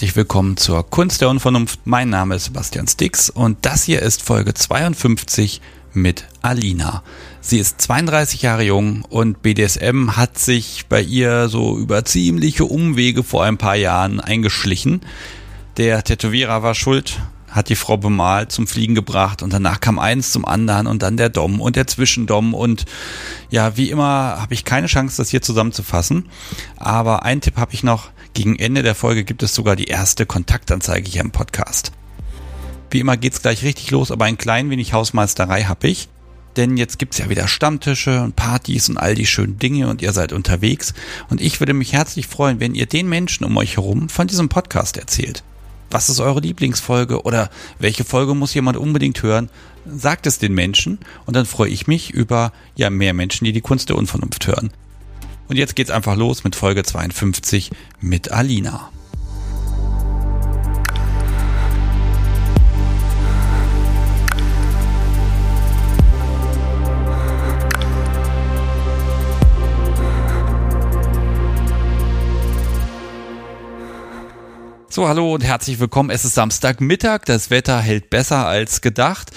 Herzlich willkommen zur Kunst der Unvernunft. Mein Name ist Sebastian Stix und das hier ist Folge 52 mit Alina. Sie ist 32 Jahre jung und BDSM hat sich bei ihr so über ziemliche Umwege vor ein paar Jahren eingeschlichen. Der Tätowierer war schuld, hat die Frau bemalt, zum Fliegen gebracht und danach kam eins zum anderen und dann der Dom und der Zwischendom und ja, wie immer habe ich keine Chance, das hier zusammenzufassen. Aber einen Tipp habe ich noch. Gegen Ende der Folge gibt es sogar die erste Kontaktanzeige hier im Podcast. Wie immer geht's gleich richtig los, aber ein klein wenig Hausmeisterei habe ich. Denn jetzt gibt's ja wieder Stammtische und Partys und all die schönen Dinge und ihr seid unterwegs. Und ich würde mich herzlich freuen, wenn ihr den Menschen um euch herum von diesem Podcast erzählt was ist eure Lieblingsfolge oder welche Folge muss jemand unbedingt hören? Sagt es den Menschen und dann freue ich mich über ja mehr Menschen, die die Kunst der Unvernunft hören. Und jetzt geht's einfach los mit Folge 52 mit Alina. So, hallo und herzlich willkommen. Es ist Samstagmittag. Das Wetter hält besser als gedacht.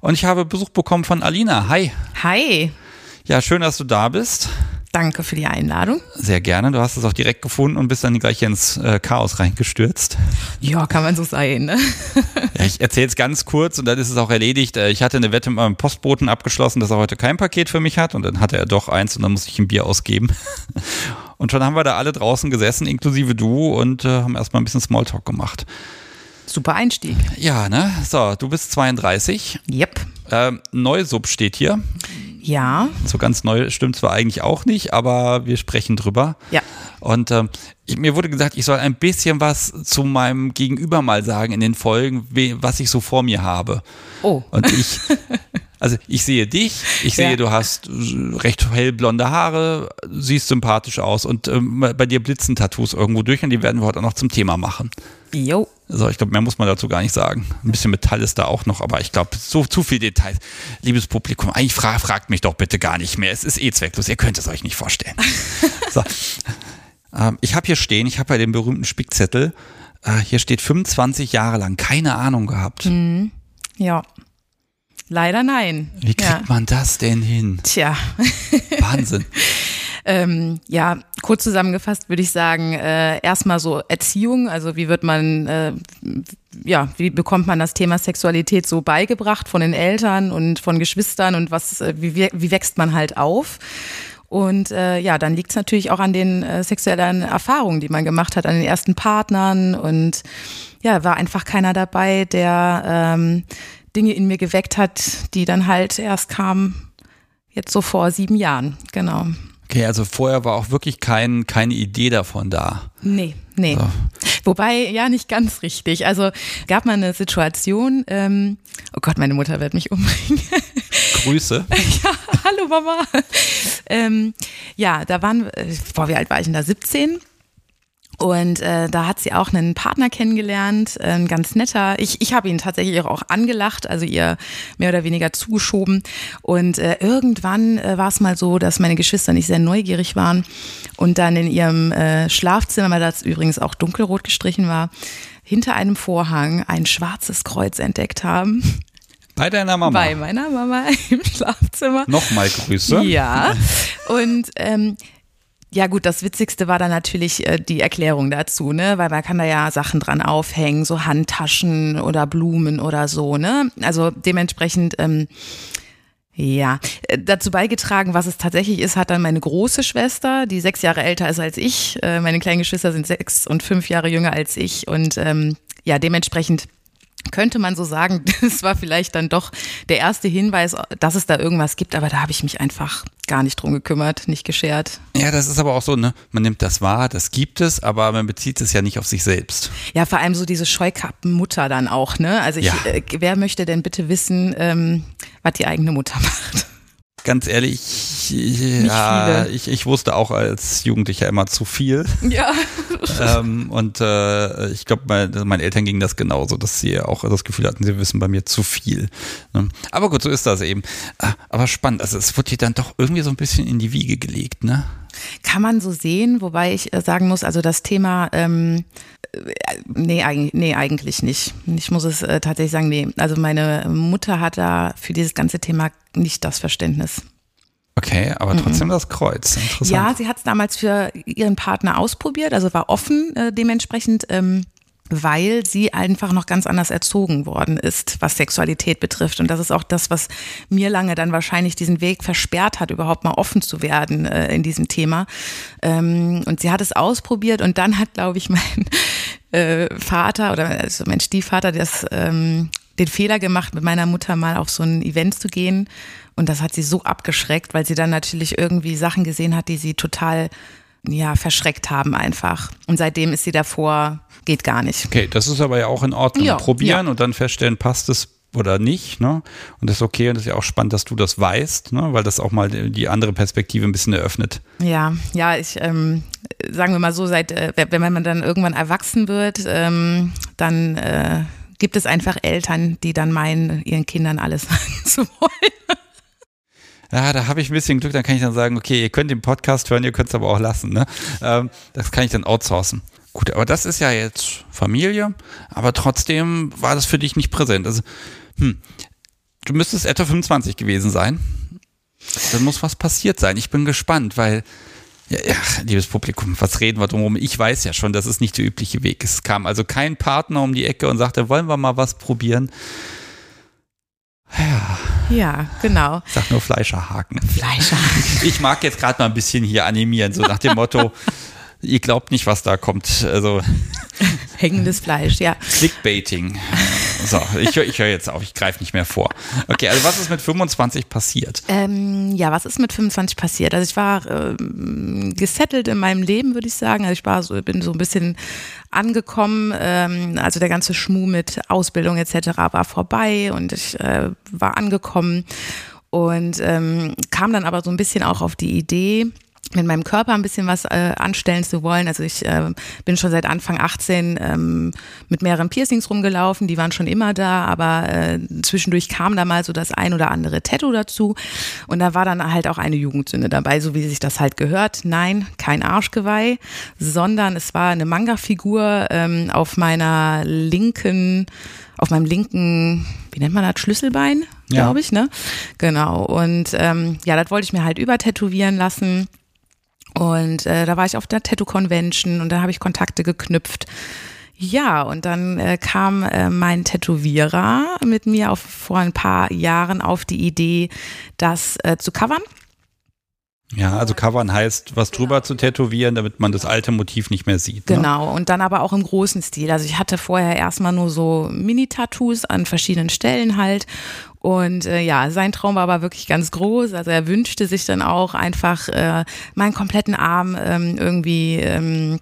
Und ich habe Besuch bekommen von Alina. Hi. Hi. Ja, schön, dass du da bist. Danke für die Einladung. Sehr gerne. Du hast es auch direkt gefunden und bist dann gleich ins äh, Chaos reingestürzt. Ja, kann man so sein. Ne? ja, ich erzähle es ganz kurz und dann ist es auch erledigt. Äh, ich hatte eine Wette mit meinem Postboten abgeschlossen, dass er heute kein Paket für mich hat und dann hatte er doch eins und dann musste ich ein Bier ausgeben. Und schon haben wir da alle draußen gesessen, inklusive du, und äh, haben erstmal ein bisschen Smalltalk gemacht. Super Einstieg. Ja, ne? So, du bist 32. Yep. Ähm, Neusub steht hier. Ja. So ganz neu stimmt zwar eigentlich auch nicht, aber wir sprechen drüber. Ja. Und ähm, ich, mir wurde gesagt, ich soll ein bisschen was zu meinem Gegenüber mal sagen in den Folgen, was ich so vor mir habe. Oh. Und ich, also ich sehe dich, ich sehe, ja. du hast recht hellblonde Haare, siehst sympathisch aus und ähm, bei dir blitzen Tattoos irgendwo durch und die werden wir heute auch noch zum Thema machen. Jo. So, ich glaube, mehr muss man dazu gar nicht sagen. Ein bisschen Metall ist da auch noch, aber ich glaube, so zu viel Details. Liebes Publikum, eigentlich fra fragt mich doch bitte gar nicht mehr. Es ist eh zwecklos. Ihr könnt es euch nicht vorstellen. so. ähm, ich habe hier stehen, ich habe bei dem berühmten Spickzettel, äh, hier steht 25 Jahre lang keine Ahnung gehabt. Mhm. Ja. Leider nein. Wie kriegt ja. man das denn hin? Tja. Wahnsinn. Ähm, ja, kurz zusammengefasst würde ich sagen, äh, erstmal so Erziehung, also wie wird man, äh, ja, wie bekommt man das Thema Sexualität so beigebracht von den Eltern und von Geschwistern und was, äh, wie, wie wächst man halt auf? Und äh, ja, dann liegt es natürlich auch an den äh, sexuellen Erfahrungen, die man gemacht hat, an den ersten Partnern. Und ja, war einfach keiner dabei, der ähm, Dinge in mir geweckt hat, die dann halt erst kamen, jetzt so vor sieben Jahren. Genau. Okay, also vorher war auch wirklich kein, keine Idee davon da. Nee, nee. So. Wobei, ja, nicht ganz richtig. Also gab mal eine Situation, ähm, oh Gott, meine Mutter wird mich umbringen. Grüße. ja, hallo Mama. Ähm, ja, da waren, vor wie alt war ich denn da? 17? Und äh, da hat sie auch einen Partner kennengelernt, äh, ein ganz netter. Ich, ich habe ihn tatsächlich auch angelacht, also ihr mehr oder weniger zugeschoben. Und äh, irgendwann äh, war es mal so, dass meine Geschwister nicht sehr neugierig waren und dann in ihrem äh, Schlafzimmer, weil das übrigens auch dunkelrot gestrichen war, hinter einem Vorhang ein schwarzes Kreuz entdeckt haben. Bei deiner Mama? Bei meiner Mama im Schlafzimmer. Nochmal Grüße. Ja. Und ähm, ja gut, das Witzigste war dann natürlich äh, die Erklärung dazu, ne? Weil man kann da ja Sachen dran aufhängen, so Handtaschen oder Blumen oder so, ne? Also dementsprechend, ähm, ja, äh, dazu beigetragen, was es tatsächlich ist, hat dann meine große Schwester, die sechs Jahre älter ist als ich. Äh, meine kleinen Geschwister sind sechs und fünf Jahre jünger als ich und ähm, ja, dementsprechend könnte man so sagen, das war vielleicht dann doch der erste Hinweis, dass es da irgendwas gibt, aber da habe ich mich einfach gar nicht drum gekümmert, nicht geschert. Ja, das ist aber auch so, ne? Man nimmt das wahr, das gibt es, aber man bezieht es ja nicht auf sich selbst. Ja, vor allem so diese Scheukappenmutter dann auch, ne? Also ich, ja. äh, wer möchte denn bitte wissen, ähm, was die eigene Mutter macht? Ganz ehrlich, ja, ich, ich wusste auch als Jugendlicher immer zu viel. Ja. ähm, und äh, ich glaube, mein, meinen Eltern ging das genauso, dass sie auch das Gefühl hatten, sie wissen bei mir zu viel. Ne? Aber gut, so ist das eben. Ah, aber spannend, also es wird dir dann doch irgendwie so ein bisschen in die Wiege gelegt, ne? Kann man so sehen, wobei ich äh, sagen muss, also das Thema, ähm, äh, nee, eigentlich, nee, eigentlich nicht. Ich muss es äh, tatsächlich sagen, nee. Also meine Mutter hat da für dieses ganze Thema nicht das Verständnis. Okay, aber trotzdem das Kreuz. Interessant. Ja, sie hat es damals für ihren Partner ausprobiert, also war offen äh, dementsprechend. Ähm, weil sie einfach noch ganz anders erzogen worden ist, was Sexualität betrifft. Und das ist auch das, was mir lange dann wahrscheinlich diesen Weg versperrt hat, überhaupt mal offen zu werden äh, in diesem Thema. Ähm, und sie hat es ausprobiert und dann hat, glaube ich, mein äh, Vater oder also mein Stiefvater das, ähm, den Fehler gemacht, mit meiner Mutter mal auf so ein Event zu gehen. Und das hat sie so abgeschreckt, weil sie dann natürlich irgendwie Sachen gesehen hat, die sie total ja, verschreckt haben einfach. Und seitdem ist sie davor, geht gar nicht. Okay, das ist aber ja auch in Ordnung. Ja, Probieren ja. und dann feststellen, passt es oder nicht, ne? Und das ist okay und das ist ja auch spannend, dass du das weißt, ne? Weil das auch mal die andere Perspektive ein bisschen eröffnet. Ja, ja, ich ähm, sagen wir mal so, seit äh, wenn man dann irgendwann erwachsen wird, ähm, dann äh, gibt es einfach Eltern, die dann meinen, ihren Kindern alles sagen zu wollen. Ja, da habe ich ein bisschen Glück, dann kann ich dann sagen, okay, ihr könnt den Podcast hören, ihr könnt es aber auch lassen. Ne? Ähm, das kann ich dann outsourcen. Gut, aber das ist ja jetzt Familie, aber trotzdem war das für dich nicht präsent. Also, hm, du müsstest etwa 25 gewesen sein. Dann muss was passiert sein. Ich bin gespannt, weil, ja, ja, liebes Publikum, was reden wir drum? Ich weiß ja schon, das ist nicht der übliche Weg. Es kam also kein Partner um die Ecke und sagte, wollen wir mal was probieren? Ja. Ja, genau. Ich sag nur Fleischerhaken. Fleischerhaken. Ich mag jetzt gerade mal ein bisschen hier animieren, so nach dem Motto, ihr glaubt nicht, was da kommt. Also Hängendes Fleisch, ja. Clickbaiting. So, ich, höre ich höre jetzt auf, ich greife nicht mehr vor. Okay, also was ist mit 25 passiert? Ähm, ja, was ist mit 25 passiert? Also ich war ähm, gesettelt in meinem Leben, würde ich sagen. Also ich war so, bin so ein bisschen angekommen. Ähm, also der ganze Schmuh mit Ausbildung etc. war vorbei und ich äh, war angekommen und ähm, kam dann aber so ein bisschen auch auf die Idee, mit meinem Körper ein bisschen was äh, anstellen zu wollen. Also ich äh, bin schon seit Anfang 18 ähm, mit mehreren Piercings rumgelaufen, die waren schon immer da, aber äh, zwischendurch kam da mal so das ein oder andere Tattoo dazu und da war dann halt auch eine Jugendsünde dabei, so wie sich das halt gehört. Nein, kein Arschgeweih, sondern es war eine Manga-Figur ähm, auf meiner linken auf meinem linken, wie nennt man das, Schlüsselbein, Ja. glaube ich, ne? Genau. Und ähm, ja, das wollte ich mir halt übertätowieren lassen. Und äh, da war ich auf der Tattoo Convention und da habe ich Kontakte geknüpft. Ja, und dann äh, kam äh, mein Tätowierer mit mir auf, vor ein paar Jahren auf die Idee, das äh, zu covern. Ja, also covern heißt, was drüber zu tätowieren, damit man das alte Motiv nicht mehr sieht. Ne? Genau, und dann aber auch im großen Stil. Also ich hatte vorher erstmal nur so Mini-Tattoos an verschiedenen Stellen halt. Und äh, ja, sein Traum war aber wirklich ganz groß. Also er wünschte sich dann auch einfach äh, meinen kompletten Arm ähm, irgendwie ähm,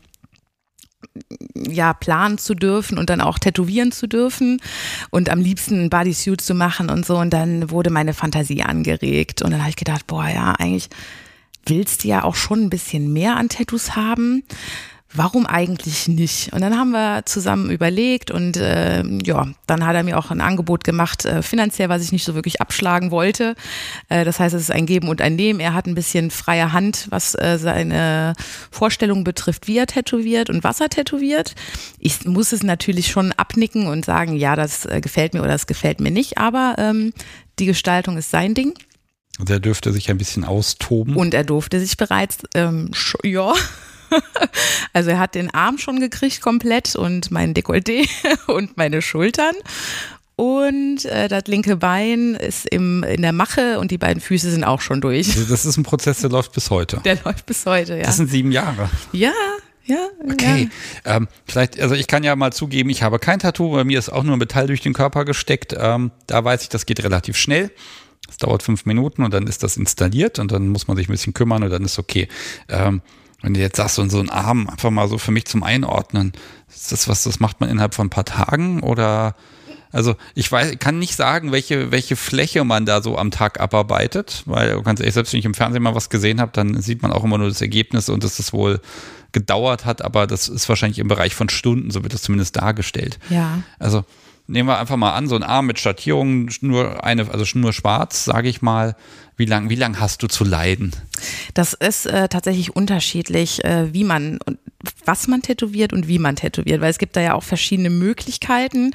ja planen zu dürfen und dann auch tätowieren zu dürfen und am liebsten ein Bodysuit zu machen und so. Und dann wurde meine Fantasie angeregt. Und dann habe ich gedacht, boah, ja, eigentlich willst du ja auch schon ein bisschen mehr an Tattoos haben. Warum eigentlich nicht? Und dann haben wir zusammen überlegt und äh, ja, dann hat er mir auch ein Angebot gemacht, äh, finanziell, was ich nicht so wirklich abschlagen wollte. Äh, das heißt, es ist ein Geben und ein Nehmen. Er hat ein bisschen freie Hand, was äh, seine Vorstellung betrifft, wie er tätowiert und was er tätowiert. Ich muss es natürlich schon abnicken und sagen, ja, das äh, gefällt mir oder das gefällt mir nicht, aber ähm, die Gestaltung ist sein Ding. Also er dürfte sich ein bisschen austoben. Und er durfte sich bereits, ähm, ja. Also er hat den Arm schon gekriegt komplett und mein Dekolleté und meine Schultern. Und äh, das linke Bein ist im, in der Mache und die beiden Füße sind auch schon durch. Also das ist ein Prozess, der läuft bis heute. Der läuft bis heute, ja. Das sind sieben Jahre. Ja, ja. Okay. Ja. Ähm, vielleicht, also ich kann ja mal zugeben, ich habe kein Tattoo, bei mir ist auch nur Metall durch den Körper gesteckt. Ähm, da weiß ich, das geht relativ schnell. Das dauert fünf Minuten und dann ist das installiert und dann muss man sich ein bisschen kümmern und dann ist okay. Ähm, wenn du jetzt sagst, so so ein Arm, einfach mal so für mich zum Einordnen, ist das was, das macht man innerhalb von ein paar Tagen oder Also ich weiß, kann nicht sagen, welche, welche Fläche man da so am Tag abarbeitet, weil ganz ehrlich, selbst wenn ich im Fernsehen mal was gesehen habe, dann sieht man auch immer nur das Ergebnis und dass das wohl gedauert hat, aber das ist wahrscheinlich im Bereich von Stunden, so wird das zumindest dargestellt. Ja. Also nehmen wir einfach mal an, so ein Arm mit Schattierungen, nur eine, also nur schwarz, sage ich mal. Wie lang, wie lang hast du zu leiden? Das ist äh, tatsächlich unterschiedlich, äh, wie man und was man tätowiert und wie man tätowiert, weil es gibt da ja auch verschiedene Möglichkeiten.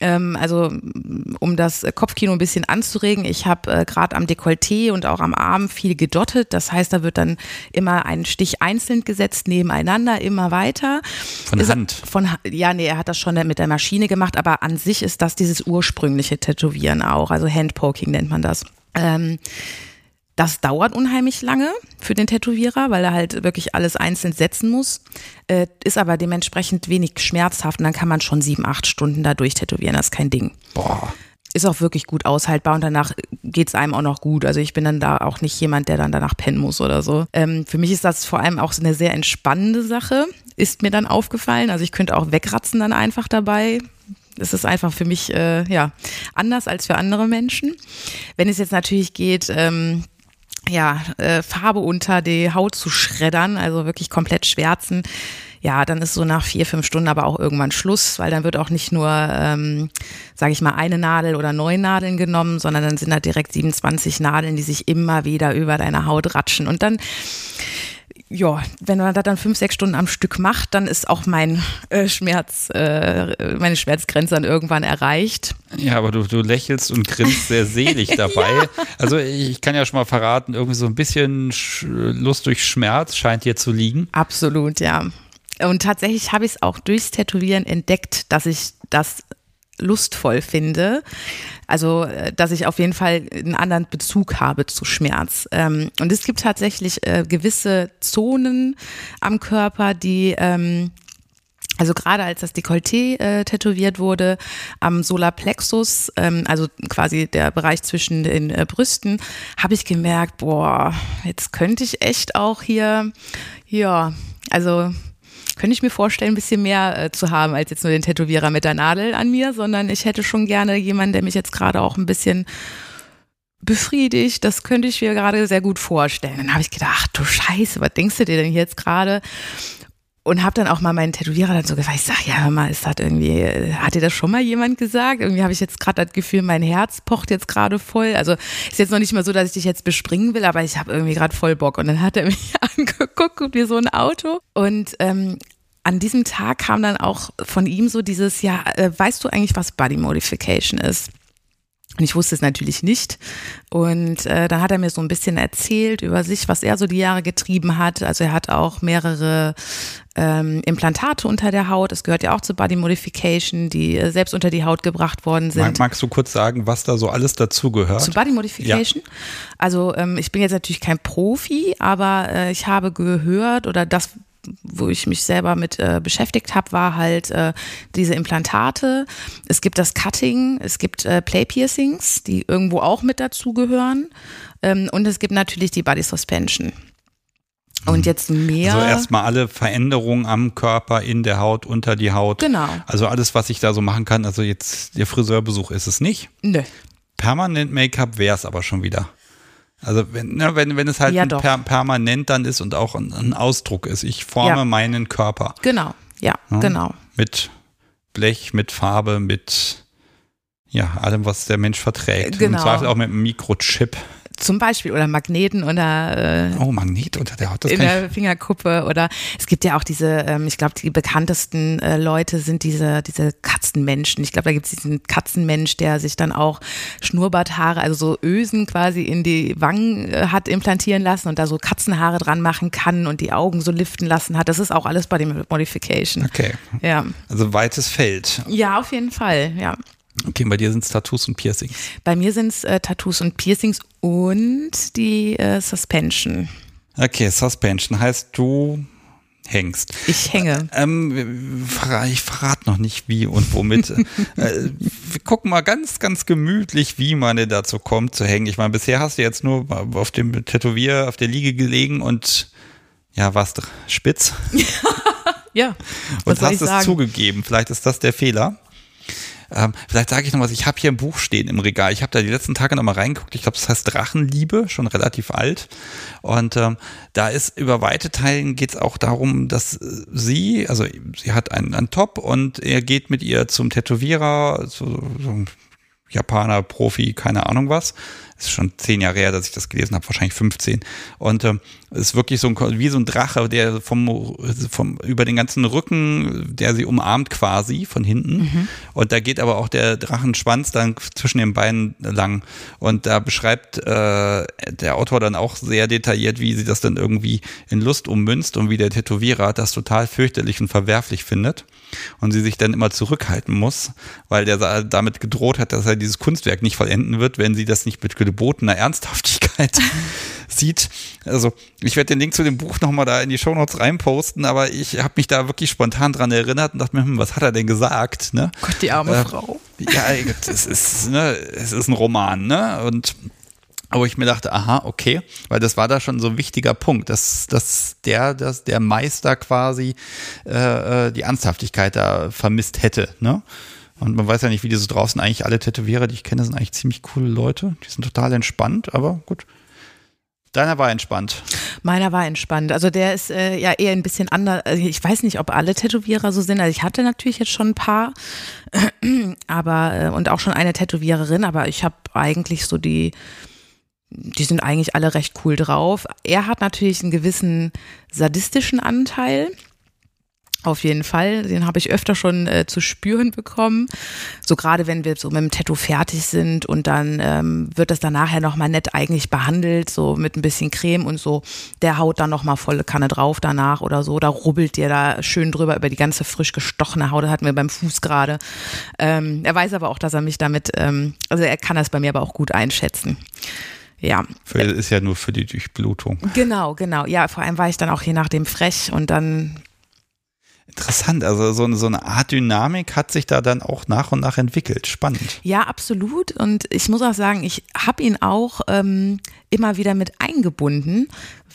Ähm, also um das Kopfkino ein bisschen anzuregen, ich habe äh, gerade am Dekolleté und auch am Arm viel gedottet. Das heißt, da wird dann immer ein Stich einzeln gesetzt, nebeneinander, immer weiter. Von ist, Hand? Von, ja, nee, er hat das schon mit der Maschine gemacht, aber an sich ist das dieses ursprüngliche Tätowieren auch. Also Handpoking nennt man das. Ähm, das dauert unheimlich lange für den Tätowierer, weil er halt wirklich alles einzeln setzen muss, äh, ist aber dementsprechend wenig schmerzhaft und dann kann man schon sieben, acht Stunden da durchtätowieren, das ist kein Ding. Boah. Ist auch wirklich gut aushaltbar und danach geht's einem auch noch gut. Also ich bin dann da auch nicht jemand, der dann danach pennen muss oder so. Ähm, für mich ist das vor allem auch so eine sehr entspannende Sache, ist mir dann aufgefallen. Also ich könnte auch wegratzen dann einfach dabei es ist einfach für mich äh, ja anders als für andere Menschen. Wenn es jetzt natürlich geht, ähm, ja, äh, Farbe unter die Haut zu schreddern, also wirklich komplett schwärzen, ja, dann ist so nach vier, fünf Stunden aber auch irgendwann Schluss, weil dann wird auch nicht nur, ähm, sage ich mal, eine Nadel oder neun Nadeln genommen, sondern dann sind da direkt 27 Nadeln, die sich immer wieder über deine Haut ratschen. Und dann ja, wenn man das dann fünf, sechs Stunden am Stück macht, dann ist auch mein äh, Schmerz, äh, meine Schmerzgrenze dann irgendwann erreicht. Ja, aber du, du lächelst und grinst sehr selig dabei. ja. Also ich kann ja schon mal verraten, irgendwie so ein bisschen Lust durch Schmerz scheint dir zu liegen. Absolut, ja. Und tatsächlich habe ich es auch durchs Tätowieren entdeckt, dass ich das lustvoll finde. Also, äh, dass ich auf jeden Fall einen anderen Bezug habe zu Schmerz. Ähm, und es gibt tatsächlich äh, gewisse Zonen am Körper, die ähm, also gerade als das Dekolleté äh, tätowiert wurde, am Solarplexus, ähm, also quasi der Bereich zwischen den äh, Brüsten, habe ich gemerkt, boah, jetzt könnte ich echt auch hier, ja, also könnte ich mir vorstellen, ein bisschen mehr äh, zu haben als jetzt nur den Tätowierer mit der Nadel an mir, sondern ich hätte schon gerne jemanden, der mich jetzt gerade auch ein bisschen befriedigt. Das könnte ich mir gerade sehr gut vorstellen. Dann habe ich gedacht, ach du Scheiße, was denkst du dir denn jetzt gerade? Und habe dann auch mal meinen Tätowierer dann so gefragt, ich sag, ja, hör mal, ist das irgendwie, hat dir das schon mal jemand gesagt? Irgendwie habe ich jetzt gerade das Gefühl, mein Herz pocht jetzt gerade voll. Also ist jetzt noch nicht mal so, dass ich dich jetzt bespringen will, aber ich habe irgendwie gerade voll Bock. Und dann hat er mich angeguckt, wie so ein Auto. Und ähm, an diesem Tag kam dann auch von ihm so dieses, ja, äh, weißt du eigentlich, was Body Modification ist? Und ich wusste es natürlich nicht. Und äh, dann hat er mir so ein bisschen erzählt über sich, was er so die Jahre getrieben hat. Also er hat auch mehrere ähm, Implantate unter der Haut. Das gehört ja auch zur Body Modification, die äh, selbst unter die Haut gebracht worden sind. magst du kurz sagen, was da so alles dazu gehört? Zu Body Modification? Ja. Also ähm, ich bin jetzt natürlich kein Profi, aber äh, ich habe gehört oder das wo ich mich selber mit äh, beschäftigt habe, war halt äh, diese Implantate. Es gibt das Cutting, es gibt äh, Play Piercings, die irgendwo auch mit dazugehören. Ähm, und es gibt natürlich die Body Suspension. Und mhm. jetzt mehr. Also erstmal alle Veränderungen am Körper, in der Haut, unter die Haut. Genau. Also alles, was ich da so machen kann. Also jetzt der Friseurbesuch ist es nicht. Nö. Permanent Make-up wäre es aber schon wieder. Also wenn, ne, wenn, wenn es halt ja, per, permanent dann ist und auch ein, ein Ausdruck ist. Ich forme ja. meinen Körper. Genau, ja, ja, genau. Mit Blech, mit Farbe, mit ja, allem, was der Mensch verträgt. Genau. Im Zweifel auch mit einem Mikrochip. Zum Beispiel oder Magneten oder äh, Oh, Magnet unter der Haut. Das in der Fingerkuppe oder es gibt ja auch diese, ähm, ich glaube, die bekanntesten äh, Leute sind diese, diese Katzenmenschen. Ich glaube, da gibt es diesen Katzenmensch, der sich dann auch Schnurrbarthaare, also so Ösen quasi in die Wangen äh, hat implantieren lassen und da so Katzenhaare dran machen kann und die Augen so liften lassen hat. Das ist auch alles bei dem Modification. Okay. Ja. Also weites Feld. Ja, auf jeden Fall, ja. Okay, bei dir sind es Tattoos und Piercings. Bei mir sind es äh, Tattoos und Piercings und die äh, Suspension. Okay, Suspension heißt du hängst. Ich hänge. Ähm, ich verrate noch nicht wie und womit. äh, wir gucken mal ganz, ganz gemütlich, wie man denn dazu kommt zu hängen. Ich meine, bisher hast du jetzt nur auf dem Tätowier, auf der Liege gelegen und ja, warst spitz. ja. und hast es zugegeben. Vielleicht ist das der Fehler. Ähm, vielleicht sage ich noch was, ich habe hier ein Buch stehen im Regal. Ich habe da die letzten Tage noch mal reingeguckt. Ich glaube, das heißt Drachenliebe, schon relativ alt. Und ähm, da ist über weite Teilen geht es auch darum, dass sie, also sie hat einen, einen Top und er geht mit ihr zum Tätowierer, so, so Japaner, Profi, keine Ahnung was. Ist schon zehn Jahre her, dass ich das gelesen habe, wahrscheinlich 15. Und ähm, ist wirklich so ein, wie so ein Drache, der vom, vom über den ganzen Rücken, der sie umarmt quasi von hinten. Mhm. Und da geht aber auch der Drachenschwanz dann zwischen den Beinen lang. Und da beschreibt äh, der Autor dann auch sehr detailliert, wie sie das dann irgendwie in Lust ummünzt und wie der Tätowierer das total fürchterlich und verwerflich findet und sie sich dann immer zurückhalten muss, weil der damit gedroht hat, dass er dieses Kunstwerk nicht vollenden wird, wenn sie das nicht mit gebotener Ernsthaftigkeit sieht. Also ich werde den Link zu dem Buch nochmal da in die Shownotes reinposten, aber ich habe mich da wirklich spontan dran erinnert und dachte mir, hm, was hat er denn gesagt? Ne? Gott, die arme äh, Frau. Ja, es ist, ne, es ist ein Roman, ne? Und wo ich mir dachte, aha, okay, weil das war da schon so ein wichtiger Punkt, dass, dass der, dass der Meister quasi äh, äh, die Ernsthaftigkeit da vermisst hätte, ne? Und man weiß ja nicht, wie die so draußen eigentlich alle Tätowierer, die ich kenne, sind eigentlich ziemlich coole Leute. Die sind total entspannt, aber gut. Deiner war entspannt. Meiner war entspannt. Also der ist äh, ja eher ein bisschen anders. Also ich weiß nicht, ob alle Tätowierer so sind. Also ich hatte natürlich jetzt schon ein paar, aber äh, und auch schon eine Tätowiererin, aber ich habe eigentlich so die die sind eigentlich alle recht cool drauf. Er hat natürlich einen gewissen sadistischen Anteil. Auf jeden Fall, den habe ich öfter schon äh, zu spüren bekommen. So gerade wenn wir so mit dem Tattoo fertig sind und dann ähm, wird das dann nachher nochmal nett eigentlich behandelt, so mit ein bisschen Creme und so. Der haut dann nochmal volle Kanne drauf danach oder so. Da rubbelt der da schön drüber über die ganze frisch gestochene Haut. Das hatten wir beim Fuß gerade. Ähm, er weiß aber auch, dass er mich damit, ähm, also er kann das bei mir aber auch gut einschätzen. Ja. Für, ist ja nur für die Durchblutung. Genau, genau. Ja, vor allem war ich dann auch je nachdem frech und dann. Interessant, also so eine, so eine Art Dynamik hat sich da dann auch nach und nach entwickelt. Spannend. Ja, absolut. Und ich muss auch sagen, ich habe ihn auch ähm, immer wieder mit eingebunden,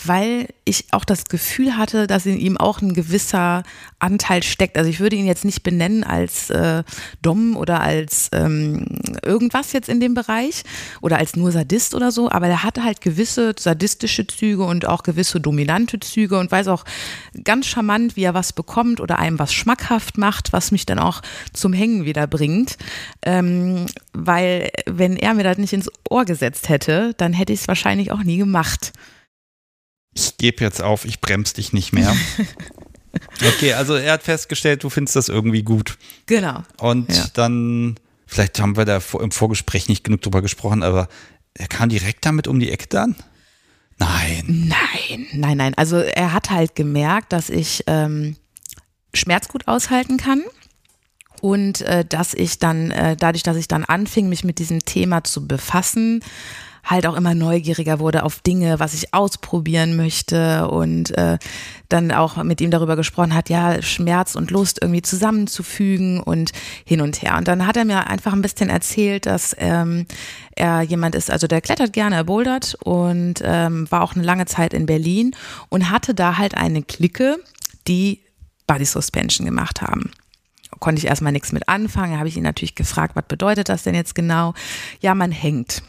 weil ich auch das Gefühl hatte, dass in ihm auch ein gewisser Anteil steckt. Also ich würde ihn jetzt nicht benennen als äh, Dom oder als ähm, irgendwas jetzt in dem Bereich oder als nur Sadist oder so, aber er hatte halt gewisse sadistische Züge und auch gewisse dominante Züge und weiß auch ganz charmant, wie er was bekommt oder einem was schmackhaft macht, was mich dann auch zum Hängen wieder bringt. Ähm, weil wenn er mir das nicht ins Ohr gesetzt hätte, dann hätte ich es wahrscheinlich auch nie gemacht ich gebe jetzt auf, ich bremse dich nicht mehr. okay, also er hat festgestellt, du findest das irgendwie gut. Genau. Und ja. dann, vielleicht haben wir da im Vorgespräch nicht genug drüber gesprochen, aber er kam direkt damit um die Ecke dann? Nein. Nein, nein, nein. Also er hat halt gemerkt, dass ich ähm, Schmerz gut aushalten kann und äh, dass ich dann, äh, dadurch, dass ich dann anfing, mich mit diesem Thema zu befassen, halt auch immer neugieriger wurde auf Dinge, was ich ausprobieren möchte und äh, dann auch mit ihm darüber gesprochen hat, ja, Schmerz und Lust irgendwie zusammenzufügen und hin und her. Und dann hat er mir einfach ein bisschen erzählt, dass ähm, er jemand ist, also der klettert gerne, er bouldert und ähm, war auch eine lange Zeit in Berlin und hatte da halt eine Clique, die Body Suspension gemacht haben konnte ich erstmal nichts mit anfangen. habe ich ihn natürlich gefragt, was bedeutet das denn jetzt genau? Ja, man hängt.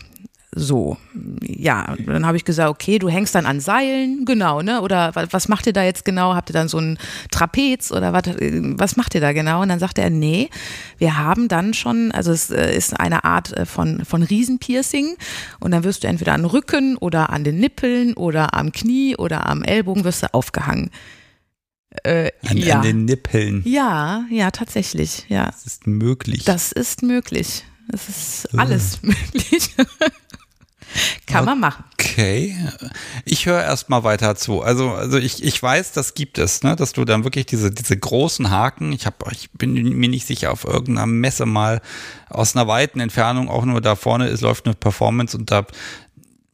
So, ja, dann habe ich gesagt, okay, du hängst dann an Seilen, genau, ne? Oder was macht ihr da jetzt genau? Habt ihr dann so ein Trapez oder was, was macht ihr da genau? Und dann sagte er, nee, wir haben dann schon, also es äh, ist eine Art äh, von, von Riesenpiercing und dann wirst du entweder an Rücken oder an den Nippeln oder am Knie oder am Ellbogen wirst du aufgehangen. Äh, an, ja. an den Nippeln. Ja, ja, tatsächlich, ja. Das ist möglich. Das ist möglich. Es ist alles möglich. Kann man machen. Okay. Ich höre erstmal weiter zu. Also, also ich, ich weiß, das gibt es, ne? dass du dann wirklich diese, diese großen Haken, ich, hab, ich bin mir nicht sicher, auf irgendeiner Messe mal aus einer weiten Entfernung, auch nur da vorne ist, läuft eine Performance und da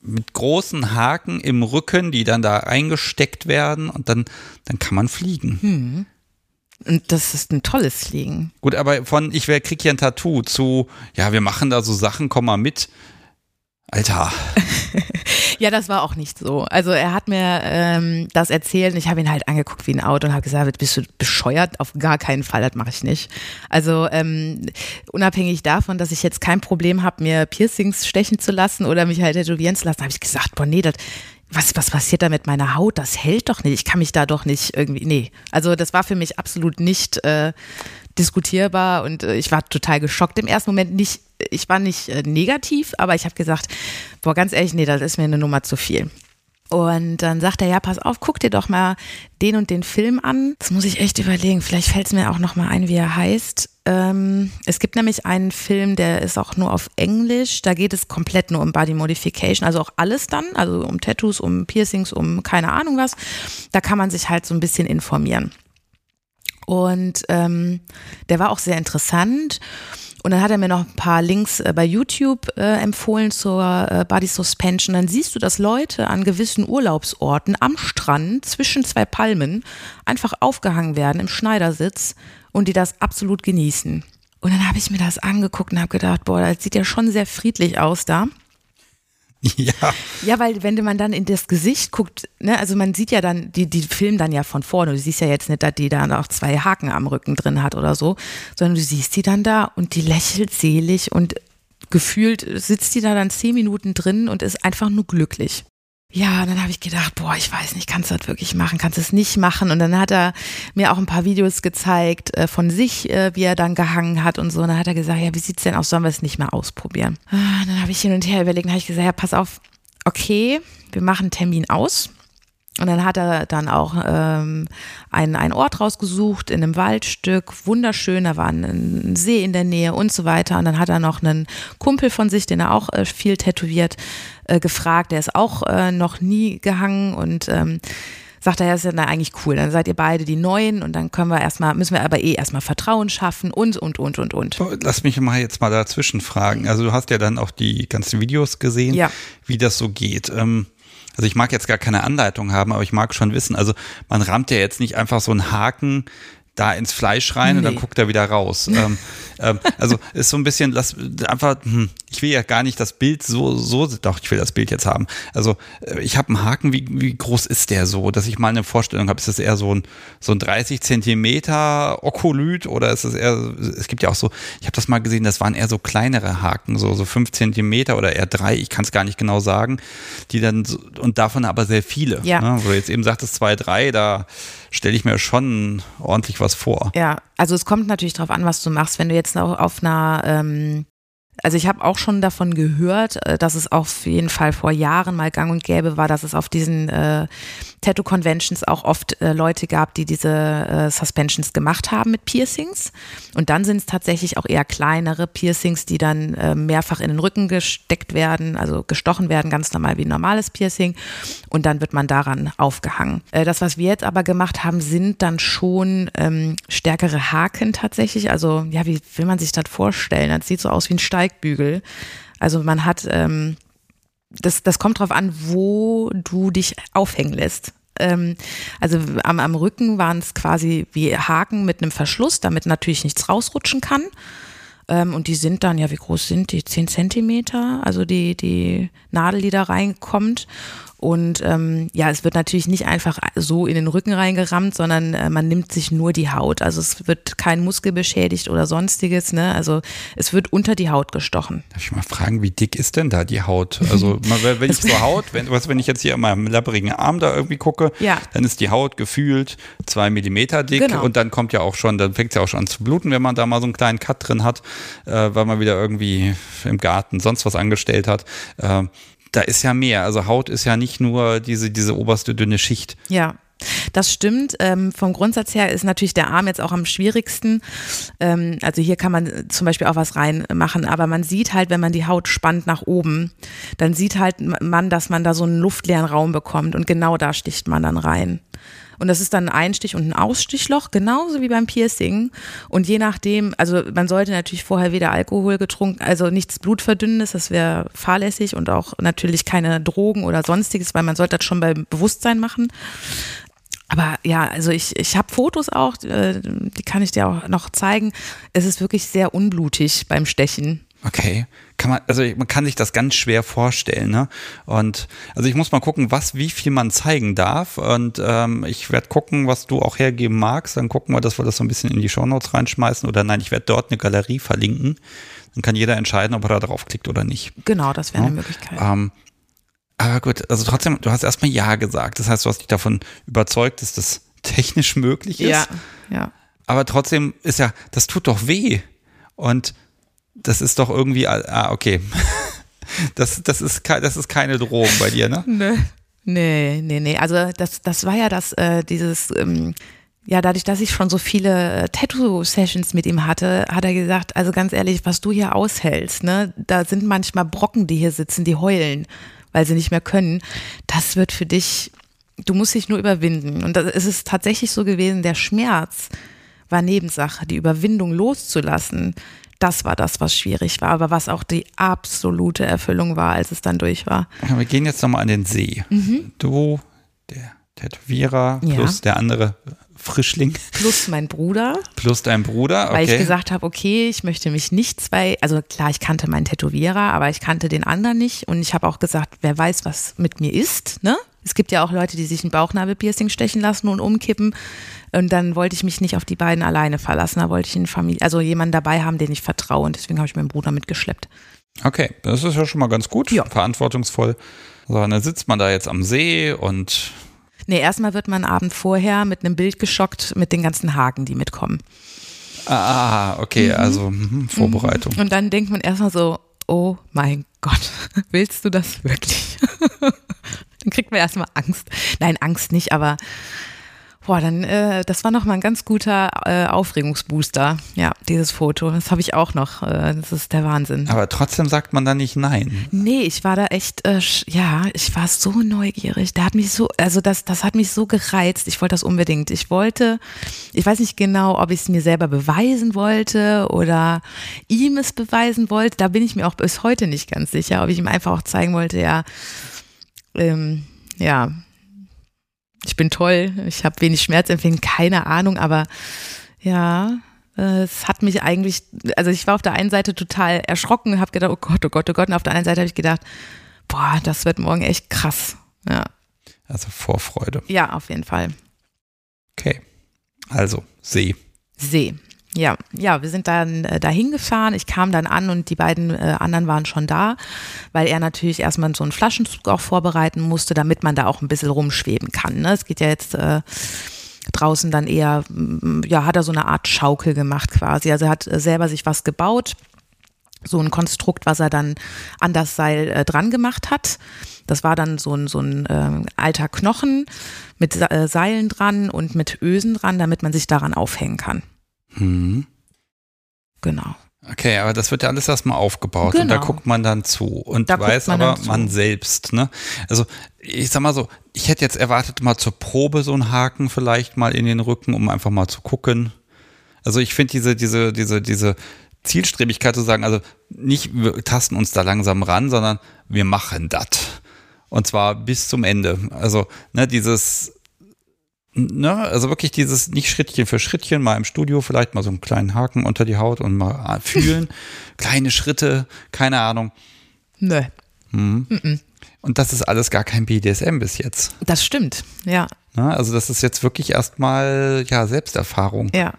mit großen Haken im Rücken, die dann da eingesteckt werden und dann, dann kann man fliegen. Hm. Und das ist ein tolles Fliegen. Gut, aber von ich krieg hier ein Tattoo zu, ja, wir machen da so Sachen, komm mal mit. Alter. Ja, das war auch nicht so. Also er hat mir ähm, das erzählt und ich habe ihn halt angeguckt wie ein Auto und habe gesagt, bist du bescheuert? Auf gar keinen Fall, das mache ich nicht. Also ähm, unabhängig davon, dass ich jetzt kein Problem habe, mir Piercings stechen zu lassen oder mich halt tätowieren zu lassen, habe ich gesagt, boah, nee, das was, was passiert da mit meiner Haut? Das hält doch nicht. Ich kann mich da doch nicht irgendwie, nee. Also das war für mich absolut nicht äh, diskutierbar und äh, ich war total geschockt. Im ersten Moment nicht, ich war nicht äh, negativ, aber ich habe gesagt, boah, ganz ehrlich, nee, das ist mir eine Nummer zu viel. Und dann sagt er, ja, pass auf, guck dir doch mal den und den Film an. Das muss ich echt überlegen. Vielleicht fällt es mir auch noch mal ein, wie er heißt. Ähm, es gibt nämlich einen Film, der ist auch nur auf Englisch. Da geht es komplett nur um Body Modification, also auch alles dann, also um Tattoos, um Piercings, um keine Ahnung was. Da kann man sich halt so ein bisschen informieren. Und ähm, der war auch sehr interessant. Und dann hat er mir noch ein paar Links äh, bei YouTube äh, empfohlen zur äh, Body Suspension. Dann siehst du, dass Leute an gewissen Urlaubsorten am Strand zwischen zwei Palmen einfach aufgehangen werden im Schneidersitz und die das absolut genießen. Und dann habe ich mir das angeguckt und habe gedacht, boah, das sieht ja schon sehr friedlich aus da. Ja. Ja, weil wenn man dann in das Gesicht guckt, ne, also man sieht ja dann, die, die filmen dann ja von vorne. Du siehst ja jetzt nicht, dass die da noch zwei Haken am Rücken drin hat oder so, sondern du siehst die dann da und die lächelt selig und gefühlt sitzt die da dann zehn Minuten drin und ist einfach nur glücklich. Ja, und dann habe ich gedacht, boah, ich weiß nicht, kannst du das wirklich machen, kannst du es nicht machen? Und dann hat er mir auch ein paar Videos gezeigt äh, von sich, äh, wie er dann gehangen hat und so. Und dann hat er gesagt, ja, wie sieht's denn aus, sollen wir es nicht mehr ausprobieren? Ah, dann habe ich hin und her überlegt, und habe ich gesagt, ja, pass auf, okay, wir machen einen Termin aus. Und dann hat er dann auch ähm, einen, einen Ort rausgesucht in einem Waldstück, wunderschön, da war ein, See in der Nähe und so weiter. Und dann hat er noch einen Kumpel von sich, den er auch äh, viel tätowiert, äh, gefragt. Der ist auch äh, noch nie gehangen und ähm, sagt er, ja, ist ja eigentlich cool. Dann seid ihr beide die Neuen und dann können wir erstmal, müssen wir aber eh erstmal Vertrauen schaffen und, und, und, und, und. Lass mich mal jetzt mal dazwischen fragen. Also du hast ja dann auch die ganzen Videos gesehen, ja. wie das so geht. Ähm also ich mag jetzt gar keine Anleitung haben, aber ich mag schon wissen, also man rammt ja jetzt nicht einfach so einen Haken da ins Fleisch rein nee. und dann guckt er wieder raus. ähm, ähm, also ist so ein bisschen, lass einfach, hm, ich will ja gar nicht das Bild so, so, doch, ich will das Bild jetzt haben. Also äh, ich habe einen Haken, wie, wie groß ist der so, dass ich mal eine Vorstellung habe, ist das eher so ein, so ein 30 Zentimeter Okolyt oder ist es eher, es gibt ja auch so, ich habe das mal gesehen, das waren eher so kleinere Haken, so, so fünf Zentimeter oder eher drei, ich kann es gar nicht genau sagen, die dann, so, und davon aber sehr viele. Ja. Ne? Wo du jetzt eben sagtest, zwei, drei, da stelle ich mir schon ordentlich was vor. Ja, also es kommt natürlich darauf an, was du machst. Wenn du jetzt noch auf einer ähm also ich habe auch schon davon gehört, äh, dass es auf jeden Fall vor Jahren mal gang und gäbe war, dass es auf diesen äh, Tattoo-Conventions auch oft äh, Leute gab, die diese äh, Suspensions gemacht haben mit Piercings. Und dann sind es tatsächlich auch eher kleinere Piercings, die dann äh, mehrfach in den Rücken gesteckt werden, also gestochen werden, ganz normal wie ein normales Piercing. Und dann wird man daran aufgehangen. Äh, das, was wir jetzt aber gemacht haben, sind dann schon ähm, stärkere Haken tatsächlich. Also ja, wie will man sich das vorstellen? Das sieht so aus wie ein Steigbügel. Also man hat ähm, das, das kommt drauf an, wo du dich aufhängen lässt. Ähm, also am, am Rücken waren es quasi wie Haken mit einem Verschluss, damit natürlich nichts rausrutschen kann. Ähm, und die sind dann, ja, wie groß sind die? Zehn Zentimeter, also die, die Nadel, die da reinkommt. Und ähm, ja, es wird natürlich nicht einfach so in den Rücken reingerammt, sondern äh, man nimmt sich nur die Haut. Also es wird kein Muskel beschädigt oder sonstiges. Ne? Also es wird unter die Haut gestochen. Darf ich mal fragen, wie dick ist denn da die Haut? Also wenn ich zur Haut, wenn, was, wenn ich jetzt hier an meinem labberigen Arm da irgendwie gucke, ja. dann ist die Haut gefühlt zwei Millimeter dick Genau. und dann kommt ja auch schon, dann fängt es ja auch schon an zu bluten, wenn man da mal so einen kleinen Cut drin hat, äh, weil man wieder irgendwie im Garten sonst was angestellt hat. Äh, da ist ja mehr. Also Haut ist ja nicht nur diese, diese oberste dünne Schicht. Ja. Das stimmt. Ähm, vom Grundsatz her ist natürlich der Arm jetzt auch am schwierigsten. Ähm, also hier kann man zum Beispiel auch was reinmachen, aber man sieht halt, wenn man die Haut spannt nach oben, dann sieht halt man, dass man da so einen luftleeren Raum bekommt und genau da sticht man dann rein. Und das ist dann ein Einstich und ein Ausstichloch, genauso wie beim Piercing. Und je nachdem, also man sollte natürlich vorher weder Alkohol getrunken, also nichts Blutverdünnendes, das wäre fahrlässig und auch natürlich keine Drogen oder sonstiges, weil man sollte das schon beim Bewusstsein machen. Aber ja, also ich, ich habe Fotos auch, äh, die kann ich dir auch noch zeigen. Es ist wirklich sehr unblutig beim Stechen. Okay. kann man, also man kann sich das ganz schwer vorstellen, ne? Und also ich muss mal gucken, was, wie viel man zeigen darf. Und ähm, ich werde gucken, was du auch hergeben magst. Dann gucken wir, dass wir das so ein bisschen in die Shownotes reinschmeißen. Oder nein, ich werde dort eine Galerie verlinken. Dann kann jeder entscheiden, ob er da draufklickt oder nicht. Genau, das wäre ja? eine Möglichkeit. Ähm, aber gut, also trotzdem, du hast erstmal Ja gesagt. Das heißt, du hast dich davon überzeugt, dass das technisch möglich ist. Ja, ja. Aber trotzdem ist ja, das tut doch weh. Und das ist doch irgendwie, ah, okay. Das, das, ist, das ist keine Drohung bei dir, ne? Nö. Nee, nee, nee. Also das, das war ja das, äh, dieses, ähm, ja, dadurch, dass ich schon so viele äh, Tattoo-Sessions mit ihm hatte, hat er gesagt, also ganz ehrlich, was du hier aushältst, ne, da sind manchmal Brocken, die hier sitzen, die heulen, weil sie nicht mehr können. Das wird für dich, du musst dich nur überwinden. Und es ist tatsächlich so gewesen, der Schmerz war Nebensache, die Überwindung loszulassen das war das, was schwierig war, aber was auch die absolute Erfüllung war, als es dann durch war. Wir gehen jetzt nochmal an den See. Mhm. Du, der Tätowierer, ja. plus der andere Frischling. Plus mein Bruder. Plus dein Bruder, okay. Weil ich gesagt habe, okay, ich möchte mich nicht zwei, also klar, ich kannte meinen Tätowierer, aber ich kannte den anderen nicht und ich habe auch gesagt, wer weiß, was mit mir ist, ne? Es gibt ja auch Leute, die sich ein Bauchnabelpiercing stechen lassen und umkippen. Und dann wollte ich mich nicht auf die beiden alleine verlassen. Da wollte ich eine Familie, also jemanden dabei haben, den ich vertraue. Und deswegen habe ich meinen Bruder mitgeschleppt. Okay, das ist ja schon mal ganz gut. Ja. Verantwortungsvoll. So, dann sitzt man da jetzt am See und. Nee, erstmal wird man Abend vorher mit einem Bild geschockt mit den ganzen Haken, die mitkommen. Ah, okay, mhm. also mh, Vorbereitung. Und dann denkt man erstmal so, oh mein Gott, willst du das wirklich? dann kriegt man erstmal Angst. Nein, Angst nicht, aber Boah, dann, äh, das war nochmal ein ganz guter äh, Aufregungsbooster. Ja, dieses Foto. Das habe ich auch noch. Äh, das ist der Wahnsinn. Aber trotzdem sagt man da nicht nein. Nee, ich war da echt, äh, ja, ich war so neugierig. Der hat mich so, also das, das hat mich so gereizt. Ich wollte das unbedingt. Ich wollte, ich weiß nicht genau, ob ich es mir selber beweisen wollte oder ihm es beweisen wollte. Da bin ich mir auch bis heute nicht ganz sicher, ob ich ihm einfach auch zeigen wollte, ja, ähm, ja, ich bin toll, ich habe wenig Schmerzempfinden, keine Ahnung, aber ja, äh, es hat mich eigentlich, also ich war auf der einen Seite total erschrocken, habe gedacht, oh Gott, oh Gott, oh Gott, und auf der anderen Seite habe ich gedacht, boah, das wird morgen echt krass. Ja. Also Vorfreude. Ja, auf jeden Fall. Okay. Also See. See. Ja, ja, wir sind dann äh, dahin gefahren. Ich kam dann an und die beiden äh, anderen waren schon da, weil er natürlich erstmal so einen Flaschenzug auch vorbereiten musste, damit man da auch ein bisschen rumschweben kann. Ne? Es geht ja jetzt äh, draußen dann eher, mm, ja, hat er so eine Art Schaukel gemacht quasi. Also er hat äh, selber sich was gebaut, so ein Konstrukt, was er dann an das Seil äh, dran gemacht hat. Das war dann so ein, so ein äh, alter Knochen mit äh, Seilen dran und mit Ösen dran, damit man sich daran aufhängen kann. Mhm. Genau. Okay, aber das wird ja alles erstmal aufgebaut genau. und da genau. guckt man dann zu und da weiß man aber man selbst, ne? Also ich sag mal so, ich hätte jetzt erwartet, mal zur Probe so einen Haken vielleicht mal in den Rücken, um einfach mal zu gucken. Also ich finde diese, diese, diese, diese Zielstrebigkeit zu sagen, also nicht wir tasten uns da langsam ran, sondern wir machen das. Und zwar bis zum Ende. Also, ne, dieses Ne, also wirklich dieses nicht Schrittchen für Schrittchen, mal im Studio vielleicht mal so einen kleinen Haken unter die Haut und mal fühlen. Kleine Schritte, keine Ahnung. Nö. Mhm. Und das ist alles gar kein BDSM bis jetzt. Das stimmt, ja. Ne, also das ist jetzt wirklich erstmal ja Selbsterfahrung. Ja.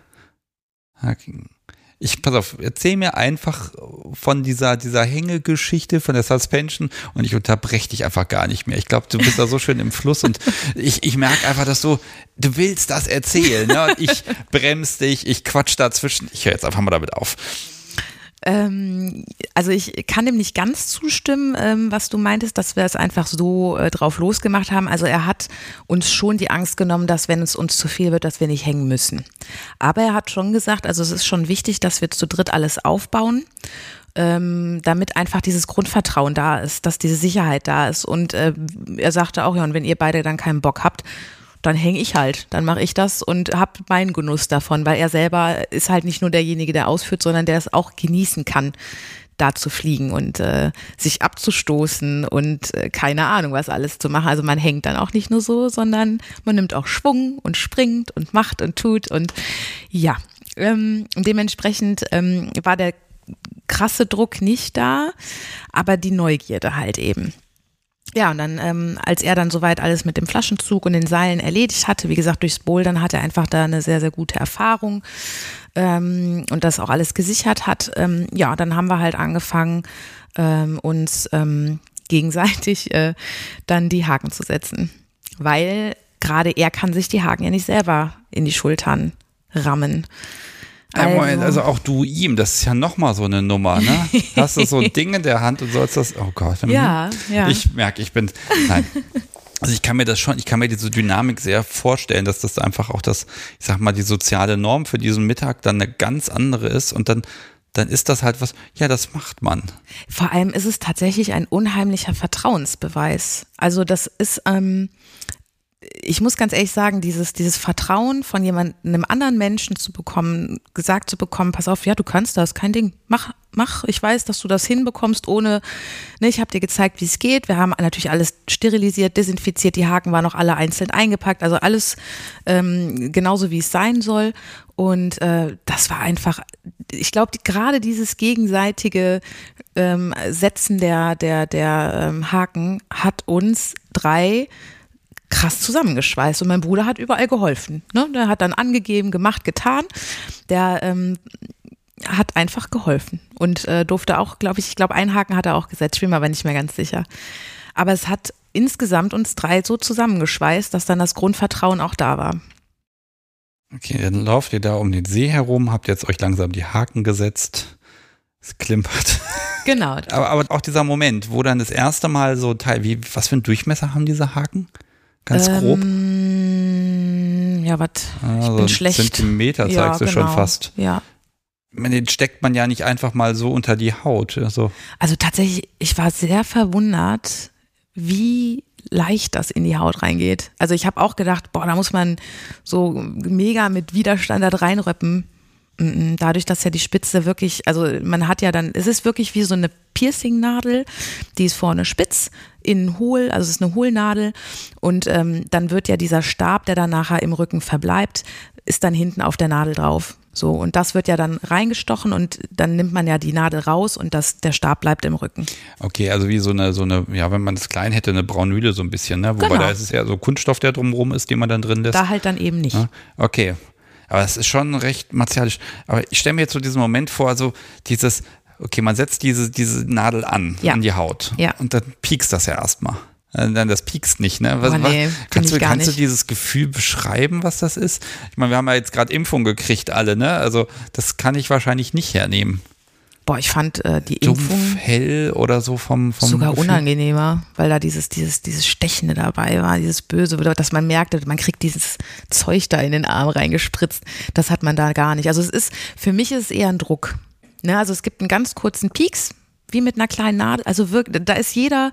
Ich, pass auf, erzähl mir einfach von dieser, dieser Hängegeschichte, von der Suspension und ich unterbreche dich einfach gar nicht mehr. Ich glaube, du bist da so schön im Fluss und ich, ich merke einfach, dass du, du willst das erzählen. Ne? Ich bremse dich, ich quatsch dazwischen. Ich höre jetzt einfach mal damit auf. Ähm, also ich kann dem nicht ganz zustimmen, ähm, was du meintest, dass wir es einfach so äh, drauf losgemacht haben. Also er hat uns schon die Angst genommen, dass wenn es uns zu viel wird, dass wir nicht hängen müssen. Aber er hat schon gesagt, also es ist schon wichtig, dass wir zu dritt alles aufbauen. Ähm, damit einfach dieses Grundvertrauen da ist, dass diese Sicherheit da ist. Und äh, er sagte auch, ja, und wenn ihr beide dann keinen Bock habt, dann hänge ich halt, dann mache ich das und habe meinen Genuss davon, weil er selber ist halt nicht nur derjenige, der ausführt, sondern der es auch genießen kann, da zu fliegen und äh, sich abzustoßen und äh, keine Ahnung, was alles zu machen. Also man hängt dann auch nicht nur so, sondern man nimmt auch Schwung und springt und macht und tut und ja, ähm, dementsprechend ähm, war der krasse Druck nicht da, aber die Neugierde halt eben. Ja, und dann, ähm, als er dann soweit alles mit dem Flaschenzug und den Seilen erledigt hatte, wie gesagt, durchs Bouldern hat er einfach da eine sehr, sehr gute Erfahrung ähm, und das auch alles gesichert hat. Ähm, ja, dann haben wir halt angefangen, ähm, uns ähm, gegenseitig äh, dann die Haken zu setzen. Weil gerade er kann sich die Haken ja nicht selber in die Schultern rammen. Also, also auch du ihm, das ist ja nochmal so eine Nummer, ne? Hast du so ein Ding in der Hand und sollst das, oh Gott. Ja, ja. Ich merke, ich bin, nein. Also ich kann mir das schon, ich kann mir diese Dynamik sehr vorstellen, dass das einfach auch das, ich sag mal, die soziale Norm für diesen Mittag dann eine ganz andere ist und dann dann ist das halt was, ja, das macht man. Vor allem ist es tatsächlich ein unheimlicher Vertrauensbeweis. Also das ist, ähm, ich muss ganz ehrlich sagen, dieses, dieses Vertrauen von jemandem, einem anderen Menschen zu bekommen, gesagt zu bekommen, pass auf, ja, du kannst das, kein Ding, mach, mach, ich weiß, dass du das hinbekommst, ohne, ne, ich habe dir gezeigt, wie es geht. Wir haben natürlich alles sterilisiert, desinfiziert, die Haken waren noch alle einzeln eingepackt, also alles ähm, genauso, wie es sein soll. Und äh, das war einfach, ich glaube, die, gerade dieses gegenseitige ähm, Setzen der, der, der ähm, Haken hat uns drei krass zusammengeschweißt und mein Bruder hat überall geholfen. Ne? Der hat dann angegeben, gemacht, getan. Der ähm, hat einfach geholfen und äh, durfte auch, glaube ich, ich glaube, einen Haken hat er auch gesetzt, ich bin mir aber nicht mehr ganz sicher. Aber es hat insgesamt uns drei so zusammengeschweißt, dass dann das Grundvertrauen auch da war. Okay, dann lauft ihr da um den See herum, habt jetzt euch langsam die Haken gesetzt. Es klimpert. Genau. aber, aber auch dieser Moment, wo dann das erste Mal so Teil, wie, was für einen Durchmesser haben diese Haken? Ganz grob. Ähm, ja, was? Also ich bin schlecht. Zentimeter zeigst ja, du genau. schon fast. Ja. Den steckt man ja nicht einfach mal so unter die Haut. Also, Also tatsächlich, ich war sehr verwundert, wie leicht das in die Haut reingeht. Also ich habe auch gedacht, boah, da muss man so mega mit Widerstand da reinröppen. Dadurch, dass ja die Spitze wirklich, also man hat ja dann, es ist wirklich wie so eine Piercing-Nadel, die ist vorne spitz, innen hohl, also es ist eine Hohlnadel und ähm, dann wird ja dieser Stab, der dann nachher im Rücken verbleibt, ist dann hinten auf der Nadel drauf. So, und das wird ja dann reingestochen und dann nimmt man ja die Nadel raus und das, der Stab bleibt im Rücken. okay, also wie so eine, so eine, ja, wenn man es klein hätte, eine Braunüle so ein bisschen, ne? Wobei Genau. da ist es ja so Kunststoff, der drumherum ist, den man dann drin lässt. Da halt dann eben nicht. Ja, Okay. Aber es ist schon recht martialisch. Aber ich stelle mir jetzt so diesen Moment vor, also dieses, okay, man setzt diese, diese Nadel an, Ja. an die Haut. Ja. Und dann piekst das ja erstmal. Äh, Dann das piekst nicht, ne? Was, Oh, nee, was, kannst du, kannst du nicht. dieses Gefühl beschreiben, was das ist? Ich meine, wir haben ja jetzt gerade Impfung gekriegt, alle, ne? Also das kann ich wahrscheinlich nicht hernehmen. Boah, ich fand äh, die Dumpf, Impfung hell oder so vom, vom sogar Gefühl. unangenehmer, weil da dieses, dieses, dieses Stechende dabei war, dieses Böse, dass man merkte, man kriegt dieses Zeug da in den Arm reingespritzt. Das hat man da gar nicht. Also es ist, für mich ist es eher ein Druck. Ne? Also es gibt einen ganz kurzen Pieks, wie mit einer kleinen Nadel. Also wirklich, da ist jeder,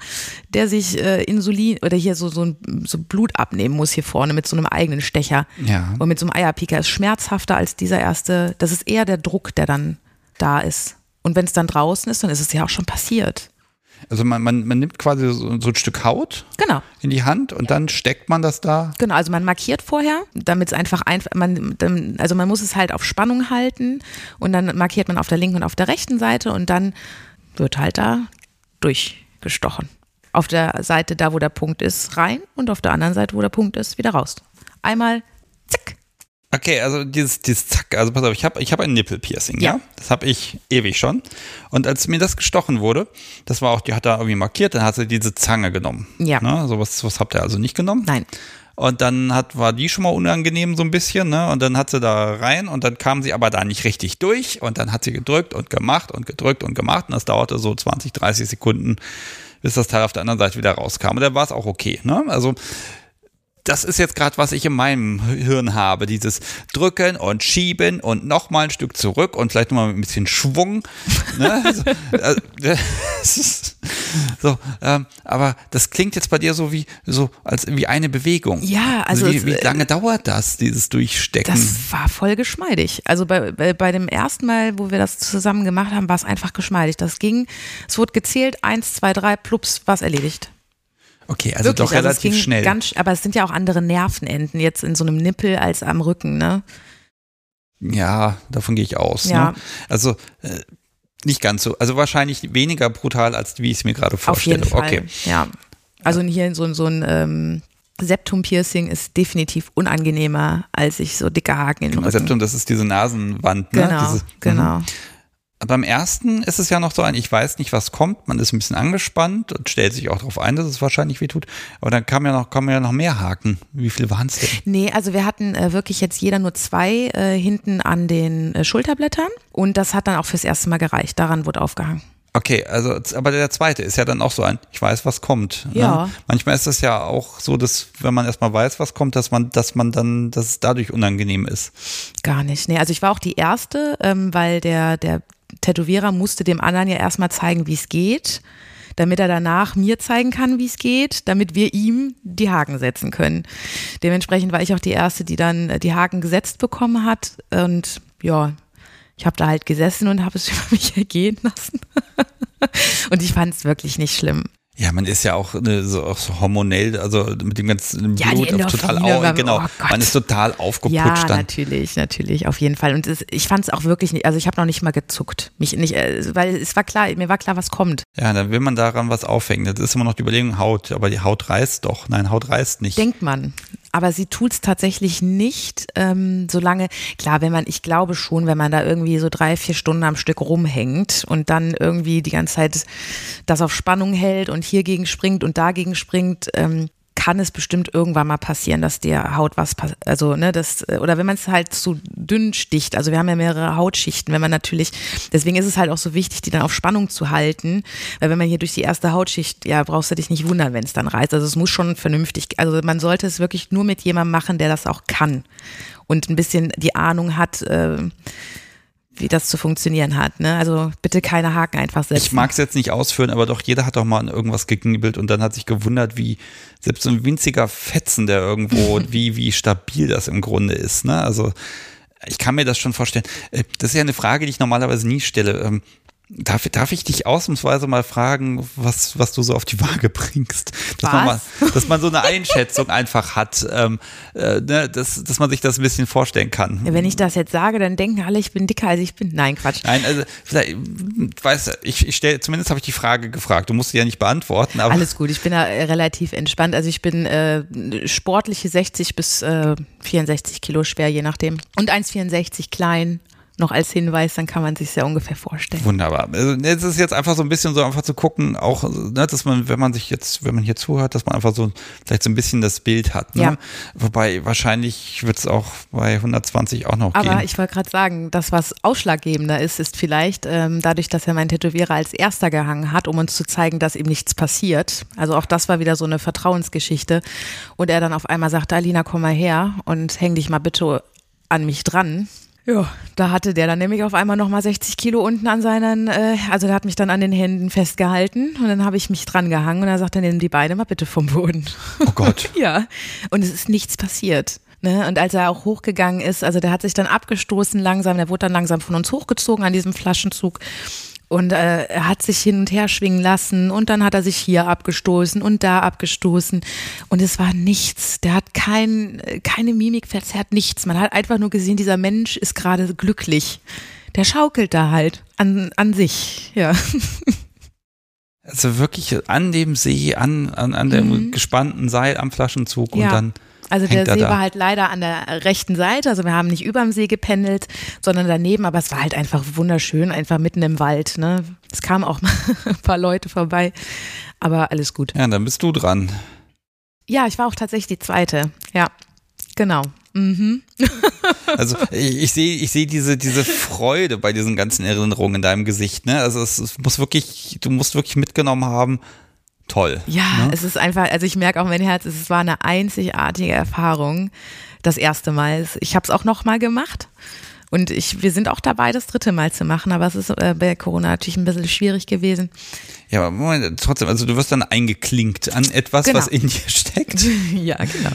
der sich äh, Insulin oder hier so, so, ein, so Blut abnehmen muss hier vorne mit so einem eigenen Stecher Ja. und mit so einem Eierpieker, ist schmerzhafter als dieser erste. Das ist eher der Druck, der dann da ist. Und wenn es dann draußen ist, dann ist es ja auch schon passiert. Also man, man, man nimmt quasi so, so ein Stück Haut Genau. in die Hand und dann steckt man das da. Genau, also man markiert vorher, damit es einfach einfach, man, also man muss es halt auf Spannung halten und dann markiert man auf der linken und auf der rechten Seite und dann wird halt da durchgestochen. Auf der Seite, da wo der Punkt ist, rein und auf der anderen Seite, wo der Punkt ist, wieder raus. Einmal, zack. Okay, also dieses, dieses Zack, also pass auf, ich habe ich hab ein Nippelpiercing, ja. Ja. Das habe ich ewig schon. Und als mir das gestochen wurde, das war auch, die hat da irgendwie markiert, dann hat sie diese Zange genommen. Ja. Ne? So was, was habt ihr also nicht genommen? Nein. Und dann hat, war die schon mal unangenehm so ein bisschen, ne? Und dann hat sie da rein und dann kam sie aber da nicht richtig durch und dann hat sie gedrückt und gemacht und gedrückt und gemacht und das dauerte so 20, 30 Sekunden, bis das Teil auf der anderen Seite wieder rauskam. Und dann war es auch okay, ne? Also das ist jetzt gerade, was ich in meinem Hirn habe. Dieses Drücken und Schieben und nochmal ein Stück zurück und vielleicht nochmal mit ein bisschen Schwung. Ne? so, äh, ist, so, ähm, aber das klingt jetzt bei dir so wie so als wie eine Bewegung. Ja, also wie, es, wie äh, lange dauert das, dieses Durchstecken? Das war voll geschmeidig. Also bei, bei, bei dem ersten Mal, wo wir das zusammen gemacht haben, war es einfach geschmeidig. Das ging, es wurde gezählt, eins, zwei, drei, plups, war es erledigt. Okay, also Wirklich, doch also es relativ ging schnell. Ganz, aber es sind ja auch andere Nervenenden jetzt in so einem Nippel als am Rücken, ne? Ja, davon gehe ich aus. Ja. Ne? Also äh, Nicht ganz so, also wahrscheinlich weniger brutal, als wie ich es mir gerade vorstelle. Auf jeden Fall, Okay. ja. Also hier so, so ein ähm, Septum-Piercing ist definitiv unangenehmer, als sich so dicke Haken in den Rücken. Septum, das ist diese Nasenwand, ne? Genau, Diese, genau. Beim ersten ist es ja noch so ein, ich weiß nicht, was kommt, man ist ein bisschen angespannt und stellt sich auch darauf ein, dass es wahrscheinlich wehtut. Aber dann kam ja noch, kommen ja noch mehr Haken. Wie viel waren es denn? Nee, also wir hatten äh, wirklich jetzt jeder nur zwei äh, hinten an den äh, Schulterblättern und das hat dann auch fürs erste Mal gereicht. Daran wurde aufgehangen. Okay, also, aber der zweite ist ja dann auch so ein, ich weiß, was kommt. Ja. Ne? Manchmal ist es ja auch so, dass, wenn man erstmal weiß, was kommt, dass man, dass man dann, dass es dadurch unangenehm ist. Gar nicht. Nee, also ich war auch die Erste, ähm, weil der, der Tätowierer musste dem anderen ja erstmal zeigen, wie es geht, damit er danach mir zeigen kann, wie es geht, damit wir ihm die Haken setzen können. Dementsprechend war ich auch die Erste, die dann äh, die Haken gesetzt bekommen hat. Und ja, ich habe da halt gesessen und habe es über mich ergehen lassen. und ich fand es wirklich nicht schlimm. Ja, man ist ja auch, ne, so, auch so hormonell, also mit dem ganzen Ja, Blut total au, weil- genau, oh man ist total aufgeputscht Ja, dann. natürlich, natürlich, auf jeden Fall. Und es, ich fand es auch wirklich nicht, also ich habe noch nicht mal gezuckt. Mich nicht, äh, weil es war klar, mir war klar, was kommt. Ja, dann will man daran was aufhängen. Das ist immer noch die Überlegung, Haut, aber die Haut reißt doch. Nein, Haut reißt nicht. Denkt man. Aber sie tut's tatsächlich nicht, ähm, solange, klar, wenn man, ich glaube schon, wenn man da irgendwie so drei, vier Stunden am Stück rumhängt und dann irgendwie die ganze Zeit das auf Spannung hält und hiergegen springt und dagegen springt, ähm, kann es bestimmt irgendwann mal passieren, dass der Haut was, also ne, das oder wenn man es halt zu dünn sticht. Also wir haben ja mehrere Hautschichten. Wenn man natürlich, deswegen ist es halt auch so wichtig, die dann auf Spannung zu halten, weil wenn man hier durch die erste Hautschicht, ja, brauchst du dich nicht wundern, wenn es dann reißt. Also es muss schon vernünftig. Also man sollte es wirklich nur mit jemandem machen, der das auch kann und ein bisschen die Ahnung hat. Äh, wie das zu funktionieren hat. Ne? Also bitte keine Haken einfach setzen. Ich mag es jetzt nicht ausführen, aber doch jeder hat doch mal an irgendwas geknibbelt und dann hat sich gewundert, wie selbst so ein winziger Fetzen, der irgendwo, wie, wie stabil das im Grunde ist. Ne? Also ich kann mir das schon vorstellen. Äh, Das ist ja eine Frage, die ich normalerweise nie stelle. Darf, darf ich dich ausnahmsweise mal fragen, was, was du so auf die Waage bringst? Dass, man, mal, dass man so eine Einschätzung einfach hat, ähm, äh, ne, dass, dass man sich das ein bisschen vorstellen kann. Wenn ich das jetzt sage, dann denken alle, ich bin dicker als ich bin. Nein, Quatsch. Nein, also vielleicht, weiß ich, ich stelle, zumindest habe ich die Frage gefragt. Du musst sie ja nicht beantworten, aber Alles gut, ich bin da äh, relativ entspannt. Also ich bin äh, sportliche 60 bis äh, 64 Kilo schwer, je nachdem. Und 1,64 klein. Noch als Hinweis, dann kann man sich ja ungefähr vorstellen. wunderbar. Also, es ist jetzt einfach so ein bisschen so einfach zu gucken, auch, ne, dass man, wenn man sich jetzt, wenn man hier zuhört, dass man einfach so vielleicht so ein bisschen das Bild hat. Ne? Ja. Wobei wahrscheinlich wird es auch bei 120 auch noch Aber gehen. ich wollte gerade sagen, das, was ausschlaggebender ist, ist vielleicht ähm, dadurch, dass er mein Tätowierer als erster gehangen hat, um uns zu zeigen, dass ihm nichts passiert. Also auch das war wieder so eine Vertrauensgeschichte. Und er dann auf einmal sagte, Alina, komm mal her und häng dich mal bitte an mich dran. Ja, da hatte der dann nämlich auf einmal nochmal 60 Kilo unten an seinen, äh, also der hat mich dann an den Händen festgehalten und dann habe ich mich dran gehangen und er sagte, nimm die Beine mal bitte vom Boden. oh Gott. Ja, und es ist nichts passiert. Ne? Und als er auch hochgegangen ist, also der hat sich dann abgestoßen langsam, der wurde dann langsam von uns hochgezogen an diesem Flaschenzug. Und äh, er hat sich hin und her schwingen lassen und dann hat er sich hier abgestoßen und da abgestoßen. Und es war nichts. Der hat kein, keine Mimik verzerrt, nichts. Man hat einfach nur gesehen, dieser Mensch ist gerade glücklich. Der schaukelt da halt an, an sich, ja. Also wirklich an dem See, an, an, an dem gespannten Seil am Flaschenzug und Mhm. Ja. dann Also hängt der er See da. war halt leider an der rechten Seite, also wir haben nicht überm See gependelt, sondern daneben, aber es war halt einfach wunderschön, einfach mitten im Wald. Ne? Es kamen auch mal ein paar Leute vorbei, aber alles gut. Ja, dann bist du dran. Ja, ich war auch tatsächlich die zweite. Ja, genau. Mhm. Also ich, ich sehe ich sehe diese, diese Freude bei diesen ganzen Erinnerungen in deinem Gesicht. Ne? Also es, es muss wirklich, du musst wirklich mitgenommen haben. Toll. Ja, Ne? es ist einfach, also ich merke auch mein Herz, es war eine einzigartige Erfahrung. Das erste Mal. Ich habe es auch noch mal gemacht. Und ich, wir sind auch dabei, das dritte Mal zu machen, aber es ist äh, bei Corona natürlich ein bisschen schwierig gewesen. Ja, aber Moment, trotzdem, also du wirst dann eingeklinkt an etwas, Genau. was in dir steckt. ja, genau.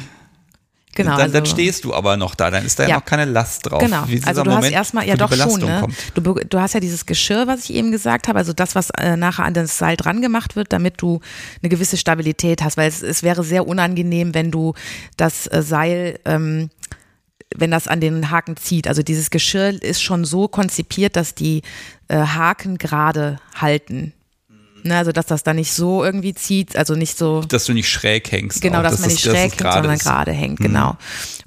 Genau. dann, dann also- stehst du aber noch da, dann ist da ja, Ja. noch keine Last drauf. Genau, also du Moment, hast erstmal, ja doch schon, ne? Du, du hast ja dieses Geschirr, was ich eben gesagt habe, also das, was äh, nachher an das Seil dran gemacht wird, damit du eine gewisse Stabilität hast, weil es, es wäre sehr unangenehm, wenn du das äh, Seil ähm, wenn das an den Haken zieht. Also dieses Geschirr ist schon so konzipiert, dass die äh, Haken gerade halten. Ne, also dass das da nicht so irgendwie zieht, also nicht so. Dass du nicht schräg hängst. Genau, auch, dass, man nicht das, schräg hängt, sondern gerade hängt, genau. Mhm.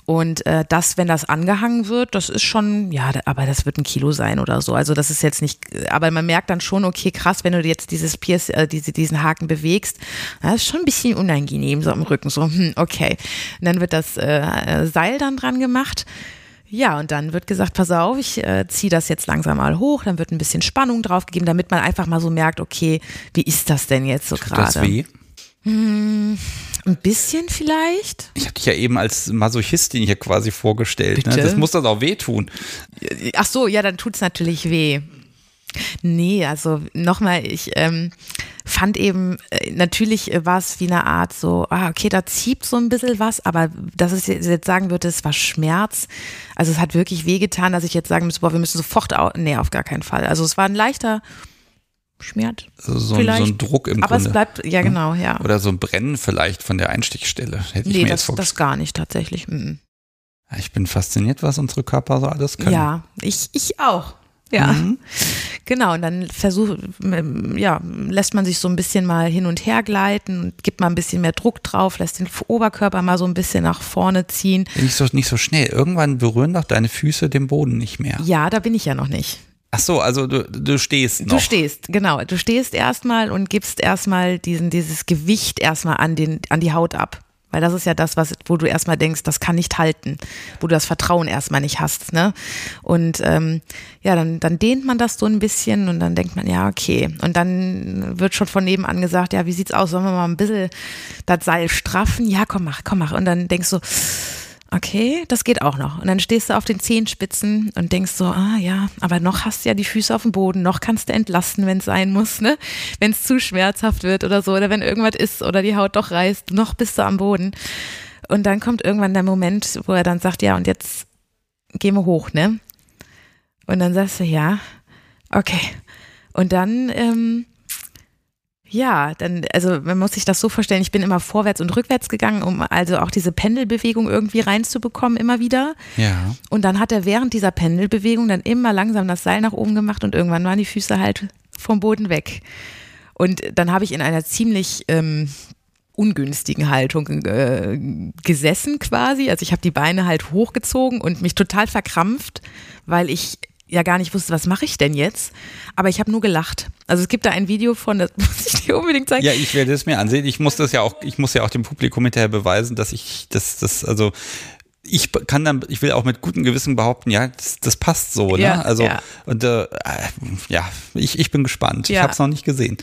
Und äh, das, wenn das angehangen wird, das ist schon, ja, aber das wird ein Kilo sein oder so. Also das ist jetzt nicht, aber man merkt dann schon, okay, krass, wenn du jetzt dieses Pierce, äh, diese, diesen Haken bewegst, das ist schon ein bisschen unangenehm so am Rücken, so, hm, okay. Und dann wird das äh, äh, Seil dann dran gemacht. Ja, und dann wird gesagt, pass auf, ich äh, ziehe das jetzt langsam mal hoch, dann wird ein bisschen Spannung draufgegeben, damit man einfach mal so merkt, okay, wie ist das denn jetzt so Tut das gerade? weh? Ein bisschen vielleicht? Ich habe dich ja eben als Masochistin hier quasi vorgestellt. Ne? Das muss das auch wehtun. Ach so, ja, dann tut's natürlich weh. Nee, also nochmal, ich ähm, fand eben, äh, natürlich äh, war es wie eine Art so, ah, okay, da zieht so ein bisschen was, aber dass ich jetzt sagen würde, es war Schmerz. Also es hat wirklich wehgetan, dass ich jetzt sagen müsste, boah, wir müssen sofort, nee, auf gar keinen Fall. Also es war ein leichter Schmerz. Also so, ein- so ein Druck im aber Grunde. es bleibt, ja genau, ja. Oder so ein Brennen vielleicht von der Einstichstelle. Hätte ich Nee, mir das, jetzt vorgestellt. das gar nicht tatsächlich. Mhm. Ich bin fasziniert, was unsere Körper so alles können. Ja, ich, ich auch. Ja, Mhm. genau. Und dann versucht, ja, lässt man sich so ein bisschen mal hin und her gleiten und gibt mal ein bisschen mehr Druck drauf, lässt den Oberkörper mal so ein bisschen nach vorne ziehen. Nicht so, nicht so schnell. Irgendwann berühren doch deine Füße den Boden nicht mehr. Ja, da bin ich ja noch nicht. Ach so, also du, du stehst noch. Du stehst, genau. Du stehst erstmal und gibst erstmal diesen, dieses Gewicht erstmal an den, an die Haut ab. Weil das ist ja das, was, wo du erstmal denkst, das kann nicht halten, wo du das Vertrauen erstmal nicht hast, ne? Und ähm, ja, dann, dann dehnt man das so ein bisschen und dann denkt man, ja, okay. Und dann wird schon von nebenan gesagt, ja, wie sieht's aus? Sollen wir mal ein bisschen das Seil straffen? Ja, komm, mach, komm, mach. Und dann denkst du, okay, das geht auch noch. Und dann stehst du auf den Zehenspitzen und denkst so, ah ja, aber noch hast du ja die Füße auf dem Boden, noch kannst du entlasten, wenn es sein muss, ne? Wenn es zu schmerzhaft wird oder so, oder wenn irgendwas ist oder die Haut doch reißt, noch bist du am Boden. Und dann kommt irgendwann der Moment, wo er dann sagt, ja, und jetzt gehen wir hoch, ne? Und dann sagst du, ja, okay. Und dann, ähm, ja, dann, also man muss sich das so vorstellen, ich bin immer vorwärts und rückwärts gegangen, um also auch diese Pendelbewegung irgendwie reinzubekommen, immer wieder. Ja. Und dann hat er während dieser Pendelbewegung dann immer langsam das Seil nach oben gemacht und irgendwann waren die Füße halt vom Boden weg. Und dann habe ich in einer ziemlich ähm, ungünstigen Haltung äh, gesessen quasi. Also ich habe die Beine halt hochgezogen und mich total verkrampft, weil ich ja gar nicht wusste, was mache ich denn jetzt. Aber ich habe nur gelacht. Also es gibt da ein Video von, das muss ich dir unbedingt zeigen. Ja, ich werde es mir ansehen. Ich muss das ja auch, ich muss ja auch dem Publikum hinterher beweisen, dass ich, das, das, also ich kann dann, ich will auch mit gutem Gewissen behaupten, ja, das, das passt so, ne? Ja, also ja. und äh, ja, ich, ich bin gespannt. Ich Ja. habe es noch nicht gesehen.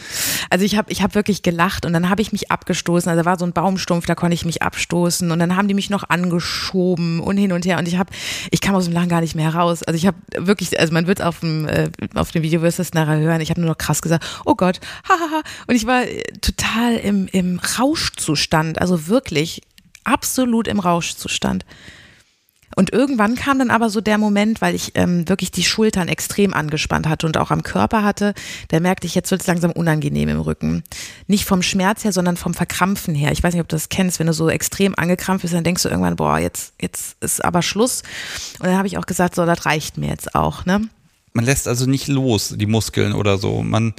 Also ich habe ich hab wirklich gelacht und dann habe ich mich abgestoßen. Also da war so ein Baumstumpf, da konnte ich mich abstoßen und dann haben die mich noch angeschoben und hin und her und ich habe, ich kam aus dem Lachen gar nicht mehr heraus. Also ich habe wirklich, also man wird auf dem äh, auf dem Video wirst du es nachher hören. Ich habe nur noch krass gesagt, oh Gott, hahaha. Und ich war äh, total im im Rauschzustand, also wirklich absolut im Rauschzustand. Und irgendwann kam dann aber so der Moment, weil ich ähm, wirklich die Schultern extrem angespannt hatte und auch am Körper hatte, da merkte ich, jetzt wird es langsam unangenehm im Rücken. Nicht vom Schmerz her, sondern vom Verkrampfen her. Ich weiß nicht, ob du das kennst, wenn du so extrem angekrampft bist, dann denkst du irgendwann, boah, jetzt, jetzt ist aber Schluss. Und dann habe ich auch gesagt, so, das reicht mir jetzt auch, ne? Man lässt also nicht los, die Muskeln oder so. Man,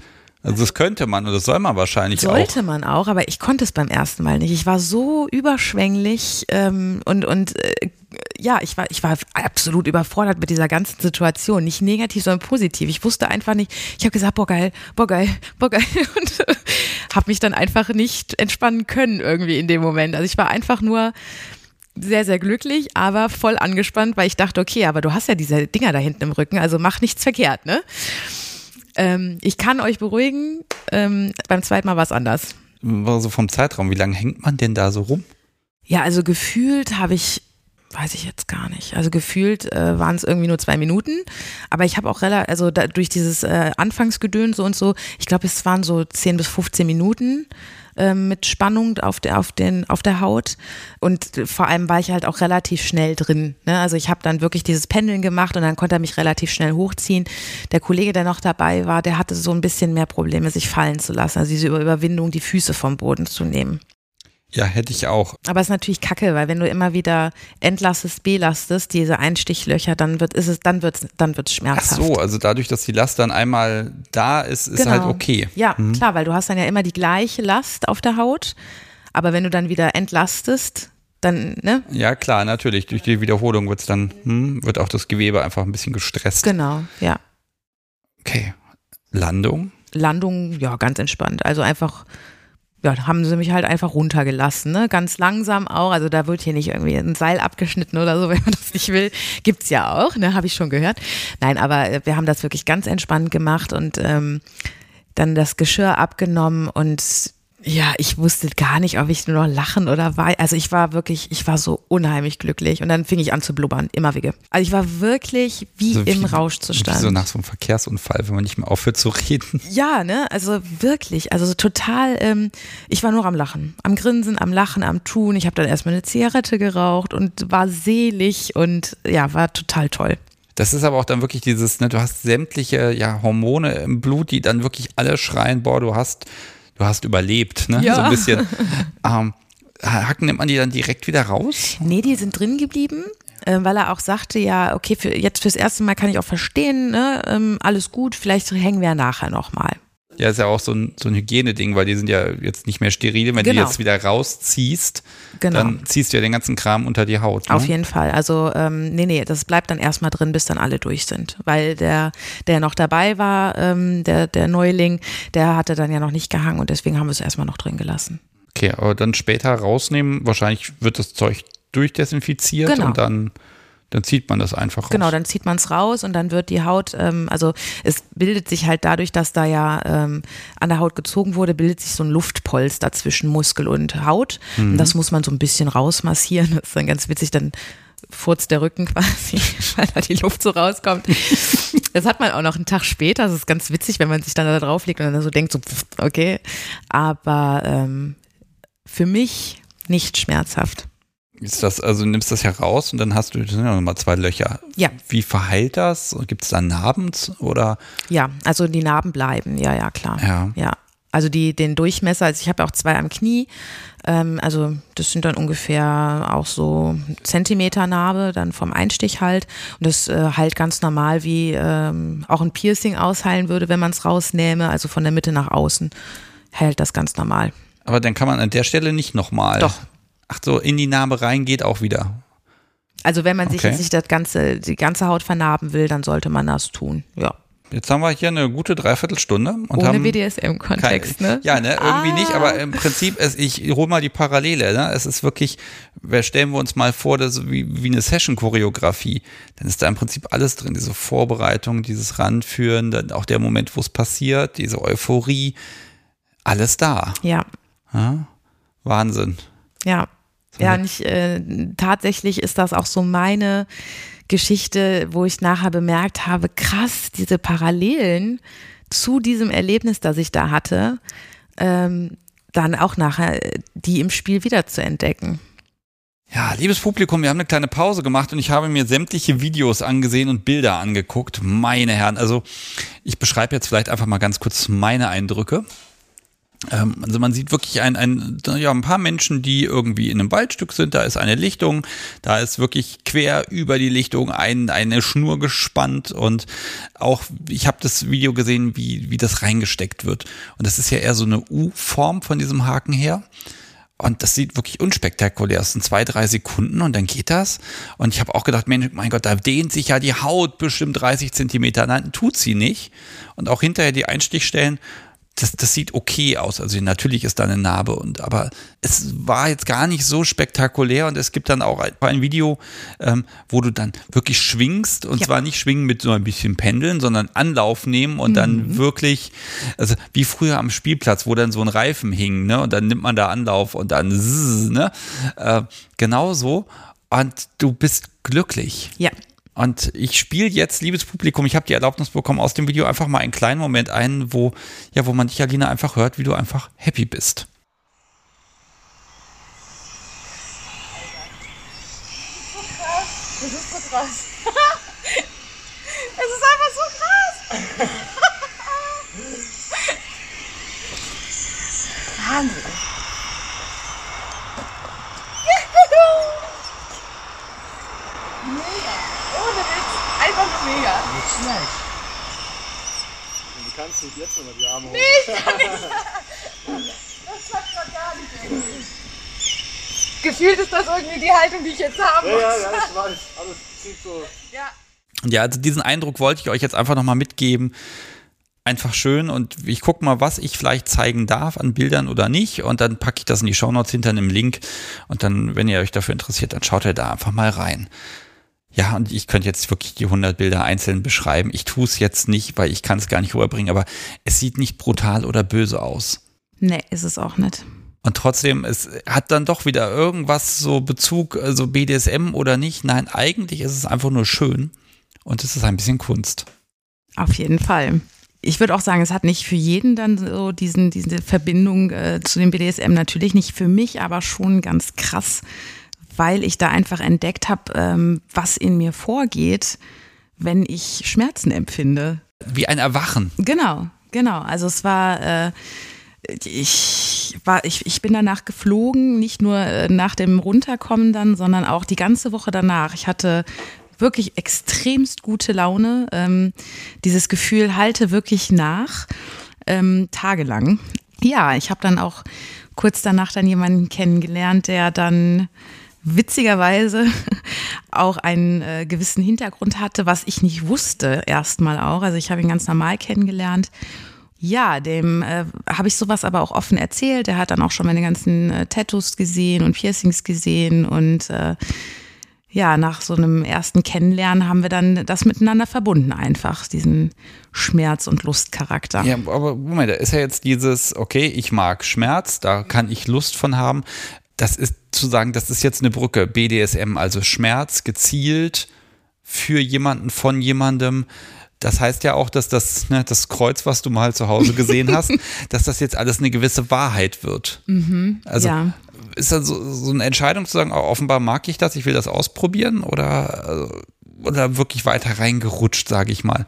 also das könnte man und das soll man wahrscheinlich Sollte auch. man auch, aber ich konnte es beim ersten Mal nicht. Ich war so überschwänglich ähm, und, und äh, ja, ich war, ich war absolut überfordert mit dieser ganzen Situation. Nicht negativ, sondern positiv. Ich wusste einfach nicht, ich habe gesagt, boah geil, boah geil, boah geil und äh, habe mich dann einfach nicht entspannen können irgendwie in dem Moment. Also ich war einfach nur sehr, sehr glücklich, aber voll angespannt, weil ich dachte, okay, aber du hast ja diese Dinger da hinten im Rücken, also mach nichts verkehrt, ne? Ähm, ich kann euch beruhigen, ähm, beim zweiten Mal war es anders. Also vom Zeitraum, wie lange hängt man denn da so rum? Ja, also gefühlt habe ich, weiß ich jetzt gar nicht. Also gefühlt äh, waren es irgendwie nur zwei Minuten, aber ich habe auch relativ, also da, durch dieses äh, Anfangsgedöns so und so, ich glaube, es waren so 10 bis 15 Minuten ähm, mit Spannung auf der, auf, den, auf der Haut. Und äh, vor allem war ich halt auch relativ schnell drin. Ne? Also ich habe dann wirklich dieses Pendeln gemacht und dann konnte er mich relativ schnell hochziehen. Der Kollege, der noch dabei war, der hatte so ein bisschen mehr Probleme, sich fallen zu lassen. Also diese Überwindung, die Füße vom Boden zu nehmen. Ja, hätte ich auch. Aber es ist natürlich kacke, weil wenn du immer wieder entlastest, belastest, diese Einstichlöcher, dann wird ist es, dann wird's, dann wird's schmerzhaft. Ach so, also dadurch, dass die Last dann einmal da ist, ist Genau. halt okay. Ja, klar, weil du hast dann ja immer die gleiche Last auf der Haut. Aber wenn du dann wieder entlastest, dann, ne? Ja, klar, natürlich. Durch die Wiederholung wird's dann, hm, wird auch das Gewebe einfach ein bisschen gestresst. Genau, ja. Okay. Landung. Landung, ja, ganz entspannt. Also einfach, ja, haben sie mich halt einfach runtergelassen, ne? Ganz langsam auch. Also da wird hier nicht irgendwie ein Seil abgeschnitten oder so, wenn man das nicht will. Gibt's ja auch, ne? Habe ich schon gehört. Nein, aber äh, wir haben das wirklich ganz entspannt gemacht und ähm, dann das Geschirr abgenommen und ja, ich wusste gar nicht, ob ich nur noch lachen oder weinen. Also ich war wirklich, ich war so unheimlich glücklich und dann fing ich an zu blubbern, immer wieder. Also ich war wirklich wie So im wie- Rauschzustand. Wie so nach so einem Verkehrsunfall, wenn man nicht mehr aufhört zu reden. Ja, ne, also wirklich, also so total, ähm, ich war nur am Lachen, am Grinsen, am Lachen, am Tun. Ich habe dann erstmal eine Zigarette geraucht und war selig und ja, war total toll. Das ist aber auch dann wirklich dieses, ne, du hast sämtliche ja, Hormone im Blut, die dann wirklich alle schreien, boah, du hast, du hast überlebt, ne? Ja. So ein bisschen. Ähm, Hacken nimmt man die dann direkt wieder raus? Nee, die sind drin geblieben, äh, weil er auch sagte, ja, okay, für, jetzt fürs erste Mal kann ich auch verstehen, ne, ähm, alles gut, vielleicht hängen wir nachher nochmal. Ja, ist ja auch so ein, so ein Hygieneding, weil die sind ja jetzt nicht mehr steril. Wenn du Genau. die jetzt wieder rausziehst, Genau. dann ziehst du ja den ganzen Kram unter die Haut. Ne? Auf jeden Fall. Also, ähm, nee, nee, das bleibt dann erstmal drin, bis dann alle durch sind. Weil der, der noch dabei war, ähm, der, der Neuling, der hatte dann ja noch nicht gehangen und deswegen haben wir es erstmal noch drin gelassen. Okay, aber dann später rausnehmen, wahrscheinlich wird das Zeug durchdesinfiziert Genau. und dann, dann zieht man das einfach raus. Genau, dann zieht man es raus und dann wird die Haut, ähm, also es bildet sich halt dadurch, dass da ja ähm, an der Haut gezogen wurde, bildet sich so ein Luftpolster zwischen Muskel und Haut. Und das muss man so ein bisschen rausmassieren. Das ist dann ganz witzig, dann furzt der Rücken quasi, weil da die Luft so rauskommt. Das hat man auch noch einen Tag später. Das ist ganz witzig, wenn man sich dann da drauf legt und dann so denkt, so, okay. Aber ähm, für mich nicht schmerzhaft. Ist das, also du nimmst das ja raus und dann hast du ja nochmal zwei Löcher. Ja. Wie verheilt das? Gibt es da Narben oder? Ja, also die Narben bleiben, ja, ja, klar. Ja. Ja. Also die, den Durchmesser, also ich habe auch zwei am Knie, ähm, also das sind dann ungefähr auch so Zentimeter Narbe, dann vom Einstich halt. Und das äh, heilt ganz normal, wie ähm, auch ein Piercing ausheilen würde, wenn man es rausnähme, also von der Mitte nach außen heilt das ganz normal. Aber dann kann man an der Stelle nicht nochmal. Doch. Ach so, in die Narbe rein geht auch wieder. Also wenn man sich Okay. nicht das ganze, die ganze Haut vernarben will, dann sollte man das tun. Ja. Jetzt haben wir hier eine gute Dreiviertelstunde und Ohne BDSM-Kontext, ne? Ja, ne, irgendwie Ah. nicht, aber im Prinzip, es, ich hole mal die Parallele, ne? Es ist wirklich, wir stellen wir uns mal vor, das ist wie, wie eine Session-Choreografie. Dann ist da im Prinzip alles drin, diese Vorbereitung, dieses Ranführen, dann auch der Moment, wo es passiert, diese Euphorie, alles da. Ja. Ja? Wahnsinn. Ja. Ja, und ich, äh, tatsächlich ist das auch so meine Geschichte, wo ich nachher bemerkt habe, krass, diese Parallelen zu diesem Erlebnis, das ich da hatte, ähm, dann auch nachher äh, die im Spiel wieder zu entdecken. Ja, liebes Publikum, wir haben eine kleine Pause gemacht und ich habe mir sämtliche Videos angesehen und Bilder angeguckt. Meine Herren, also ich beschreibe jetzt vielleicht einfach mal ganz kurz meine Eindrücke. Ähm, also man sieht wirklich ein, ein, ja, ein paar Menschen, die irgendwie in einem Waldstück sind. Da ist eine Lichtung, da ist wirklich quer über die Lichtung ein, eine Schnur gespannt und auch, ich habe das Video gesehen, wie, wie das reingesteckt wird. Und das ist ja eher so eine U-Form von diesem Haken her. Und das sieht wirklich unspektakulär aus. Sind zwei, drei Sekunden und dann geht das. Und ich habe auch gedacht, Mensch, mein Gott, da dehnt sich ja die Haut bestimmt 30 Zentimeter. Nein, tut sie nicht. Und auch hinterher die Einstichstellen, das, das sieht okay aus. Also natürlich ist da eine Narbe und aber es war jetzt gar nicht so spektakulär und es gibt dann auch ein, Video, ähm, wo du dann wirklich schwingst und Ja. zwar nicht schwingen mit so ein bisschen Pendeln, sondern Anlauf nehmen und dann wirklich, also wie früher am Spielplatz, wo dann so ein Reifen hing, ne? Und dann nimmt man da Anlauf und dann zzz, ne? Äh, genau so. Und du bist glücklich. Ja. Und ich spiele jetzt, liebes Publikum, ich habe die Erlaubnis bekommen, aus dem Video einfach mal einen kleinen Moment ein, wo, ja, wo man dich, Alina, einfach hört, wie du einfach happy bist. Das ist so krass. Es ist einfach so krass. Wahnsinn. Mega. Nur mega. Nicht schlecht. Du kannst nicht jetzt noch die Arme hoch. Das klappt grad gar nicht irgendwie. Gefühlt ist das irgendwie die Haltung, die ich jetzt haben Ja, muss. ja, ja, ich weiß. Alles zieht so. Ja. Ja, also diesen Eindruck wollte ich euch jetzt einfach nochmal mitgeben. Einfach schön und ich gucke mal, was ich vielleicht zeigen darf an Bildern oder nicht und dann packe ich das in die Shownotes hinter einem Link und dann, wenn ihr euch dafür interessiert, dann schaut ihr da einfach mal rein. Ja, und ich könnte jetzt wirklich die 100 Bilder einzeln beschreiben. Ich tue es jetzt nicht, weil ich kann es gar nicht rüberbringen, aber es sieht nicht brutal oder böse aus. Nee, ist es auch nicht. Und trotzdem, es hat dann doch wieder irgendwas so Bezug, also BDSM oder nicht. Nein, eigentlich ist es einfach nur schön und es ist ein bisschen Kunst. Auf jeden Fall. Ich würde auch sagen, es hat nicht für jeden dann so diesen, diese Verbindung äh, zu dem BDSM, natürlich nicht für mich, aber schon ganz krass, weil ich da einfach entdeckt habe, ähm, was in mir vorgeht, wenn ich Schmerzen empfinde. Wie ein Erwachen. Genau, genau. Also es war, äh, ich war, ich, ich bin danach geflogen, nicht nur äh, nach dem Runterkommen dann, sondern auch die ganze Woche danach. Ich hatte wirklich extremst gute Laune. Ähm, dieses Gefühl halte wirklich nach, ähm, tagelang. Ja, ich habe dann auch kurz danach dann jemanden kennengelernt, der dann witzigerweise auch einen äh, gewissen Hintergrund hatte, was ich nicht wusste erstmal auch. Also ich habe ihn ganz normal kennengelernt. Ja, dem äh, habe ich sowas aber auch offen erzählt. Er hat dann auch schon meine ganzen äh, Tattoos gesehen und Piercings gesehen und äh, ja, nach so einem ersten Kennenlernen haben wir dann das miteinander verbunden einfach, diesen Schmerz- und Lustcharakter. Ja, aber Moment, da ist ja jetzt dieses, okay, ich mag Schmerz, da kann ich Lust von haben. Das ist zu sagen, das ist jetzt eine Brücke, BDSM, also Schmerz gezielt für jemanden, von jemandem. Das heißt ja auch, dass das, ne, das Kreuz, was du mal zu Hause gesehen hast, dass das jetzt alles eine gewisse Wahrheit wird. also ja. ist das so, so eine Entscheidung zu sagen, oh, offenbar mag ich das, ich will das ausprobieren oder, äh, oder wirklich weiter reingerutscht, sage ich mal.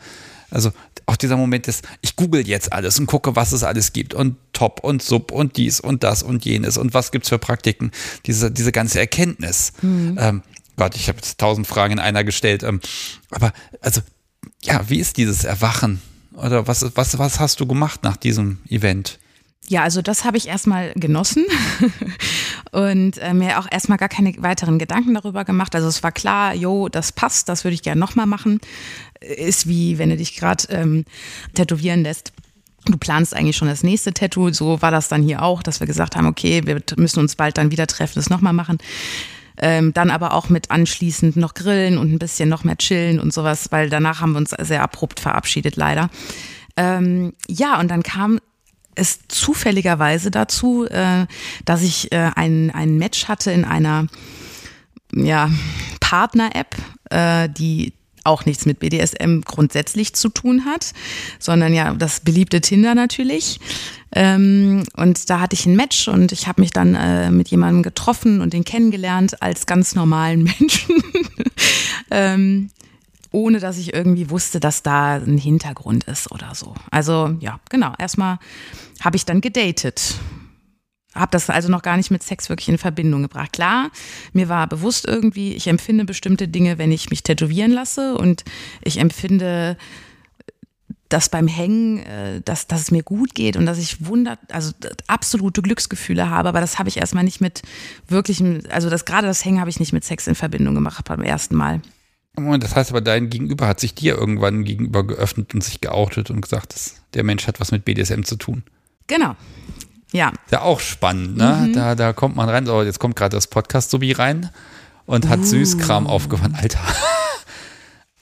Also auch dieser Moment ist, ich google jetzt alles und gucke, was es alles gibt und Top und Sub und dies und das und jenes und was gibt's für Praktiken. Diese, diese ganze Erkenntnis. Ähm, Gott, ich habe jetzt tausend Fragen in einer gestellt. Ähm, aber also, ja, wie ist dieses Erwachen? Oder was, was, was hast du gemacht nach diesem Event? Ja, also das habe ich erstmal genossen und äh, mir auch erstmal gar keine weiteren Gedanken darüber gemacht. Also es war klar, jo, das passt, das würde ich gerne nochmal machen. Ist wie, wenn du dich gerade ähm, tätowieren lässt. Du planst eigentlich schon das nächste Tattoo. So war das dann hier auch, dass wir gesagt haben, okay, wir müssen uns bald dann wieder treffen, das nochmal machen. Ähm, dann aber auch mit anschließend noch grillen und ein bisschen noch mehr chillen und sowas, weil danach haben wir uns sehr abrupt verabschiedet, leider. Ähm, ja, und dann kam es zufälligerweise dazu, äh, dass ich äh, ein, ein Match hatte in einer ja, Partner-App, äh, die auch nichts mit BDSM grundsätzlich zu tun hat, sondern ja das beliebte Tinder natürlich. Ähm, und da hatte ich ein Match und ich habe mich dann äh, mit jemandem getroffen und den kennengelernt als ganz normalen Menschen. ähm, ohne dass ich irgendwie wusste, dass da ein Hintergrund ist oder so. Also ja, genau. Erstmal habe ich dann gedatet. Habe das also noch gar nicht mit Sex wirklich in Verbindung gebracht. Klar, mir war bewusst irgendwie, ich empfinde bestimmte Dinge, wenn ich mich tätowieren lasse und ich empfinde dass beim Hängen, äh, dass, dass es mir gut geht und dass ich wundert, also absolute Glücksgefühle habe, aber das habe ich erstmal nicht mit wirklichem, also das gerade das Hängen habe ich nicht mit Sex in Verbindung gemacht beim ersten Mal. Moment, das heißt aber, dein Gegenüber hat sich dir irgendwann gegenüber geöffnet und sich geoutet und gesagt, dass der Mensch hat was mit BDSM zu tun. Genau. Ja. Ist ja auch spannend, ne? Da, da kommt man rein, so, jetzt kommt gerade das Podcast-Sobi rein und hat Süßkram aufgewandt. Alter.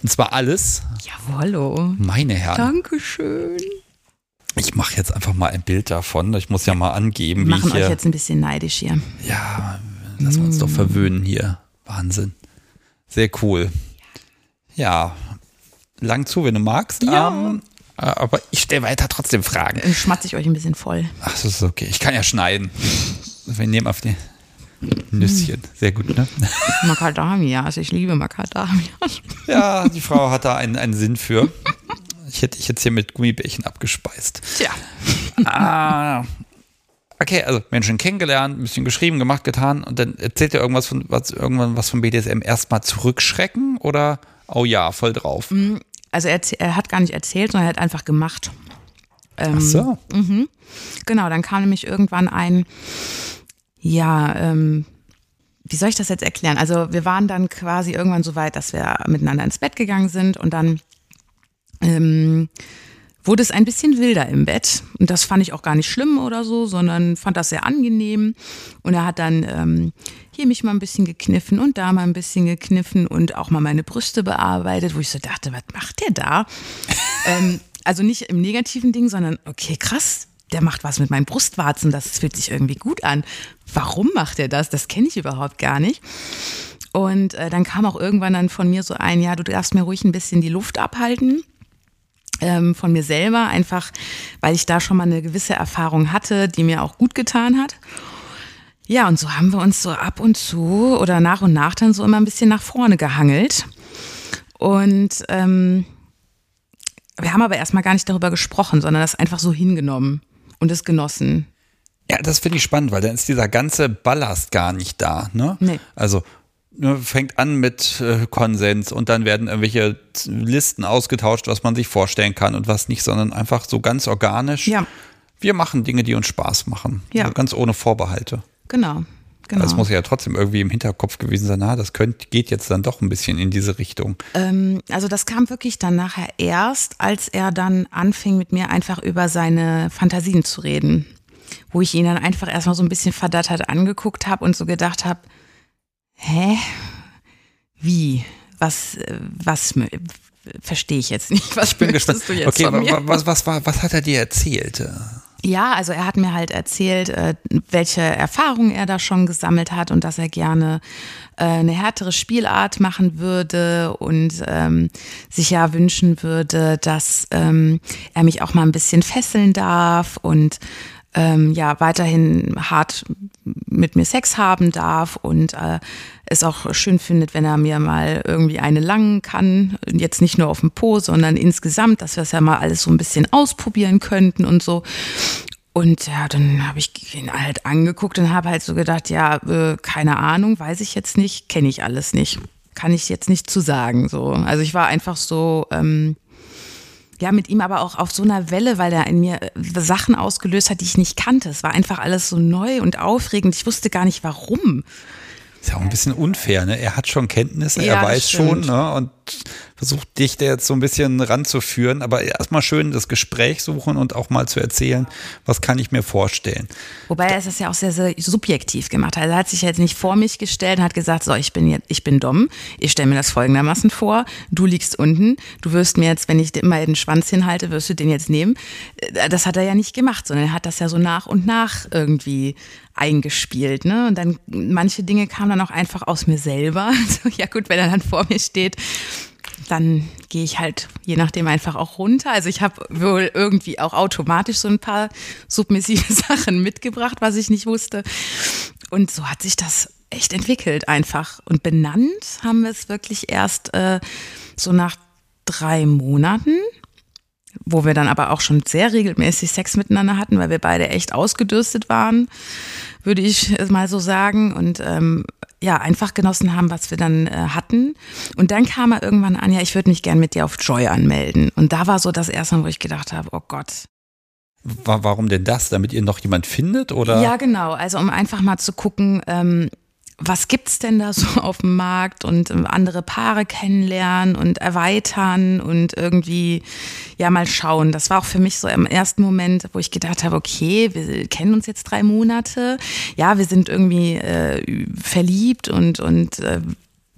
Und zwar alles. Jawollo. Meine Herren. Dankeschön. Ich mache jetzt einfach mal ein Bild davon. Ich muss ja mal angeben, Wir wie machen ich euch hier. jetzt ein bisschen neidisch hier. Ja, lassen wir uns doch verwöhnen hier. Wahnsinn. Sehr cool. Ja, lang zu, wenn du magst. Ja. Ähm, aber ich stelle weiter trotzdem Fragen. Dann schmatze ich euch ein bisschen voll. Ach, das ist okay. Ich kann ja schneiden. Wir nehmen auf die Nüsschen. Sehr gut, ne? Macadamia, also ich liebe Macadamia. Ja, die Frau hat da einen, einen Sinn für. Ich hätte ich jetzt hier mit Gummibärchen abgespeist. Tja. Ah, Okay, also Menschen kennengelernt, ein bisschen geschrieben, gemacht, getan und dann erzählt er irgendwas von was, irgendwann was von BDSM erstmal zurückschrecken oder oh ja, voll drauf. Also er, er hat gar nicht erzählt, sondern er hat einfach gemacht. Ähm, Ach so. Genau, dann kam nämlich irgendwann ein, ja, ähm, wie soll ich das jetzt erklären? Also wir waren dann quasi irgendwann so weit, dass wir miteinander ins Bett gegangen sind und dann ähm, wurde es ein bisschen wilder im Bett. Und das fand ich auch gar nicht schlimm oder so, sondern fand das sehr angenehm. Und er hat dann ähm, hier mich mal ein bisschen gekniffen und da mal ein bisschen gekniffen und auch mal meine Brüste bearbeitet, wo ich so dachte, was macht der da? ähm, also nicht im negativen Ding, sondern okay, krass, der macht was mit meinen Brustwarzen, das fühlt sich irgendwie gut an. Warum macht er das? Das kenne ich überhaupt gar nicht. Und äh, dann kam auch irgendwann dann von mir so ein, ja, du darfst mir ruhig ein bisschen die Luft abhalten von mir selber, einfach weil ich da schon mal eine gewisse Erfahrung hatte, die mir auch gut getan hat. Ja, und so haben wir uns so ab und zu oder nach und nach dann so immer ein bisschen nach vorne gehangelt. Und ähm, wir haben aber erstmal gar nicht darüber gesprochen, sondern das einfach so hingenommen und es genossen. Ja, das finde ich spannend, weil dann ist dieser ganze Ballast gar nicht da. Ne? Nee. Also fängt an mit äh, Konsens und dann werden irgendwelche Listen ausgetauscht, was man sich vorstellen kann und was nicht, sondern einfach so ganz organisch. Ja. Wir machen Dinge, die uns Spaß machen. Ja. Also ganz ohne Vorbehalte. Genau. genau. Das muss ja trotzdem irgendwie im Hinterkopf gewesen sein, na, das könnt, geht jetzt dann doch ein bisschen in diese Richtung. Ähm, also das kam wirklich dann nachher erst, als er dann anfing mit mir einfach über seine Fantasien zu reden. Wo ich ihn dann einfach erstmal so ein bisschen verdattert angeguckt habe und so gedacht habe, hä? Wie? Was, was verstehe ich jetzt nicht? Was Ich bin gespannt. du jetzt Okay, von mir? wa- was, was, war, was hat er dir erzählt? Ja, also er hat mir halt erzählt, äh, welche Erfahrungen er da schon gesammelt hat und dass er gerne äh, eine härtere Spielart machen würde und ähm, sich ja wünschen würde, dass ähm, er mich auch mal ein bisschen fesseln darf und ähm, ja weiterhin hart mit mir Sex haben darf und äh, es auch schön findet, wenn er mir mal irgendwie eine langen kann. Und Jetzt nicht nur auf dem Po, sondern insgesamt, dass wir es ja mal alles so ein bisschen ausprobieren könnten und so. Und ja, dann habe ich ihn halt angeguckt und habe halt so gedacht, ja, äh, keine Ahnung, weiß ich jetzt nicht, kenne ich alles nicht. Kann ich jetzt nicht zu sagen. So. Also ich war einfach so, ähm, ja, mit ihm aber auch auf so einer Welle, weil er in mir äh, Sachen ausgelöst hat, die ich nicht kannte. Es war einfach alles so neu und aufregend. Ich wusste gar nicht warum. Ist ja auch ein bisschen unfair, ne? Er hat schon Kenntnisse, Ja, er weiß schon, ne? Und versucht dich da jetzt so ein bisschen ranzuführen, aber erstmal schön das Gespräch suchen und auch mal zu erzählen, was kann ich mir vorstellen. Wobei er es ja auch sehr, sehr subjektiv gemacht hat. Also er hat sich jetzt nicht vor mich gestellt und hat gesagt, so, ich bin jetzt, ich bin Dom, ich stelle mir das folgendermaßen vor, du liegst unten, du wirst mir jetzt, wenn ich dir immer den Schwanz hinhalte, wirst du den jetzt nehmen. Äh, Das hat er ja nicht gemacht, sondern er hat das ja so nach und nach irgendwie eingespielt, ne? Und dann manche Dinge kamen dann auch einfach aus mir selber. So, ja gut, wenn er dann vor mir steht, dann gehe ich halt je nachdem einfach auch runter. Also ich habe wohl irgendwie auch automatisch so ein paar submissive Sachen mitgebracht, was ich nicht wusste. Und so hat sich das echt entwickelt einfach. Und benannt haben wir es wirklich erst äh, so nach drei Monaten, wo wir dann aber auch schon sehr regelmäßig Sex miteinander hatten, weil wir beide echt ausgedürstet waren, würde ich mal so sagen. Und ähm, ja, einfach genossen haben, was wir dann äh, hatten. Und dann kam er irgendwann an, ja, ich würde mich gern mit dir auf Joy anmelden. Und da war so das erste Mal, wo ich gedacht habe, oh Gott. Wa- Warum denn das? Damit ihr noch jemand findet? Oder? Ja, genau. Also um einfach mal zu gucken, ähm, was gibt's denn da so auf dem Markt und ähm, andere Paare kennenlernen und erweitern und irgendwie ja mal schauen. Das war auch für mich so im ersten Moment, wo ich gedacht habe, okay, wir kennen uns jetzt drei Monate, ja, wir sind irgendwie äh, verliebt und und äh,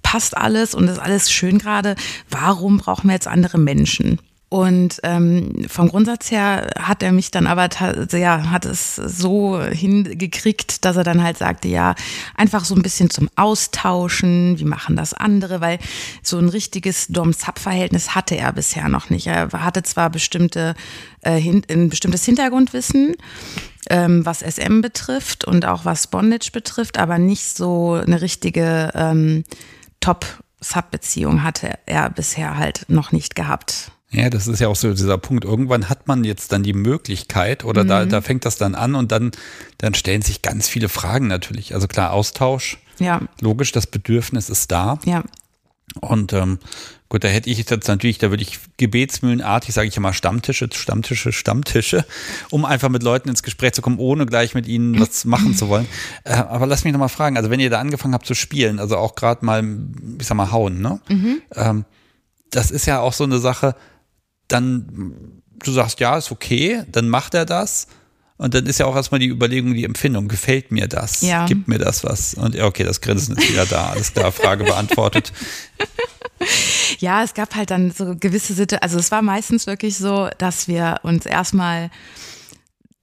passt alles und ist alles schön gerade. Warum brauchen wir jetzt andere Menschen? Und ähm, vom Grundsatz her hat er mich dann aber ta- ja, hat es so hingekriegt, dass er dann halt sagte, ja, einfach so ein bisschen zum Austauschen, wie machen das andere, weil so ein richtiges Dom-Sub-Verhältnis hatte er bisher noch nicht. Er hatte zwar bestimmte, äh, ein bestimmtes Hintergrundwissen, ähm, was SM betrifft und auch was Bondage betrifft, aber nicht so eine richtige ähm, Top-Sub-Beziehung hatte er bisher halt noch nicht gehabt. Ja, das ist ja auch so dieser Punkt. Irgendwann hat man jetzt dann die Möglichkeit oder da, Mhm. da fängt das dann an und dann, dann stellen sich ganz viele Fragen natürlich. Also klar, Austausch, Ja, logisch, das Bedürfnis ist da. ja. Und ähm, gut, da hätte ich jetzt natürlich, da würde ich gebetsmühlenartig, sage ich immer, Stammtische, Stammtische, Stammtische, um einfach mit Leuten ins Gespräch zu kommen, ohne gleich mit ihnen was machen zu wollen. Äh, aber lass mich nochmal fragen, also wenn ihr da angefangen habt zu spielen, also auch gerade mal, ich sag mal, hauen, ne? Ähm, das ist ja auch so eine Sache, dann, du sagst, ja, ist okay, dann macht er das. Und dann ist ja auch erstmal die Überlegung, die Empfindung, gefällt mir das? Ja. Gibt mir das was? Und ja, okay, das Grinsen ist wieder da, alles klar, Frage beantwortet. Ja, es gab halt dann so gewisse Situationen, also es war meistens wirklich so, dass wir uns erstmal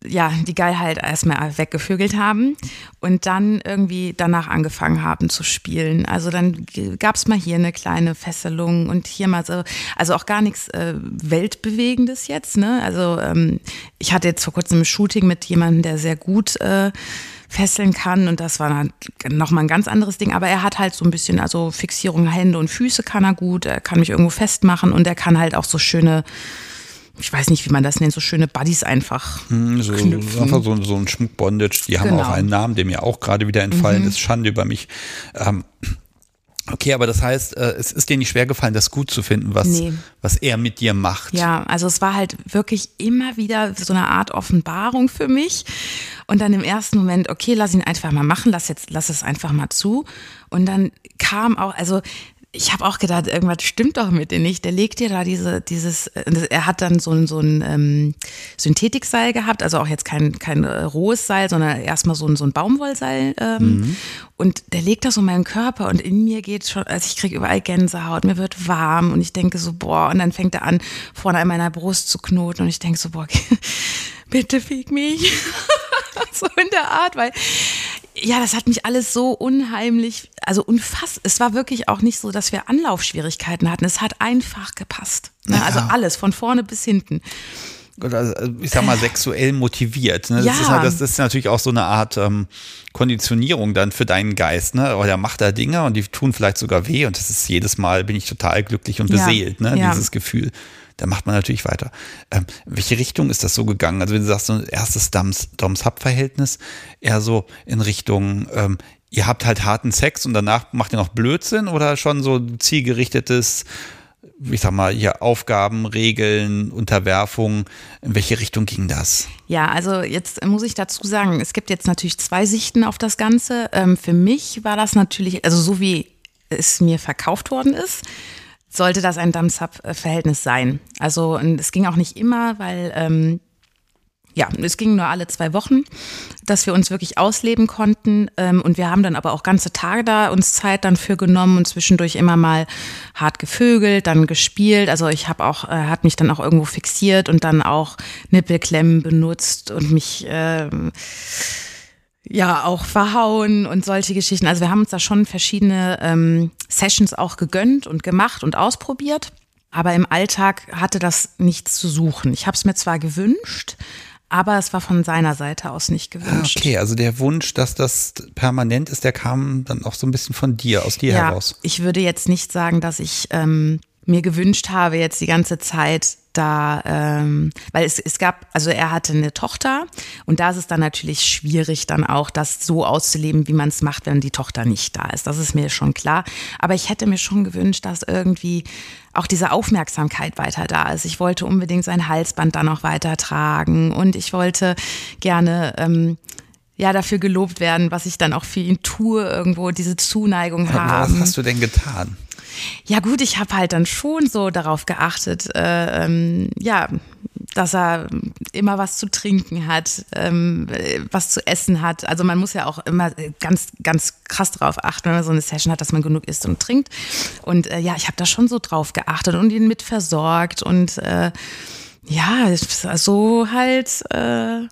ja, die Geilheit erstmal weggevögelt haben und dann irgendwie danach angefangen haben zu spielen. Also dann gab es mal hier eine kleine Fesselung und hier mal so, also auch gar nichts äh, Weltbewegendes jetzt, ne? Also ähm, ich hatte jetzt vor kurzem ein Shooting mit jemandem, der sehr gut äh, fesseln kann und das war dann nochmal ein ganz anderes Ding, aber er hat halt so ein bisschen, also Fixierung Hände und Füße kann er gut, er kann mich irgendwo festmachen und er kann halt auch so schöne ich weiß nicht, wie man das nennt, so schöne Buddies einfach. Hm, So, knüpfen. einfach so, so ein Schmuckbondage, die haben Genau. auch einen Namen, der mir auch gerade wieder entfallen ist. Schande über mich. Ähm, okay, aber das heißt, äh, es ist dir nicht schwer gefallen, das gut zu finden, was, Nee. was er mit dir macht. Ja, also es war halt wirklich immer wieder so eine Art Offenbarung für mich. Und dann im ersten Moment, okay, lass ihn einfach mal machen, lass jetzt, lass es einfach mal zu. Und dann kam auch, also ich habe auch gedacht, irgendwas stimmt doch mit dir nicht. Der legt dir da diese, dieses, äh, er hat dann so ein, so ein ähm, Synthetikseil gehabt, also auch jetzt kein, kein äh, rohes Seil, sondern erstmal so ein, so ein Baumwollseil. Ähm, Und der legt das um meinen Körper und in mir geht schon, also ich kriege überall Gänsehaut, mir wird warm und ich denke so, boah, und dann fängt er an, vorne an meiner Brust zu knoten und ich denke so, boah, bitte fick mich. so in der Art, weil ja, das hat mich alles so unheimlich, also unfassbar. Es war wirklich auch nicht so, dass wir Anlaufschwierigkeiten hatten. Es hat einfach gepasst. Ne? Also Ja. alles, von vorne bis hinten. Äh, ich sag mal sexuell motiviert. Ne? Das, Ja. ist halt, das ist natürlich auch so eine Art ähm, Konditionierung dann für deinen Geist. Ne? Oder macht da Dinge und die tun vielleicht sogar weh und das ist jedes Mal bin ich total glücklich und Ja. beseelt. Ne? Ja. Dieses Gefühl. Da macht man natürlich weiter. Ähm, in welche Richtung ist das so gegangen? Also wenn du sagst, so ein erstes Doms- Doms-Hub-Verhältnis, eher so in Richtung, ähm, ihr habt halt harten Sex und danach macht ihr noch Blödsinn oder schon so zielgerichtetes, ich sag mal, hier Aufgaben, Regeln, Unterwerfung. In welche Richtung ging das? Ja, also jetzt muss ich dazu sagen, es gibt jetzt natürlich zwei Sichten auf das Ganze. Ähm, für mich war das natürlich, also so wie es mir verkauft worden ist, sollte das ein Thumbs-Up-Verhältnis sein. Also es ging auch nicht immer, weil ähm, ja, es ging nur alle zwei Wochen, dass wir uns wirklich ausleben konnten. Ähm, und wir haben dann aber auch ganze Tage da uns Zeit dann für genommen und zwischendurch immer mal hart gevögelt, dann gespielt. Also ich habe auch, er hat mich dann auch irgendwo fixiert und dann auch Nippelklemmen benutzt und mich ähm, ja auch verhauen und solche Geschichten. Also wir haben uns da schon verschiedene ähm, Sessions auch gegönnt und gemacht und ausprobiert. Aber im Alltag hatte das nichts zu suchen. Ich habe es mir zwar gewünscht, aber es war von seiner Seite aus nicht Ah, gewünscht. Okay, also der Wunsch, dass das permanent ist, der kam dann auch so ein bisschen von dir, aus dir ja, heraus. ich würde jetzt nicht sagen, dass ich ähm, mir gewünscht habe, jetzt die ganze Zeit da, ähm, weil es, es gab, also er hatte eine Tochter und da ist es dann natürlich schwierig, dann auch das so auszuleben, wie man es macht, wenn die Tochter nicht da ist. Das ist mir schon klar. Aber ich hätte mir schon gewünscht, dass irgendwie auch diese Aufmerksamkeit weiter da ist. Ich wollte unbedingt sein Halsband dann auch weiter tragen und ich wollte gerne ähm, ja dafür gelobt werden, was ich dann auch für ihn tue, irgendwo diese Zuneigung haben. Was hast du denn getan? Ja gut, ich habe halt dann schon so darauf geachtet, äh, ähm, ja, dass er immer was zu trinken hat, ähm, äh, was zu essen hat. Also man muss ja auch immer ganz, ganz krass darauf achten, wenn man so eine Session hat, dass man genug isst und trinkt. Und äh, ja, ich habe da schon so drauf geachtet und ihn mit versorgt und äh, ja, so halt. Äh,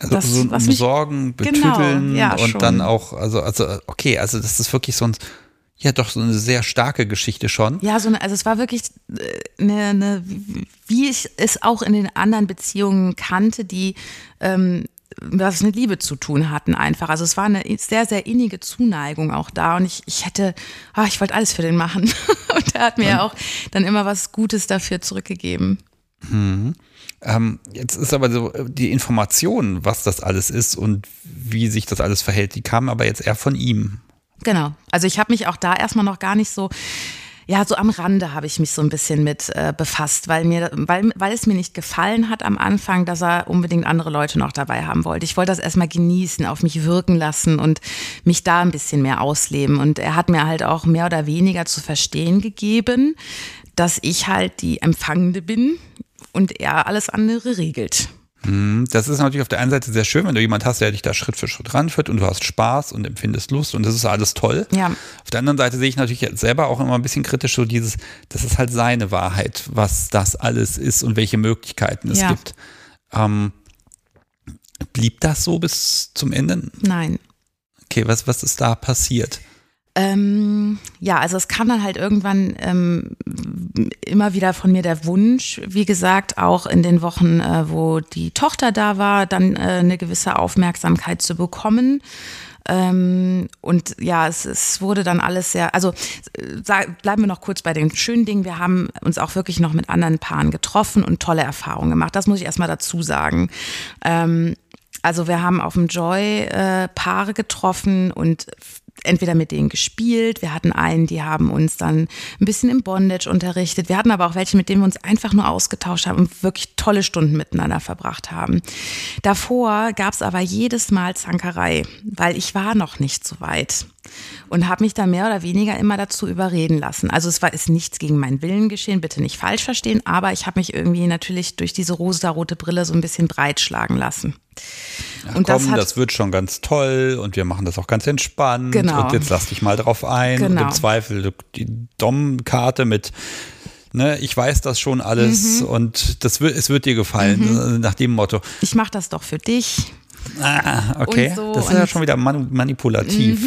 Also Das, so was umsorgen, Genau, betütteln ja, und schon. dann auch, also, also, okay, also das ist wirklich so ein, ja doch so eine sehr starke Geschichte schon. Ja, so eine, also es war wirklich äh, eine, eine, wie ich es auch in den anderen Beziehungen kannte, die ähm, was mit Liebe zu tun hatten einfach. Also es war eine sehr, sehr innige Zuneigung auch da und ich, ich hätte, ah, ich wollte alles für den machen. und er hat mir ja auch dann immer was Gutes dafür zurückgegeben. Mhm. Ähm, jetzt ist aber so die Information, was das alles ist und wie sich das alles verhält, die kam aber jetzt eher von ihm. Genau. Also ich habe mich auch da erstmal noch gar nicht so ja, so am Rande habe ich mich so ein bisschen mit äh, befasst, weil mir, weil, weil es mir nicht gefallen hat am Anfang, dass er unbedingt andere Leute noch dabei haben wollte. Ich wollte das erstmal genießen, auf mich wirken lassen und mich da ein bisschen mehr ausleben. Und er hat mir halt auch mehr oder weniger zu verstehen gegeben, dass ich halt die Empfangende bin und er alles andere regelt. Mhm. Das ist natürlich auf der einen Seite sehr schön, wenn du jemand hast, der dich da Schritt für Schritt ranführt und du hast Spaß und empfindest Lust und das ist alles toll. Ja. Auf der anderen Seite sehe ich natürlich selber auch immer ein bisschen kritisch so dieses, das ist halt seine Wahrheit, was das alles ist und welche Möglichkeiten es Ja. gibt. Ähm, blieb das so bis zum Ende? Nein. Okay, was, was ist da passiert? Ähm, ja, also es kam dann halt irgendwann ähm, immer wieder von mir der Wunsch, wie gesagt, auch in den Wochen, äh, wo die Tochter da war, dann äh, eine gewisse Aufmerksamkeit zu bekommen. Ähm, und ja, es, es wurde dann alles sehr, also bleiben wir noch kurz bei den schönen Dingen. Wir haben uns auch wirklich noch mit anderen Paaren getroffen und tolle Erfahrungen gemacht. Das muss ich erstmal dazu sagen. Ähm, also wir haben auf dem Joy äh, Paare getroffen und entweder mit denen gespielt. Wir hatten einen, die haben uns dann ein bisschen im Bondage unterrichtet. Wir hatten aber auch welche, mit denen wir uns einfach nur ausgetauscht haben und wirklich tolle Stunden miteinander verbracht haben. Davor gab es aber jedes Mal Zankerei, weil ich war noch nicht so weit und habe mich da mehr oder weniger immer dazu überreden lassen. Also es war ist nichts gegen meinen Willen geschehen, bitte nicht falsch verstehen, aber ich habe mich irgendwie natürlich durch diese rosarote Brille so ein bisschen breitschlagen lassen. Ach, Und das komm, hat- das wird schon ganz toll und wir machen das auch ganz entspannt Genau. und jetzt lass dich mal drauf ein und Genau. im Zweifel die Dom-Karte mit Ne, ich weiß das schon alles Mhm. und das wird, es wird dir gefallen, äh, nach dem Motto. Ich mache das doch für dich. Ah, okay. Und so das ist ja und- schon wieder man manipulativ.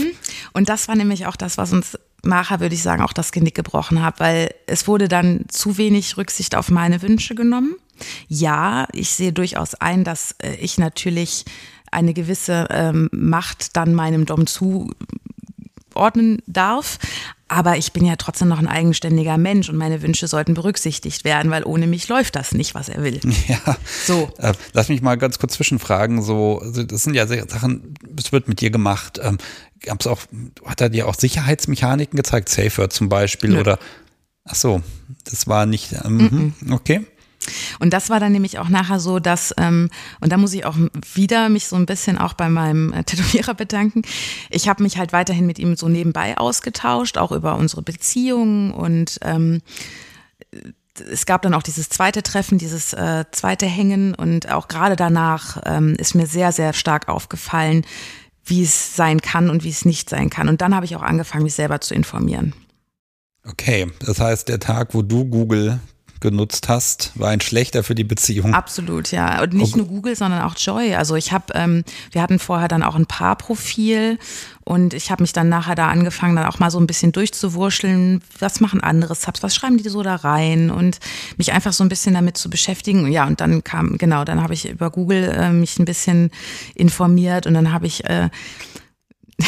Und das war nämlich auch das, was uns nachher, würde ich sagen, auch das Genick gebrochen hat, weil es wurde dann zu wenig Rücksicht auf meine Wünsche genommen. Ja, ich sehe durchaus ein, dass äh, ich natürlich eine gewisse ähm, Macht dann meinem Dom zuordnen darf. Aber ich bin ja trotzdem noch ein eigenständiger Mensch und meine Wünsche sollten berücksichtigt werden, weil ohne mich läuft das nicht, was er will. Ja. So. Äh, lass mich mal ganz kurz zwischenfragen. So, also das sind ja Sachen, das wird mit dir gemacht. Ähm, gab's auch, hat er dir auch Sicherheitsmechaniken gezeigt? Safer zum Beispiel Nö. oder? Ach so, das war nicht. Ähm, Okay. Und das war dann nämlich auch nachher so, dass, ähm, und da muss ich auch wieder mich so ein bisschen auch bei meinem äh, Tätowierer bedanken. Ich habe mich halt weiterhin mit ihm so nebenbei ausgetauscht, auch über unsere Beziehungen und ähm, es gab dann auch dieses zweite Treffen, dieses äh, zweite Hängen und auch gerade danach ähm, ist mir sehr, sehr stark aufgefallen, wie es sein kann und wie es nicht sein kann. Und dann habe ich auch angefangen, mich selber zu informieren. Okay, das heißt, der Tag, wo du Google genutzt hast, war ein schlechter für die Beziehung. Absolut, ja. Und nicht nur Google, sondern auch Joy. Also ich habe, ähm, wir hatten vorher dann auch ein Paarprofil und ich habe mich dann nachher da angefangen, dann auch mal so ein bisschen durchzuwurschteln, was machen andere Subs, was schreiben die so da rein und mich einfach so ein bisschen damit zu beschäftigen. Ja, und dann kam, genau, dann habe ich über Google äh, mich ein bisschen informiert und dann habe ich äh,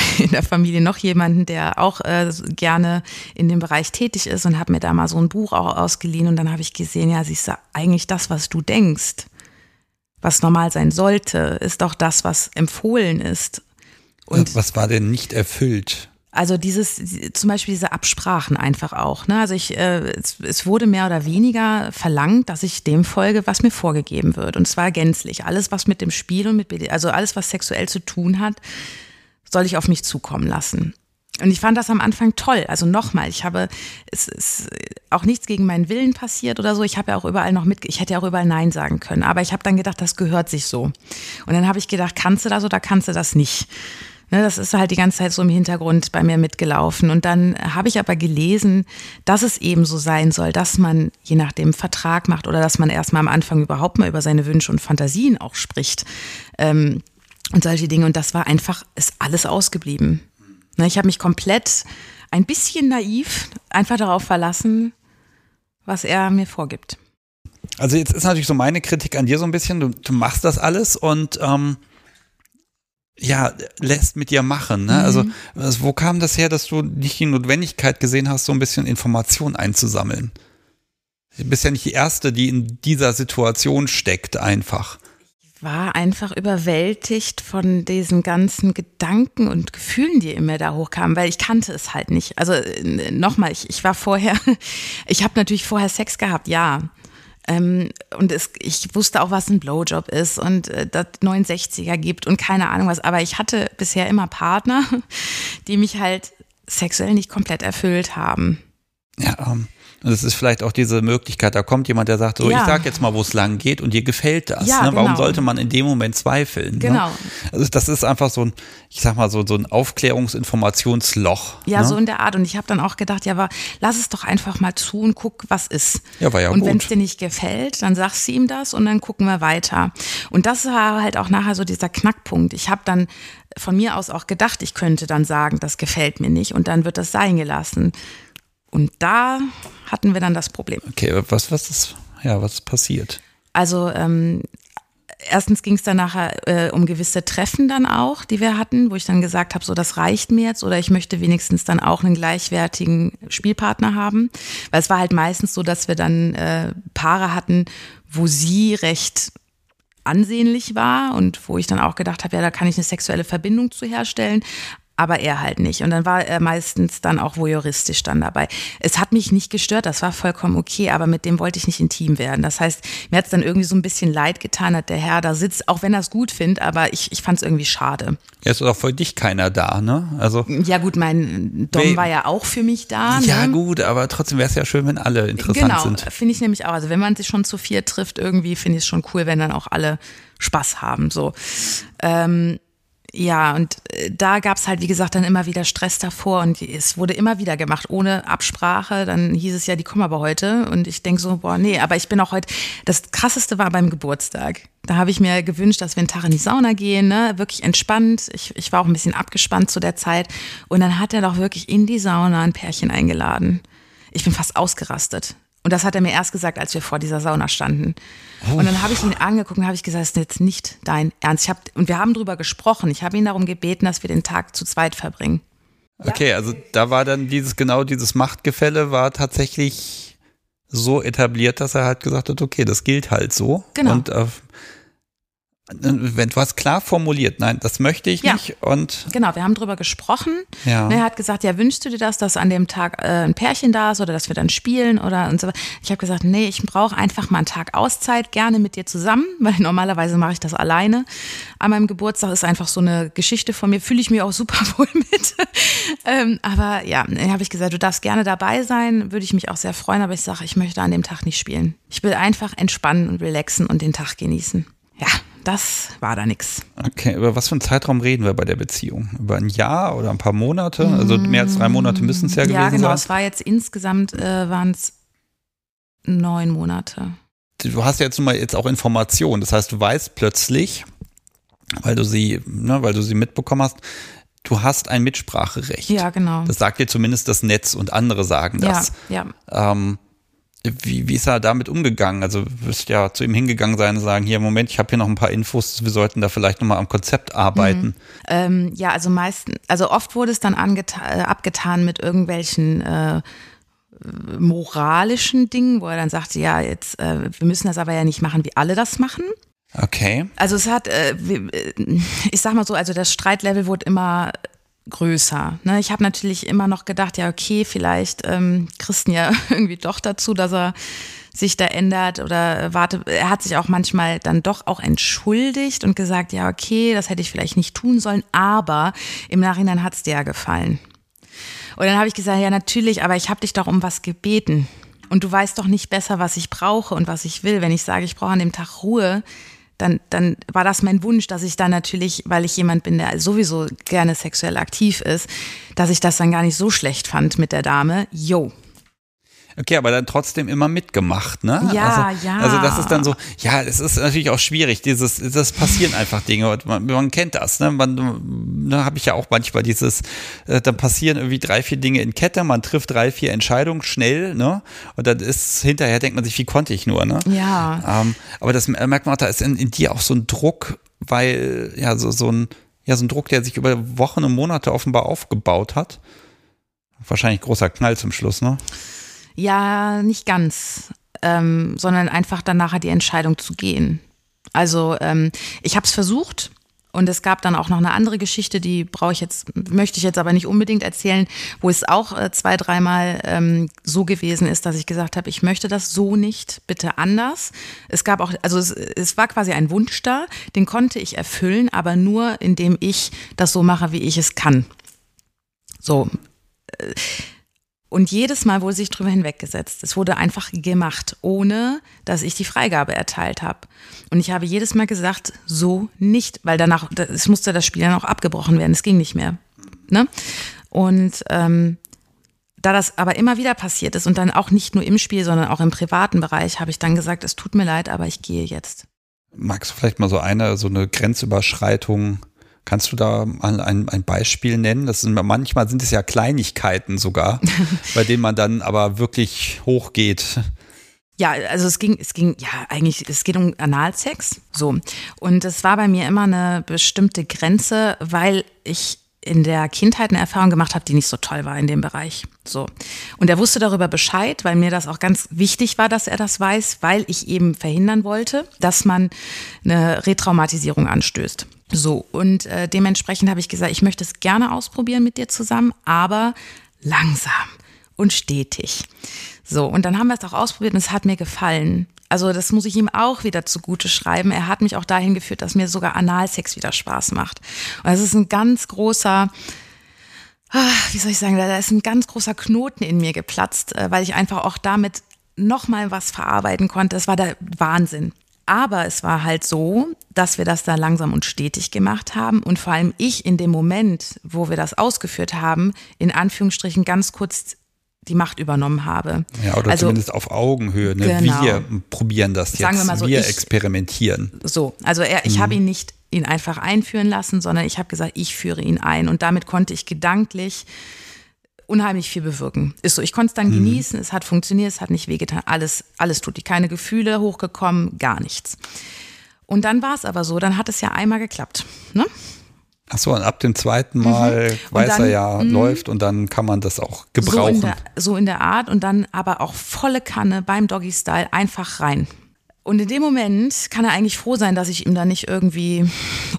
in der Familie noch jemanden, der auch äh, gerne in dem Bereich tätig ist und habe mir da mal so ein Buch auch ausgeliehen und dann habe ich gesehen, ja, siehst du, eigentlich das, was du denkst, was normal sein sollte, ist doch das, was empfohlen ist. Und was war denn nicht erfüllt? also dieses, zum Beispiel diese Absprachen einfach auch. Ne? Also ich, äh, es, es wurde mehr oder weniger verlangt, dass ich dem folge, was mir vorgegeben wird. Und zwar gänzlich. Alles, was mit dem Spiel und mit, also alles, was sexuell zu tun hat, soll ich auf mich zukommen lassen. Und ich fand das am Anfang toll. Also nochmal, ich habe, es ist auch nichts gegen meinen Willen passiert oder so. Ich habe ja auch überall noch mit, ich hätte ja auch überall Nein sagen können. Aber ich habe dann gedacht, das gehört sich so. Und dann habe ich gedacht, kannst du das oder kannst du das nicht? Ne, das ist halt die ganze Zeit so im Hintergrund bei mir mitgelaufen. Und dann habe ich aber gelesen, dass es eben so sein soll, dass man je nachdem Vertrag macht oder dass man erstmal am Anfang überhaupt mal über seine Wünsche und Fantasien auch spricht. Ähm, und solche Dinge. Und das war einfach, ist alles ausgeblieben. Ne, Ich habe mich komplett ein bisschen naiv einfach darauf verlassen, was er mir vorgibt. Also jetzt ist natürlich so meine Kritik an dir so ein bisschen, du, du machst das alles und ähm, ja, lässt mit dir machen. Ne? Also, also, wo kam das her, dass du nicht die Notwendigkeit gesehen hast, so ein bisschen Information einzusammeln? Du bist ja nicht die Erste, die in dieser Situation steckt, einfach. War einfach überwältigt von diesen ganzen Gedanken und Gefühlen, die in mir da hochkamen, weil ich kannte es halt nicht. Also nochmal, ich, ich war vorher, ich habe natürlich vorher Sex gehabt, ja. Ähm, und es, ich wusste auch, was ein Blowjob ist und äh, das 69er gibt und keine Ahnung was. Aber ich hatte bisher immer Partner, die mich halt sexuell nicht komplett erfüllt haben. Ja, ähm, und es ist vielleicht auch diese Möglichkeit, da kommt jemand, der sagt, so, Ja. ich sag jetzt mal, wo es lang geht und dir gefällt das. Ja, ne? Warum genau. sollte man in dem Moment zweifeln? Genau. Ne? Also das ist einfach so ein, ich sag mal, so, so ein Aufklärungsinformationsloch. Ja, ne? so in der Art. Und ich habe dann auch gedacht, ja, aber lass es doch einfach mal zu und guck, was ist. Ja, war ja und wenn es dir nicht gefällt, dann sagst du ihm das und dann gucken wir weiter. Und das war halt auch nachher so dieser Knackpunkt. Ich habe dann von mir aus auch gedacht, ich könnte dann sagen, das gefällt mir nicht und dann wird das sein gelassen. Und da hatten wir dann das Problem. Okay, was, was ist, ja, was ist passiert? Also ähm, erstens ging es dann nachher äh, um gewisse Treffen dann auch, die wir hatten, wo ich dann gesagt habe, so das reicht mir jetzt oder ich möchte wenigstens dann auch einen gleichwertigen Spielpartner haben. Weil es war halt meistens so, dass wir dann äh, Paare hatten, wo sie recht ansehnlich war und wo ich dann auch gedacht habe, ja, da kann ich eine sexuelle Verbindung zu herstellen. Aber er halt nicht. Und dann war er meistens dann auch voyeuristisch dann dabei. Es hat mich nicht gestört, das war vollkommen okay, aber mit dem wollte ich nicht intim werden. Das heißt, mir hat es dann irgendwie so ein bisschen leid getan, dass der Herr da sitzt, auch wenn er es gut findet, aber ich, ich fand es irgendwie schade. Jetzt ist auch für dich keiner da, ne? Also, Ja gut, mein Dom We- war ja auch für mich da. ja ne? gut, aber trotzdem wäre es ja schön, wenn alle interessant genau, sind. finde ich nämlich auch. Also wenn man sich schon zu vier trifft, irgendwie finde ich es schon cool, wenn dann auch alle Spaß haben. So. Ähm, ja, und äh, da gab es halt, wie gesagt, dann immer wieder Stress davor und es wurde immer wieder gemacht, ohne Absprache. Dann hieß es ja, die kommen aber heute. Und ich denke so, boah, nee, aber ich bin auch heute, das krasseste war beim Geburtstag. Da habe ich mir gewünscht, dass wir einen Tag in die Sauna gehen, ne? wirklich entspannt. Ich, ich war auch ein bisschen abgespannt zu der Zeit. Und dann hat er doch wirklich in die Sauna ein Pärchen eingeladen. Ich bin fast ausgerastet. Und das hat er mir erst gesagt, als wir vor dieser Sauna standen. Und dann habe ich ihn angeguckt und habe ich gesagt, das ist jetzt nicht dein Ernst. Ich hab, und wir haben drüber gesprochen. Ich habe ihn darum gebeten, dass wir den Tag zu zweit verbringen. Okay, also da war dann dieses, genau dieses Machtgefälle war tatsächlich so etabliert, dass er halt gesagt hat, okay, das gilt halt so. Genau. Und äh, wenn du hast klar formuliert, nein, das möchte ich Ja. nicht und Genau, wir haben drüber gesprochen. Ja. Er hat gesagt, ja, wünschst du dir das, dass an dem Tag äh, ein Pärchen da ist oder dass wir dann spielen oder und so weiter. Ich habe gesagt, nee, ich brauche einfach mal einen Tag Auszeit, gerne mit dir zusammen, weil normalerweise mache ich das alleine. An meinem Geburtstag ist einfach so eine Geschichte von mir, fühle ich mir auch super wohl mit. ähm, aber ja, dann habe ich gesagt, du darfst gerne dabei sein, würde ich mich auch sehr freuen, aber ich sage, ich möchte an dem Tag nicht spielen. Ich will einfach entspannen und relaxen und den Tag genießen. Ja, das war da nix. okay, über was für einen Zeitraum reden wir bei der Beziehung? Über ein Jahr oder ein paar Monate? Also mehr als drei Monate müssen es ja, Ja, gewesen genau. sein. Es war jetzt insgesamt äh, waren es neun Monate. du hast ja jetzt nun mal jetzt auch Informationen. Das heißt, du weißt plötzlich, weil du sie, ne, weil du sie mitbekommen hast, du hast ein Mitspracherecht. Ja, genau. Das sagt dir zumindest das Netz und andere sagen ja, das. ja. Ähm, wie, wie ist er damit umgegangen? Also du wirst ja zu ihm hingegangen sein und sagen, hier, Moment, ich habe hier noch ein paar Infos, wir sollten da vielleicht nochmal am Konzept arbeiten. Ähm, ja, also meisten, also oft wurde es dann äh, abgetan mit irgendwelchen äh, moralischen Dingen, wo er dann sagte, ja, jetzt, äh, wir müssen das aber ja nicht machen, wie alle das machen. Okay. Also es hat, äh, äh, ich sag mal so, also das Streitlevel wurde immer größer. Ne? Ich habe natürlich immer noch gedacht, ja, okay, vielleicht ähm, Christen ja irgendwie doch dazu, dass er sich da ändert oder warte, er hat sich auch manchmal dann doch auch entschuldigt und gesagt, ja, okay, das hätte ich vielleicht nicht tun sollen, aber im Nachhinein hat es dir ja gefallen. Und dann habe ich gesagt, ja, natürlich, aber ich habe dich doch um was gebeten. Und du weißt doch nicht besser, was ich brauche und was ich will. Wenn ich sage, ich brauche an dem Tag Ruhe, dann, dann war das mein Wunsch, dass ich dann natürlich, weil ich jemand bin, der sowieso gerne sexuell aktiv ist, dass ich das dann gar nicht so schlecht fand mit der Dame. Yo. Okay, aber dann trotzdem immer mitgemacht, ne? Ja, also, ja. Also das ist dann so, ja, es ist natürlich auch schwierig, dieses, das passieren einfach Dinge man, man kennt das, ne? Man, da habe ich ja auch manchmal dieses, äh, dann passieren irgendwie drei, vier Dinge in Kette, man trifft drei, vier Entscheidungen schnell, ne? Und dann ist hinterher denkt man sich, wie konnte ich nur, ne? Ja. Ähm, aber das merkt man auch, da ist in, in dir auch so ein Druck, weil ja so, so ein ja, so ein Druck, der sich über Wochen und Monate offenbar aufgebaut hat. Wahrscheinlich großer Knall zum Schluss, ne? Ja, nicht ganz, ähm, sondern einfach dann nachher die Entscheidung zu gehen. Also ähm, ich habe es versucht und es gab dann auch noch eine andere Geschichte, die brauche ich jetzt, möchte ich jetzt aber nicht unbedingt erzählen, wo es auch äh, zwei, dreimal ähm, so gewesen ist, dass ich gesagt habe, ich möchte das so nicht, bitte anders. Es gab auch, also es, es war quasi ein Wunsch da, den konnte ich erfüllen, aber nur indem ich das so mache, wie ich es kann. So. Äh, und jedes Mal wurde sich drüber hinweggesetzt. Es wurde einfach gemacht, ohne dass ich die Freigabe erteilt habe. Und ich habe jedes Mal gesagt, so nicht, weil danach, es musste das Spiel dann auch abgebrochen werden. Es ging nicht mehr. Ne? Und ähm, da das aber immer wieder passiert ist und dann auch nicht nur im Spiel, sondern auch im privaten Bereich, habe ich dann gesagt, es tut mir leid, aber ich gehe jetzt. Magst du vielleicht mal so eine, so eine Grenzüberschreitung Kannst du da mal ein, ein Beispiel nennen? Das sind, manchmal sind es ja Kleinigkeiten sogar, bei denen man dann aber wirklich hochgeht. Ja, also es ging, es ging, ja, eigentlich, es geht um Analsex. So. Und es war bei mir immer eine bestimmte Grenze, weil ich in der Kindheit eine Erfahrung gemacht habe, die nicht so toll war in dem Bereich. So. Und er wusste darüber Bescheid, weil mir das auch ganz wichtig war, dass er das weiß, weil ich eben verhindern wollte, dass man eine Retraumatisierung anstößt. So, und äh, dementsprechend habe ich gesagt, ich möchte es gerne ausprobieren mit dir zusammen, aber langsam und stetig. So, und dann haben wir es auch ausprobiert und es hat mir gefallen. Also das muss ich ihm auch wieder zugute schreiben. Er hat mich auch dahin geführt, dass mir sogar Analsex wieder Spaß macht. Und das ist ein ganz großer, ah, wie soll ich sagen, da ist ein ganz großer Knoten in mir geplatzt, äh, weil ich einfach auch damit nochmal was verarbeiten konnte. Das war der Wahnsinn. Aber es war halt so, dass wir das da langsam und stetig gemacht haben und vor allem ich in dem Moment, wo wir das ausgeführt haben, in Anführungsstrichen ganz kurz die Macht übernommen habe. Ja, oder also, zumindest auf Augenhöhe. Ne? Genau. Wir probieren das jetzt. Sagen wir mal so, wir ich, experimentieren. So, also er, ich mhm. habe ihn nicht ihn einfach einführen lassen, sondern ich habe gesagt, ich führe ihn ein und damit konnte ich gedanklich unheimlich viel bewirken. Ist so, ich konnte es dann mhm. genießen, es hat funktioniert, es hat nicht wehgetan, alles, alles tut die, keine Gefühle hochgekommen, gar nichts. Und dann war es aber so, dann hat es ja einmal geklappt. Ne? Ach so, und ab dem zweiten Mal mhm. weiß dann, er ja, läuft und dann kann man das auch gebrauchen. So in, der, so in der Art und dann aber auch volle Kanne beim Doggy-Style einfach rein. Und in dem Moment kann er eigentlich froh sein, dass ich ihm da nicht irgendwie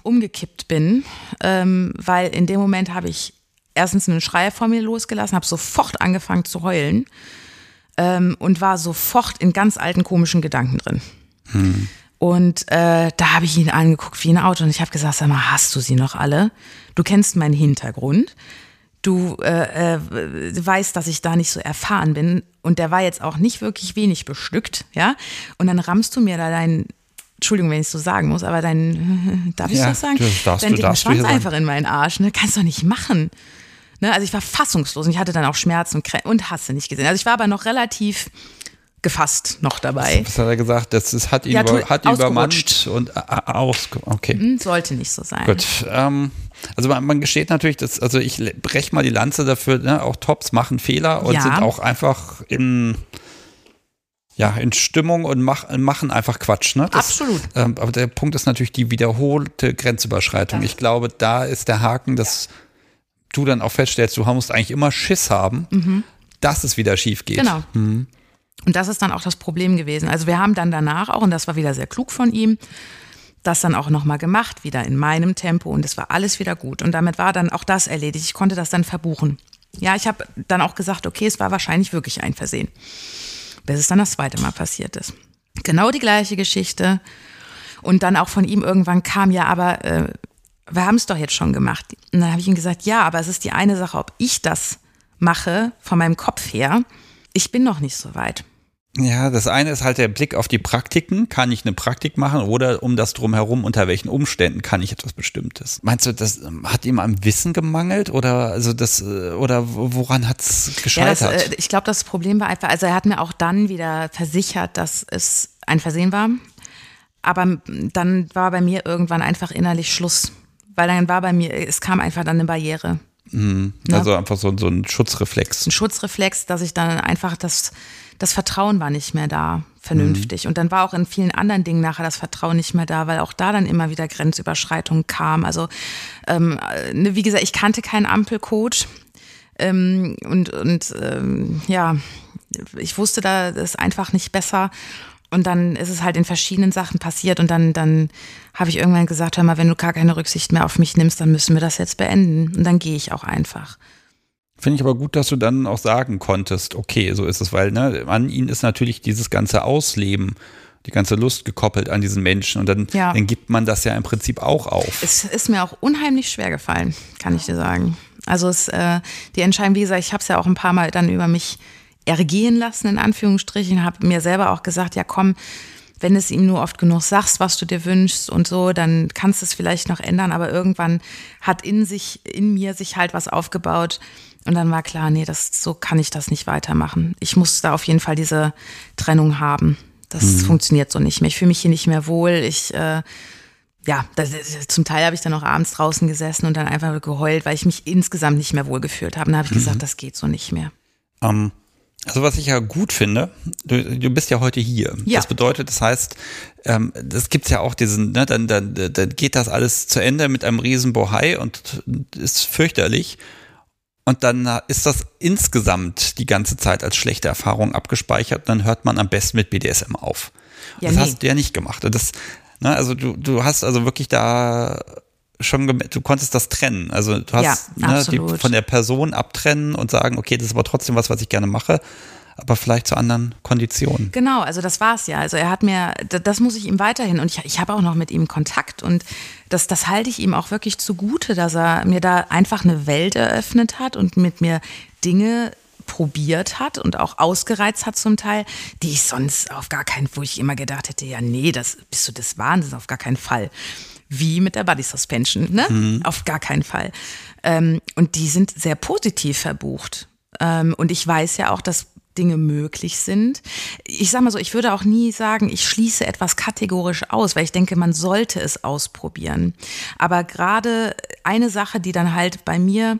umgekippt bin, ähm, weil in dem Moment habe ich erstens einen Schrei vor mir losgelassen, habe sofort angefangen zu heulen ähm, und war sofort in ganz alten komischen Gedanken drin. Hm. Und äh, da habe ich ihn angeguckt wie ein Auto und ich habe gesagt, sag mal, hast du sie noch alle? Du kennst meinen Hintergrund. Du äh, äh, weißt, dass ich da nicht so erfahren bin. Und der war jetzt auch nicht wirklich wenig bestückt, ja. Und dann rammst du mir da deinen Entschuldigung, wenn ich es so sagen muss, aber dein, darf ich ja, das sagen? Das darfst dein du, darfst Schwanz einfach in meinen Arsch, ne? Kannst du doch nicht machen. Ne? Also ich war fassungslos und ich hatte dann auch Schmerzen und, und hast du nicht gesehen. Also ich war aber noch relativ gefasst noch dabei. Was, was hat er gesagt? Das ist, hat ihn, ja, über, hat ihn übermannt und äh, äh aus. Okay. Hm, sollte nicht so sein. Gut. Ähm, also man, man, gesteht natürlich, dass, also ich breche mal die Lanze dafür, ne? auch Tops machen Fehler und ja. sind auch einfach in ja, in Stimmung und mach, machen einfach Quatsch. Ne? Das, Absolut. Ähm, aber der Punkt ist natürlich die wiederholte Grenzüberschreitung. Ja. Ich glaube, da ist der Haken, dass du dann auch feststellst, du musst eigentlich immer Schiss haben, mhm. dass es wieder schief geht. Genau. Mhm. Und das ist dann auch das Problem gewesen. Also wir haben dann danach auch, und das war wieder sehr klug von ihm, das dann auch nochmal gemacht, wieder in meinem Tempo und es war alles wieder gut. Und damit war dann auch das erledigt. Ich konnte das dann verbuchen. Ja, ich habe dann auch gesagt, okay, es war wahrscheinlich wirklich ein Versehen. Bis es dann das zweite Mal passiert ist. Genau die gleiche Geschichte. Und dann auch von ihm irgendwann kam, ja, aber äh, wir haben es doch jetzt schon gemacht. Und dann habe ich ihm gesagt, ja, aber es ist die eine Sache, ob ich das mache von meinem Kopf her. Ich bin noch nicht so weit. Ja, das eine ist halt der Blick auf die Praktiken. Kann ich eine Praktik machen oder um das drumherum, unter welchen Umständen kann ich etwas Bestimmtes? Meinst du, das ähm, hat ihm am Wissen gemangelt oder also das äh, oder woran hat es gescheitert? Ja, das, äh, ich glaube, das Problem war einfach, also er hat mir auch dann wieder versichert, dass es ein Versehen war. Aber dann war bei mir irgendwann einfach innerlich Schluss. Weil dann war bei mir, es kam einfach dann eine Barriere. Mhm. Also einfach so, so ein Schutzreflex. Ein Schutzreflex, dass ich dann einfach das das Vertrauen war nicht mehr da, vernünftig. Und dann war auch in vielen anderen Dingen nachher das Vertrauen nicht mehr da, weil auch da dann immer wieder Grenzüberschreitungen kamen. Also ähm, ne, wie gesagt, ich kannte keinen Ampelcoach. Ähm, und und ähm, ja, ich wusste da ist einfach nicht besser. Und dann ist es halt in verschiedenen Sachen passiert und dann, dann habe ich irgendwann gesagt, hör mal, wenn du gar keine Rücksicht mehr auf mich nimmst, dann müssen wir das jetzt beenden. Und dann gehe ich auch einfach. Finde ich aber gut, dass du dann auch sagen konntest, okay, so ist es, weil ne, an ihn ist natürlich dieses ganze Ausleben, die ganze Lust gekoppelt an diesen Menschen und dann, Ja. dann gibt man das ja im Prinzip auch auf. Es ist mir auch unheimlich schwer gefallen, kann ich dir sagen. Also es, äh, die Entscheidung, wie gesagt, ich habe es ja auch ein paar Mal dann über mich ergehen lassen, in Anführungsstrichen, habe mir selber auch gesagt, ja komm, wenn es ihm nur oft genug sagst, was du dir wünschst und so, dann kannst du es vielleicht noch ändern, aber irgendwann hat in sich, in mir sich halt was aufgebaut und dann war klar, nee, das, so kann ich das nicht weitermachen. Ich muss da auf jeden Fall diese Trennung haben. Das funktioniert so nicht mehr. Ich fühle mich hier nicht mehr wohl. Ich, äh, ja, das, zum Teil habe ich dann auch abends draußen gesessen und dann einfach geheult, weil ich mich insgesamt nicht mehr wohlgefühlt habe. Und da habe ich gesagt, das geht so nicht mehr. Ähm, also was ich ja gut finde, du, du bist ja heute hier. Ja. Das bedeutet, das heißt, ähm, das gibt's ja auch diesen, ne, dann, dann, dann geht das alles zu Ende mit einem riesen Bohai und ist fürchterlich. Und dann ist das insgesamt die ganze Zeit als schlechte Erfahrung abgespeichert. Und dann hört man am besten mit BDSM auf. Ja, das nee. hast du ja nicht gemacht. Und das, ne, also du, du hast also wirklich da schon, du konntest das trennen. Also du hast Ja, ne, die, von der Person abtrennen und sagen, okay, das ist aber trotzdem was, was ich gerne mache, aber vielleicht zu anderen Konditionen. Genau, also das war's ja. Also er hat mir, das muss ich ihm weiterhin und ich, ich habe auch noch mit ihm Kontakt und das, das halte ich ihm auch wirklich zugute, dass er mir da einfach eine Welt eröffnet hat und mit mir Dinge probiert hat und auch ausgereizt hat zum Teil, die ich sonst auf gar keinen, wo ich immer gedacht hätte, ja nee, das bist du des Wahnsinns, auf gar keinen Fall. Wie mit der Body Suspension, ne? Auf gar keinen Fall. Ähm, und die sind sehr positiv verbucht. Ähm, und ich weiß ja auch, dass Dinge möglich sind. Ich sage mal so, ich würde auch nie sagen, ich schließe etwas kategorisch aus, weil ich denke, man sollte es ausprobieren. Aber gerade eine Sache, die dann halt bei mir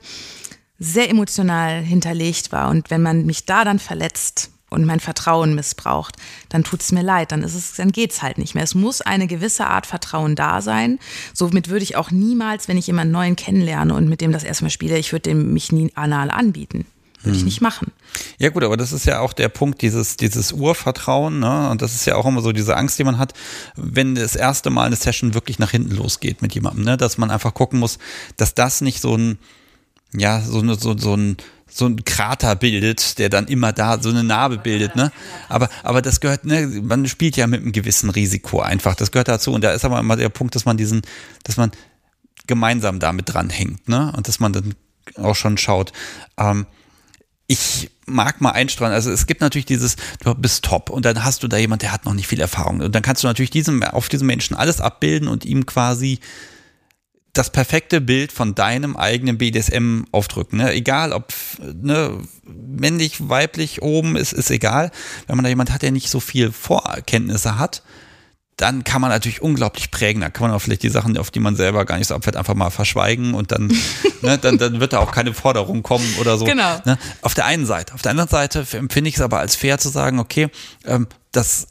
sehr emotional hinterlegt war und wenn man mich da dann verletzt und mein Vertrauen missbraucht, dann tut's mir leid, dann ist es, dann geht's halt nicht mehr. Es muss eine gewisse Art Vertrauen da sein. Somit würde ich auch niemals, wenn ich jemanden neuen kennenlerne und mit dem das erstmal spiele, ich würde dem mich nie anal anbieten. Würde ich nicht machen. Ja gut, aber das ist ja auch der Punkt, dieses, dieses Urvertrauen, ne? Und das ist ja auch immer so diese Angst, die man hat, wenn das erste Mal eine Session wirklich nach hinten losgeht mit jemandem, ne? Dass man einfach gucken muss, dass das nicht so ein, ja, so, eine- so, so ein so ein Krater bildet, der dann immer da so eine Narbe bildet, ne? Aber, aber das gehört, ne, man spielt ja mit einem gewissen Risiko einfach. Das gehört dazu. Und da ist aber immer der Punkt, dass man diesen, dass man gemeinsam damit dranhängt, ne? Und dass man dann auch schon schaut. Ähm, ich mag mal einstreuen. Also es gibt natürlich dieses, du bist top und dann hast du da jemand, der hat noch nicht viel Erfahrung. Und dann kannst du natürlich diesem, auf diesem Menschen alles abbilden und ihm quasi das perfekte Bild von deinem eigenen BDSM aufdrücken. Ne? Egal, ob ne, männlich, weiblich, oben, ist, ist egal. Wenn man da jemand hat, der nicht so viel Vorkenntnisse hat, dann kann man natürlich unglaublich prägen. Da kann man auch vielleicht die Sachen, auf die man selber gar nicht so abfällt, einfach mal verschweigen und dann, ne, dann, dann wird da auch keine Forderung kommen oder so. Genau. Ne? Auf der einen Seite. Auf der anderen Seite empfinde ich es aber als fair zu sagen, okay, ähm, das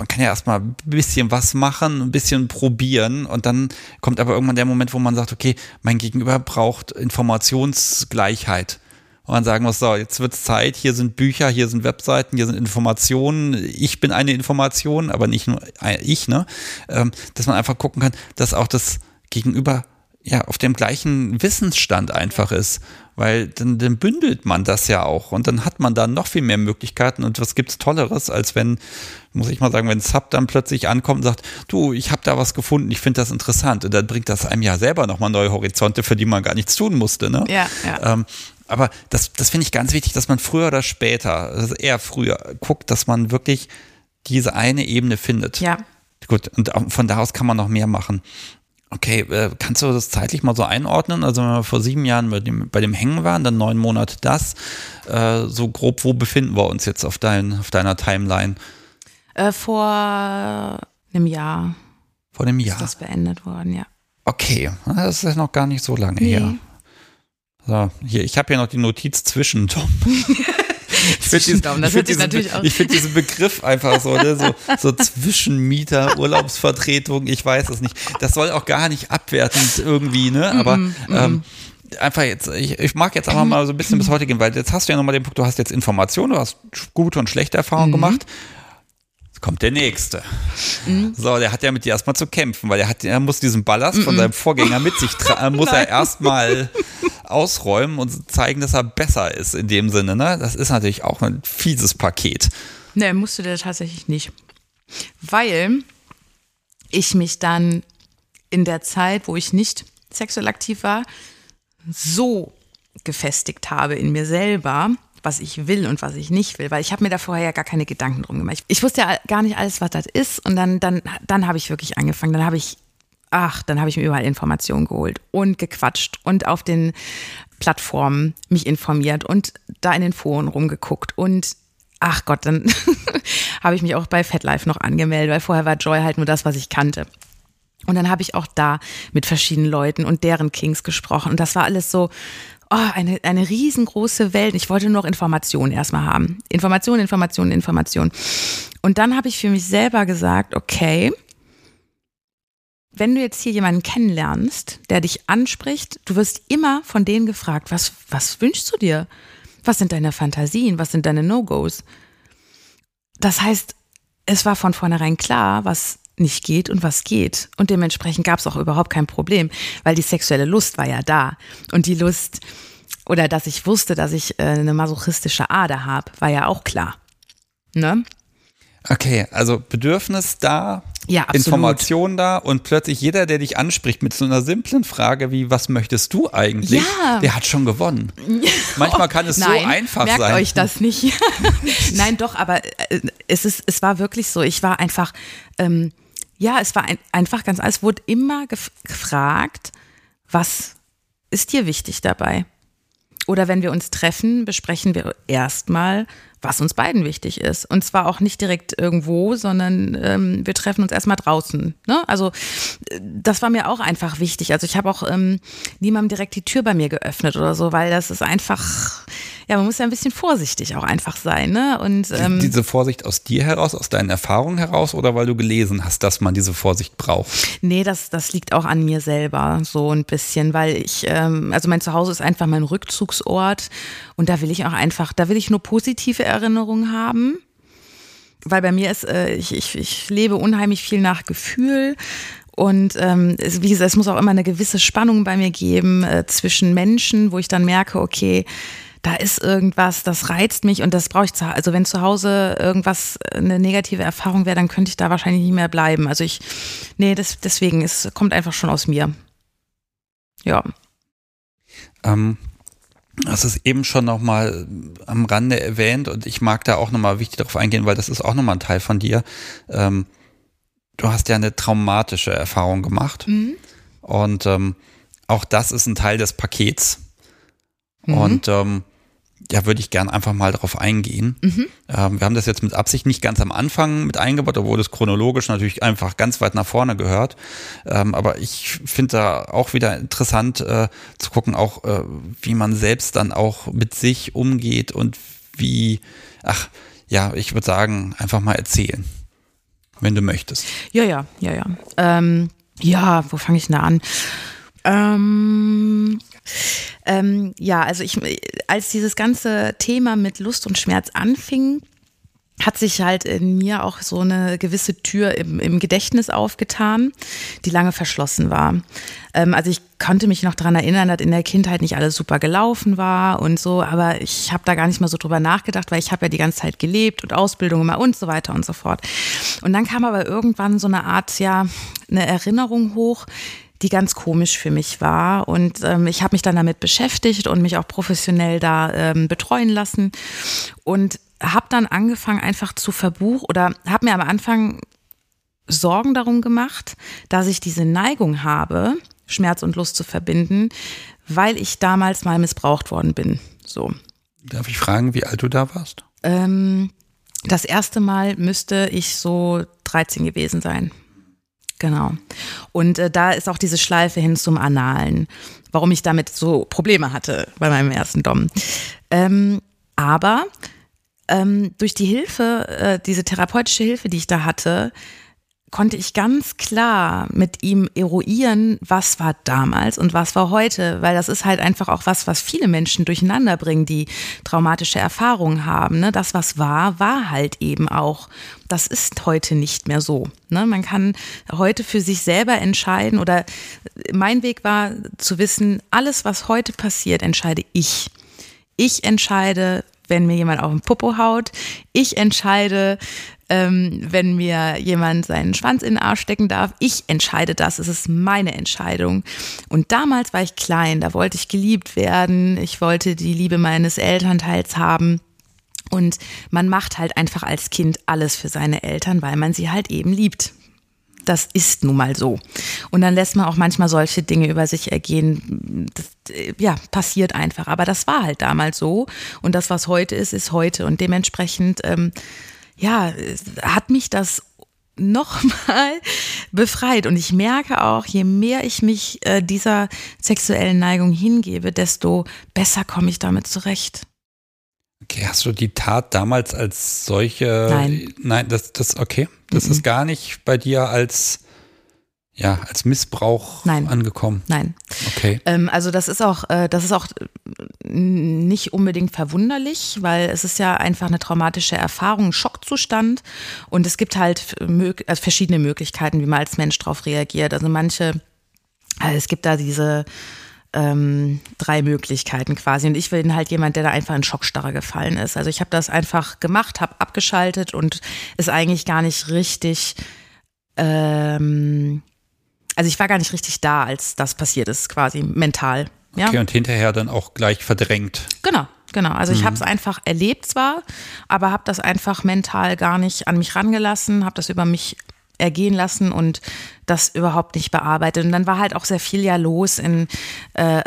man kann ja erstmal ein bisschen was machen, ein bisschen probieren und dann kommt aber irgendwann der Moment, wo man sagt, okay, mein Gegenüber braucht Informationsgleichheit. Und man sagen muss, so, jetzt wird's Zeit, hier sind Bücher, hier sind Webseiten, hier sind Informationen, ich bin eine Information, aber nicht nur ich, ne? Ähm, dass man einfach gucken kann, dass auch das Gegenüber ja auf dem gleichen Wissensstand einfach ist, weil dann, dann bündelt man das ja auch und dann hat man da noch viel mehr Möglichkeiten und was gibt's Tolleres, als wenn, muss ich mal sagen, wenn Sub dann plötzlich ankommt und sagt, du, ich habe da was gefunden, ich finde das interessant und dann bringt das einem ja selber nochmal neue Horizonte, für die man gar nichts tun musste, ne? Ja, ja. Ähm, aber das, das finde ich ganz wichtig, dass man früher oder später, also eher früher, guckt, dass man wirklich diese eine Ebene findet. Ja. Gut, und auch von da aus kann man noch mehr machen. Okay, äh, kannst du das zeitlich mal so einordnen? Also wenn wir vor sieben Jahren bei dem, bei dem Hängen waren, dann neun Monate das, äh, so grob, wo befinden wir uns jetzt auf, dein, auf deiner Timeline? Äh, vor einem Jahr Vor dem ist Jahr. das beendet worden, ja. Okay, das ist noch gar nicht so lange Nee. her. So, hier, ich habe hier noch die Notiz zwischen Tom. Ich finde diesen, das ich find diesen, natürlich auch- ich find diesen Begriff einfach so, ne? so, so Zwischenmieter, Urlaubsvertretung, ich weiß es nicht. Das soll auch gar nicht abwertend irgendwie, ne? Aber ähm, einfach jetzt, ich, ich mag jetzt einfach mal so ein bisschen bis heute gehen, weil jetzt hast du ja nochmal den Punkt, du hast jetzt Informationen, du hast gute und schlechte Erfahrungen gemacht. Kommt der nächste. So, der hat ja mit dir erstmal zu kämpfen, weil er hat, er muss diesen Ballast von seinem Vorgänger mit sich tragen, muss er erstmal ausräumen und zeigen, dass er besser ist in dem Sinne, ne? Das ist natürlich auch ein fieses Paket. Nee, musste der tatsächlich nicht. Weil ich mich dann in der Zeit, wo ich nicht sexuell aktiv war, so gefestigt habe in mir selber, was ich will und was ich nicht will, weil ich habe mir da vorher ja gar keine Gedanken drum gemacht. Ich wusste ja gar nicht alles, was das ist und dann, dann, dann habe ich wirklich angefangen. Dann habe ich, ach, dann habe ich mir überall Informationen geholt und gequatscht und auf den Plattformen mich informiert und da in den Foren rumgeguckt und ach Gott, dann habe ich mich auch bei FetLife noch angemeldet, weil vorher war Joy halt nur das, was ich kannte. Und dann habe ich auch da mit verschiedenen Leuten und deren Kings gesprochen. Und das war alles so, oh, eine, eine riesengroße Welt. Ich wollte nur noch Informationen erstmal haben. Informationen, Informationen, Informationen. Und dann habe ich für mich selber gesagt, okay, wenn du jetzt hier jemanden kennenlernst, der dich anspricht, du wirst immer von denen gefragt, was, was wünschst du dir? Was sind deine Fantasien? Was sind deine No-Gos? Das heißt, es war von vornherein klar, was nicht geht und was geht. Und dementsprechend gab es auch überhaupt kein Problem, weil die sexuelle Lust war ja da. Und die Lust, oder dass ich wusste, dass ich äh, eine masochistische Ader habe, war ja auch klar. Ne? Okay, also Bedürfnis da, Ja. Information da und plötzlich jeder, der dich anspricht mit so einer simplen Frage wie, was möchtest du eigentlich, Ja. der hat schon gewonnen. Manchmal kann es Nein, so einfach merkt sein. euch das nicht. Nein, doch, aber äh, es ist, es war wirklich so. Ich war einfach, ähm, ja, es war ein, einfach ganz, es wurde immer gef gefragt, was ist dir wichtig dabei? Oder wenn wir uns treffen, besprechen wir erstmal, was uns beiden wichtig ist. Und zwar auch nicht direkt irgendwo, sondern ähm, wir treffen uns erstmal draußen. Ne? Also das war mir auch einfach wichtig. Also ich habe auch ähm, niemandem direkt die Tür bei mir geöffnet oder so, weil das ist einfach, ja, man muss ja ein bisschen vorsichtig auch einfach sein. Ne? Und ähm, diese Vorsicht aus dir heraus, aus deinen Erfahrungen heraus oder weil du gelesen hast, dass man diese Vorsicht braucht? Nee, das, das liegt auch an mir selber so ein bisschen, weil ich, ähm, also mein Zuhause ist einfach mein Rückzugsort und da will ich auch einfach, da will ich nur positive Erinnerungen haben. Weil bei mir ist, äh, ich, ich, ich lebe unheimlich viel nach Gefühl. Und ähm, es, wie gesagt, es muss auch immer eine gewisse Spannung bei mir geben äh, zwischen Menschen, wo ich dann merke, okay, da ist irgendwas, das reizt mich und das brauche ich zu Hause. Also wenn zu Hause irgendwas, äh, eine negative Erfahrung wäre, dann könnte ich da wahrscheinlich nicht mehr bleiben. Also ich, nee, das, deswegen, es kommt einfach schon aus mir. Ja. Ähm, das ist eben schon nochmal am Rande erwähnt und ich mag da auch nochmal wichtig darauf eingehen, weil das ist auch nochmal ein Teil von dir. Ähm, du hast ja eine traumatische Erfahrung gemacht und ähm, auch das ist ein Teil des Pakets. Und ähm, ja, würde ich gern einfach mal darauf eingehen. Ähm, wir haben das jetzt mit Absicht nicht ganz am Anfang mit eingebaut, obwohl es chronologisch natürlich einfach ganz weit nach vorne gehört. Ähm, aber ich finde da auch wieder interessant äh, zu gucken, auch äh, wie man selbst dann auch mit sich umgeht und wie, ach ja, ich würde sagen, einfach mal erzählen, wenn du möchtest. Ja, ja, ja, ja. Ähm, ja, wo fange ich denn da an? Ähm, ähm, ja, also ich, als dieses ganze Thema mit Lust und Schmerz anfing, hat sich halt in mir auch so eine gewisse Tür im, im Gedächtnis aufgetan, die lange verschlossen war. Ähm, also ich konnte mich noch daran erinnern, dass in der Kindheit nicht alles super gelaufen war und so, aber ich habe da gar nicht mal so drüber nachgedacht, weil ich habe ja die ganze Zeit gelebt und Ausbildung immer und so weiter und so fort. Und dann kam aber irgendwann so eine Art, ja, eine Erinnerung hoch, die ganz komisch für mich war. Und ähm, ich habe mich dann damit beschäftigt und mich auch professionell da ähm, betreuen lassen. Und habe dann angefangen einfach zu verbuchen oder habe mir am Anfang Sorgen darum gemacht, dass ich diese Neigung habe, Schmerz und Lust zu verbinden, weil ich damals mal missbraucht worden bin. So. Darf ich fragen, wie alt du da warst? Ähm, das erste Mal müsste ich so 13 gewesen sein. Genau. Und äh, da ist auch diese Schleife hin zum Analen, warum ich damit so Probleme hatte bei meinem ersten Dom. Ähm, aber ähm, durch die Hilfe, äh, diese therapeutische Hilfe, die ich da hatte, konnte ich ganz klar mit ihm eruieren, was war damals und was war heute, weil das ist halt einfach auch was, was viele Menschen durcheinander bringen, die traumatische Erfahrungen haben. Ne? Das, was war, war halt eben auch. Das ist heute nicht mehr so. Ne? Man kann heute für sich selber entscheiden oder mein Weg war zu wissen, alles, was heute passiert, entscheide ich. Ich entscheide, wenn mir jemand auf den Popo haut. Ich entscheide, ähm, wenn mir jemand seinen Schwanz in den Arsch stecken darf. Ich entscheide das. Es ist meine Entscheidung. Und damals war ich klein, da wollte ich geliebt werden. Ich wollte die Liebe meines Elternteils haben. Und man macht halt einfach als Kind alles für seine Eltern, weil man sie halt eben liebt. Das ist nun mal so. Und dann lässt man auch manchmal solche Dinge über sich ergehen. Das, äh, ja, passiert einfach. Aber das war halt damals so. Und das, was heute ist, ist heute. Und dementsprechend ähm, ja, hat mich das nochmal befreit. Und ich merke auch, je mehr ich mich äh, dieser sexuellen Neigung hingebe, desto besser komme ich damit zurecht. Okay, hast du die Tat damals als solche? Nein. Nein, das, das, okay. Das Mhm. ist gar nicht bei dir als, ja, als Missbrauch Nein. angekommen. Nein. Okay. Ähm, also das ist auch, äh, das ist auch äh, nicht unbedingt verwunderlich, weil es ist ja einfach eine traumatische Erfahrung, ein Schockzustand und es gibt halt mög also verschiedene Möglichkeiten, wie man als Mensch darauf reagiert. Also manche, also es gibt da diese ähm, drei Möglichkeiten quasi. Und ich bin halt jemand, der da einfach in Schockstarre gefallen ist. Also ich habe das einfach gemacht, habe abgeschaltet und ist eigentlich gar nicht richtig. Ähm, also ich war gar nicht richtig da, als das passiert ist, quasi mental. Ja, Okay, und hinterher dann auch gleich verdrängt. genau, genau. Also ich habe es einfach erlebt zwar, aber habe das einfach mental gar nicht an mich rangelassen, habe das über mich ergehen lassen und das überhaupt nicht bearbeitet. Und dann war halt auch sehr viel ja los in äh,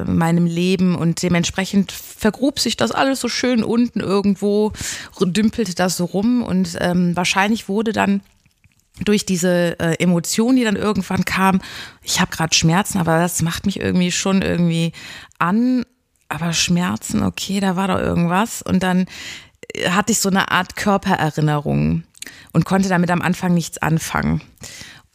äh, meinem Leben und dementsprechend vergrub sich das alles so schön unten irgendwo, dümpelte das so rum und ähm, wahrscheinlich wurde dann durch diese äh, Emotion, die dann irgendwann kam, ich habe gerade Schmerzen, aber das macht mich irgendwie schon irgendwie an. Aber Schmerzen, okay, da war doch irgendwas. Und dann äh, hatte ich so eine Art Körpererinnerung und konnte damit am Anfang nichts anfangen.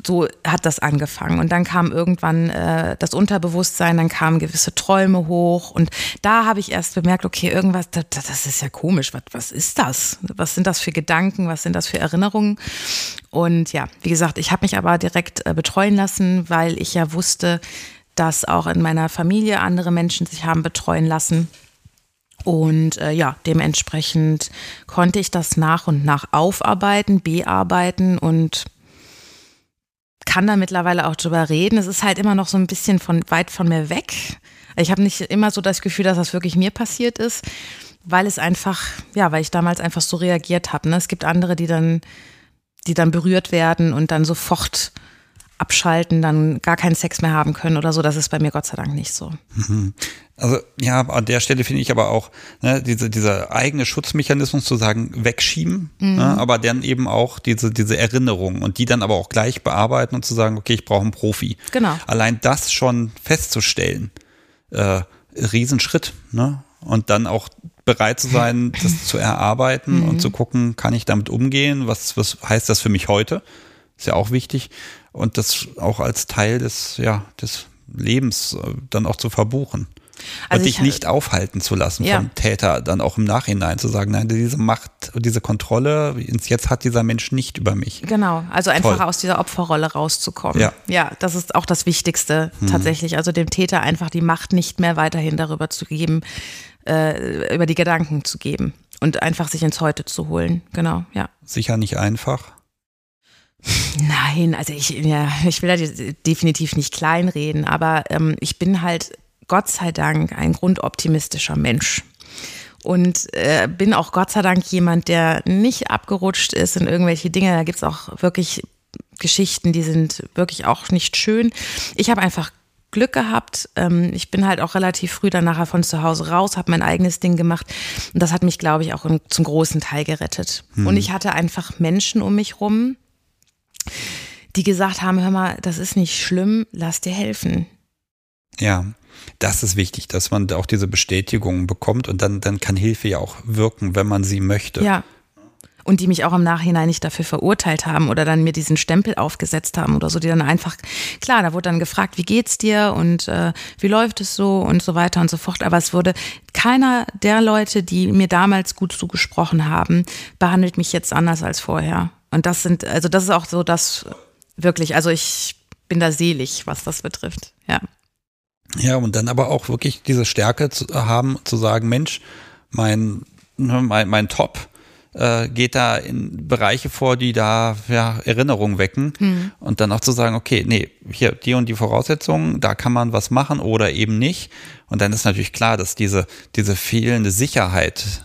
So hat das angefangen. Und dann kam irgendwann äh, das Unterbewusstsein, dann kamen gewisse Träume hoch. Und da habe ich erst bemerkt, okay, irgendwas, das, das ist ja komisch. Was, was ist das? Was sind das für Gedanken? Was sind das für Erinnerungen? Und ja, wie gesagt, ich habe mich aber direkt äh, betreuen lassen, weil ich ja wusste, dass auch in meiner Familie andere Menschen sich haben betreuen lassen. Und äh, ja, dementsprechend konnte ich das nach und nach aufarbeiten, bearbeiten und kann da mittlerweile auch drüber reden. Es ist halt immer noch so ein bisschen von weit von mir weg. Ich habe nicht immer so das Gefühl, dass das wirklich mir passiert ist, weil es einfach, ja, weil ich damals einfach so reagiert habe. Ne? Es gibt andere, die dann, die dann berührt werden und dann sofort abschalten, dann gar keinen Sex mehr haben können oder so. Das ist bei mir Gott sei Dank nicht so. Also ja, an der Stelle finde ich aber auch ne, diese, dieser eigene Schutzmechanismus zu sagen, wegschieben, ne, aber dann eben auch diese, diese Erinnerung und die dann aber auch gleich bearbeiten und zu sagen, okay, ich brauche einen Profi. Genau. Allein das schon festzustellen, äh, Riesenschritt, ne? Und dann auch bereit zu sein, das zu erarbeiten und zu gucken, kann ich damit umgehen? Was, was heißt das für mich heute? Ist ja auch wichtig. Und das auch als Teil des, ja, des Lebens äh, dann auch zu verbuchen. Also und ich- dich nicht aufhalten zu lassen Ja. vom Täter, dann auch im Nachhinein zu sagen, nein, diese Macht, diese Kontrolle, ins Jetzt hat dieser Mensch nicht über mich. Genau, also einfach Toll. aus dieser Opferrolle rauszukommen. Ja. ja, das ist auch das Wichtigste tatsächlich. Also dem Täter einfach die Macht nicht mehr weiterhin darüber zu geben, äh, über die Gedanken zu geben und einfach sich ins Heute zu holen. Genau, ja. Sicher nicht einfach. Nein, also ich, ja, ich will da de- definitiv nicht kleinreden, aber ähm, ich bin halt Gott sei Dank ein grundoptimistischer Mensch. Und äh, bin auch Gott sei Dank jemand, der nicht abgerutscht ist in irgendwelche Dinge. Da gibt's auch wirklich Geschichten, die sind wirklich auch nicht schön. Ich habe einfach Glück gehabt. Ähm, ich bin halt auch relativ früh dann nachher von zu Hause raus, habe mein eigenes Ding gemacht. Und das hat mich, glaube ich, auch zum großen Teil gerettet. Und ich hatte einfach Menschen um mich rum, die gesagt haben, hör mal, das ist nicht schlimm, lass dir helfen. Ja, das ist wichtig, dass man auch diese Bestätigung bekommt und dann, dann kann Hilfe ja auch wirken, wenn man sie möchte. Ja. Und die mich auch im Nachhinein nicht dafür verurteilt haben oder dann mir diesen Stempel aufgesetzt haben oder so, die dann einfach, klar, da wurde dann gefragt, wie geht's dir und äh, wie läuft es so und so weiter und so fort. Aber es wurde keiner der Leute, die mir damals gut zugesprochen haben, behandelt mich jetzt anders als vorher. Und das sind, also das ist auch so das wirklich, also ich bin da selig, was das betrifft. Ja. Ja, und dann aber auch wirklich diese Stärke zu haben, zu sagen, Mensch, mein, ne, mein, mein Top äh, geht da in Bereiche vor, die da ja, Erinnerungen wecken. Mhm. Und dann auch zu sagen, okay, nee, hier die und die Voraussetzungen, da kann man was machen oder eben nicht. Und dann ist natürlich klar, dass diese, diese fehlende Sicherheit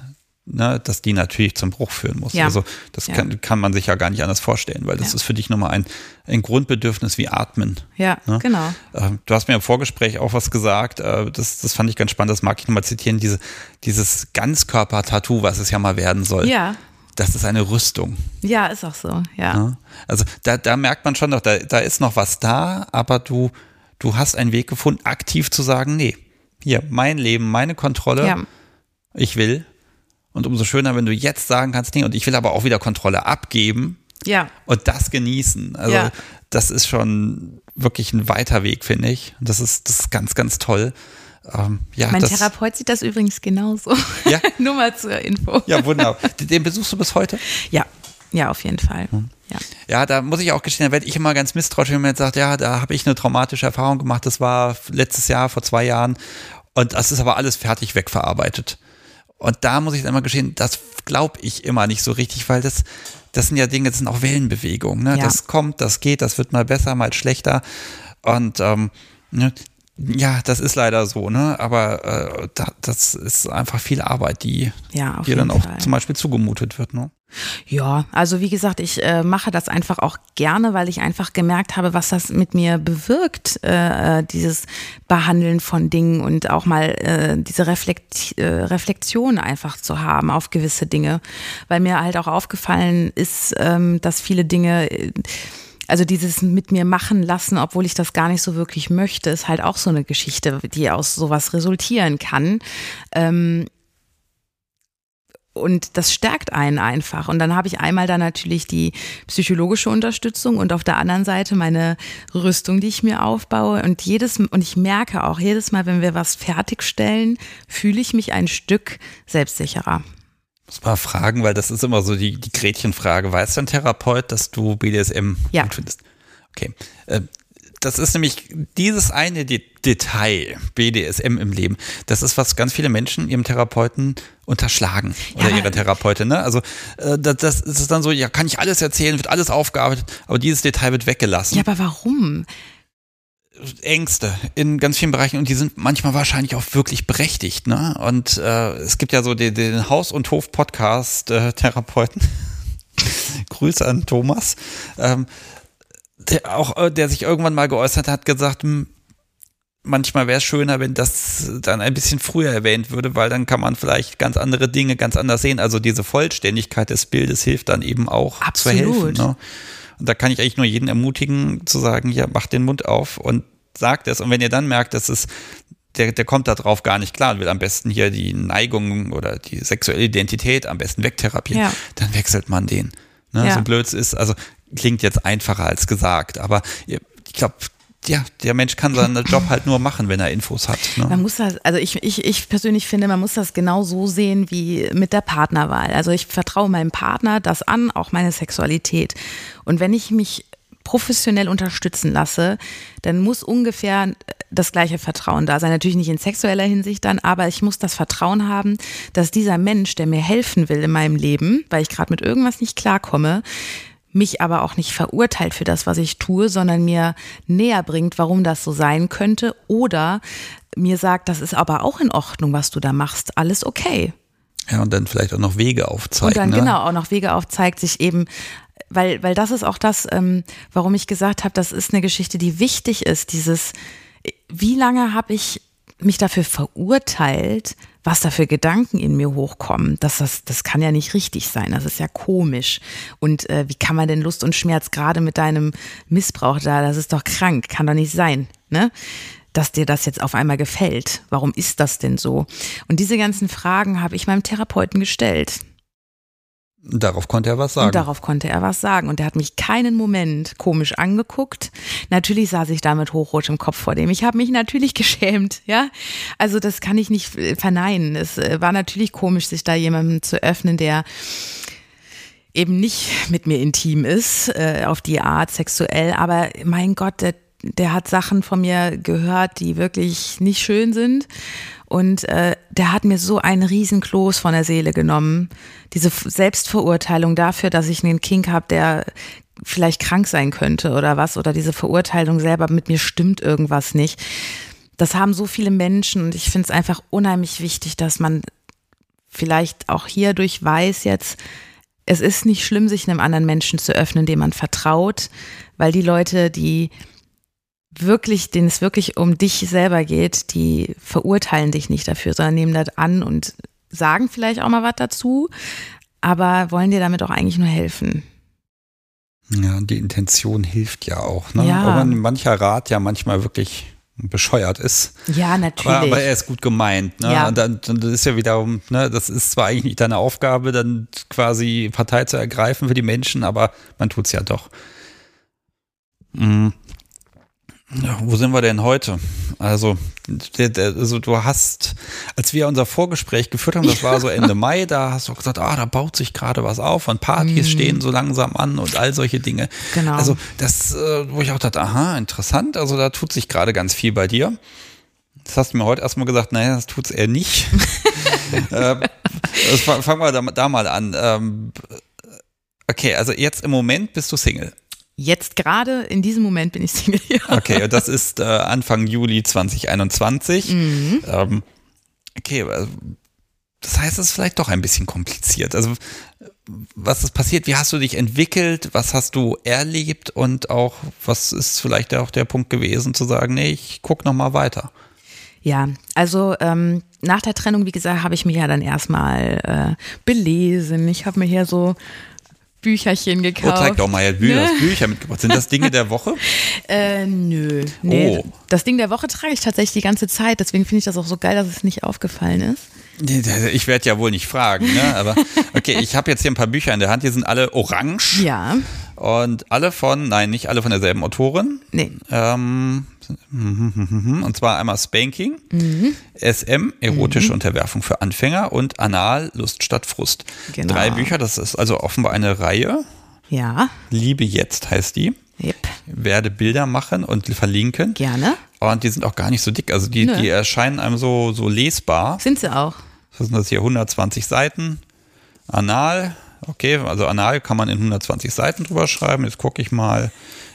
ne, dass die natürlich zum Bruch führen muss. Ja. Also das ja. kann, kann man sich ja gar nicht anders vorstellen, weil das ja. ist für dich nochmal ein, ein Grundbedürfnis wie Atmen. Ja, ne? genau. Ähm, du hast mir im Vorgespräch auch was gesagt, äh, das, das fand ich ganz spannend, das mag ich nochmal zitieren, diese, dieses Ganzkörper-Tattoo, was es ja mal werden soll. Ja. Das ist eine Rüstung. Ja, ist auch so, ja. Ne? Also da, da merkt man schon noch, da, da ist noch was da, aber du, du hast einen Weg gefunden, aktiv zu sagen, nee, hier, mein Leben, meine Kontrolle, ja. ich will und umso schöner, wenn du jetzt sagen kannst, nee, und ich will aber auch wieder Kontrolle abgeben. Ja. Und das genießen. Also ja. das ist schon wirklich ein weiter Weg, finde ich. Und das ist, das ist ganz, ganz toll. Ähm, ja, mein das, Therapeut sieht das übrigens genauso. Ja? Nur mal zur Info. Ja, wunderbar. Den besuchst du bis heute? Ja, ja, auf jeden Fall. Hm. Ja. ja, da muss ich auch gestehen, da werde ich immer ganz misstrauisch, wenn man jetzt sagt, ja, da habe ich eine traumatische Erfahrung gemacht, das war letztes Jahr, vor zwei Jahren und das ist aber alles fertig wegverarbeitet. Und da muss ich dann mal gestehen, das glaube ich immer nicht so richtig, weil das, das sind ja Dinge, das sind auch Wellenbewegungen. Ne? Ja. Das kommt, das geht, das wird mal besser, mal schlechter. Und ähm, ne, ja, das ist leider so, ne? Aber äh, da, das ist einfach viel Arbeit, die ja, dir dann auch Fall. zum Beispiel zugemutet wird, ne? Ja, also wie gesagt, ich äh, mache das einfach auch gerne, weil ich einfach gemerkt habe, was das mit mir bewirkt, äh, äh dieses Behandeln von Dingen und auch mal äh, diese Reflekt äh, Reflexion einfach zu haben auf gewisse Dinge. Weil mir halt auch aufgefallen ist, ähm, dass viele Dinge äh, also dieses mit mir machen lassen, obwohl ich das gar nicht so wirklich möchte, ist halt auch so eine Geschichte, die aus sowas resultieren kann. Ähm, und das stärkt einen einfach. Und dann habe ich einmal da natürlich die psychologische Unterstützung und auf der anderen Seite meine Rüstung, die ich mir aufbaue. Und jedes, und ich merke auch jedes Mal, wenn wir was fertigstellen, fühle ich mich ein Stück selbstsicherer muss mal fragen, weil das ist immer so die, die Gretchenfrage. Weiß dein Therapeut, dass du BDSM ja. gut findest? Okay. Äh, das ist nämlich dieses eine Detail, BDSM im Leben. Das ist, was ganz viele Menschen ihrem Therapeuten unterschlagen oder ja. ihrer Therapeutin. Ne? Also äh, das, das ist dann so, ja, kann ich alles erzählen, wird alles aufgearbeitet, aber dieses Detail wird weggelassen. Ja, aber warum? Ängste in ganz vielen Bereichen und die sind manchmal wahrscheinlich auch wirklich berechtigt. Ne? Und äh, es gibt ja so den, den Haus- und Hof-Podcast-Therapeuten. Grüße an Thomas. Ähm, der auch, äh, der sich irgendwann mal geäußert hat, gesagt, hm, manchmal wäre es schöner, wenn das dann ein bisschen früher erwähnt würde, weil dann kann man vielleicht ganz andere Dinge ganz anders sehen. Also diese Vollständigkeit des Bildes hilft dann eben auch Absolut. zu helfen. Ne? Und da kann ich eigentlich nur jeden ermutigen, zu sagen, ja, macht den Mund auf und sagt es. Und wenn ihr dann merkt, dass es der, der kommt da drauf gar nicht klar und will am besten hier die Neigung oder die sexuelle Identität am besten wegtherapieren, ja. dann wechselt man den. Ne? Ja. So blöd es ist, also klingt jetzt einfacher als gesagt, aber ich glaube, ja, der Mensch kann seinen Job halt nur machen, wenn er Infos hat. Ne? Man muss das, also ich, ich, ich persönlich finde, man muss das genau so sehen wie mit der Partnerwahl. Also ich vertraue meinem Partner das an, auch meine Sexualität. Und wenn ich mich professionell unterstützen lasse, dann muss ungefähr das gleiche Vertrauen da sein. Natürlich nicht in sexueller Hinsicht dann, aber ich muss das Vertrauen haben, dass dieser Mensch, der mir helfen will in meinem Leben, weil ich gerade mit irgendwas nicht klarkomme, mich aber auch nicht verurteilt für das, was ich tue, sondern mir näher bringt, warum das so sein könnte oder mir sagt, das ist aber auch in Ordnung, was du da machst, alles okay. Ja, und dann vielleicht auch noch Wege aufzeigt. Und dann ne? genau auch noch Wege aufzeigt, sich eben weil, weil das ist auch das, ähm, warum ich gesagt habe, das ist eine Geschichte, die wichtig ist. Dieses, wie lange habe ich mich dafür verurteilt, was da für Gedanken in mir hochkommen. Das, das, das kann ja nicht richtig sein. Das ist ja komisch. Und äh, wie kann man denn Lust und Schmerz gerade mit deinem Missbrauch da? Das ist doch krank, kann doch nicht sein. Ne? dass dir das jetzt auf einmal gefällt? Warum ist das denn so? Und diese ganzen Fragen habe ich meinem Therapeuten gestellt. Darauf konnte er was sagen. Und darauf konnte er was sagen. Und er hat mich keinen Moment komisch angeguckt. Natürlich saß ich da mit hochrotem Kopf vor dem. Ich habe mich natürlich geschämt, ja. Also das kann ich nicht verneinen. Es äh, war natürlich komisch, sich da jemandem zu öffnen, der eben nicht mit mir intim ist, äh, auf die Art sexuell. Aber mein Gott, der, der hat Sachen von mir gehört, die wirklich nicht schön sind. Und äh, der hat mir so einen riesen Kloß von der Seele genommen. Diese Selbstverurteilung dafür, dass ich einen Kink habe, der vielleicht krank sein könnte oder was. Oder diese Verurteilung selber, mit mir stimmt irgendwas nicht. Das haben so viele Menschen und ich finde es einfach unheimlich wichtig, dass man vielleicht auch hierdurch weiß jetzt, es ist nicht schlimm, sich einem anderen Menschen zu öffnen, dem man vertraut, weil die Leute, die wirklich, denen es wirklich um dich selber geht, die verurteilen dich nicht dafür, sondern nehmen das an und sagen vielleicht auch mal was dazu, aber wollen dir damit auch eigentlich nur helfen. Ja, die Intention hilft ja auch. Ne? Ja. Auch wenn mancher Rat ja manchmal wirklich bescheuert ist. Ja, natürlich. Aber, aber er ist gut gemeint. Ne? Ja. Und dann, dann ist ja wiederum, ne, das ist zwar eigentlich nicht deine Aufgabe, dann quasi Partei zu ergreifen für die Menschen, aber man tut es ja doch. Mhm. Ja, wo sind wir denn heute? Also, also du hast, als wir unser Vorgespräch geführt haben, das war so Ende Mai, da hast du gesagt, ah, da baut sich gerade was auf und Partys stehen so langsam an und all solche Dinge. Genau. Also das, äh, wo ich auch dachte, aha, interessant, also da tut sich gerade ganz viel bei dir. Das hast du mir heute erstmal gesagt, naja, das tut's eher nicht. das, fa- fangen wir da, da mal an. Ähm, okay, also jetzt im Moment bist du Single. Jetzt gerade in diesem Moment bin ich Single. Ja. Okay, und das ist äh, Anfang Juli 2021. Mhm. Ähm, okay, äh, das heißt, es ist vielleicht doch ein bisschen kompliziert. Also, was ist passiert? Wie hast du dich entwickelt? Was hast du erlebt? Und auch, was ist vielleicht auch der Punkt gewesen, zu sagen, nee, ich guck noch mal weiter? Ja, also ähm, nach der Trennung, wie gesagt, habe ich mich ja dann erstmal äh, belesen. Ich habe mir hier so Bücherchen Oh, gekauft. zeig doch mal, du Ne? hast Bücher mitgebracht. Sind das Dinge der Woche? Äh, nö. Nee, Oh. Das Ding der Woche trage ich tatsächlich die ganze Zeit, deswegen finde ich das auch so geil, dass es nicht aufgefallen ist. Ich werde ja wohl nicht fragen, ne? Aber okay, ich habe jetzt hier ein paar Bücher in der Hand, die sind alle orange. Ja. Und alle von, nein, nicht alle von derselben Autorin. Nee. Ähm, und zwar einmal Spanking, Mhm. SM, erotische Unterwerfung für Anfänger und Anal, Lust statt Frust. Genau. Drei Bücher, das ist also offenbar eine Reihe. Ja. Liebe jetzt heißt die. Yep. Werde Bilder machen und verlinken. Gerne. Und die sind auch gar nicht so dick. Also die, Nö. die erscheinen einem so, so lesbar. Sind sie auch. Was sind das hier? 120 Seiten. Anal. Okay, also Anal kann man in 120 Seiten drüber schreiben. Jetzt gucke ich mal.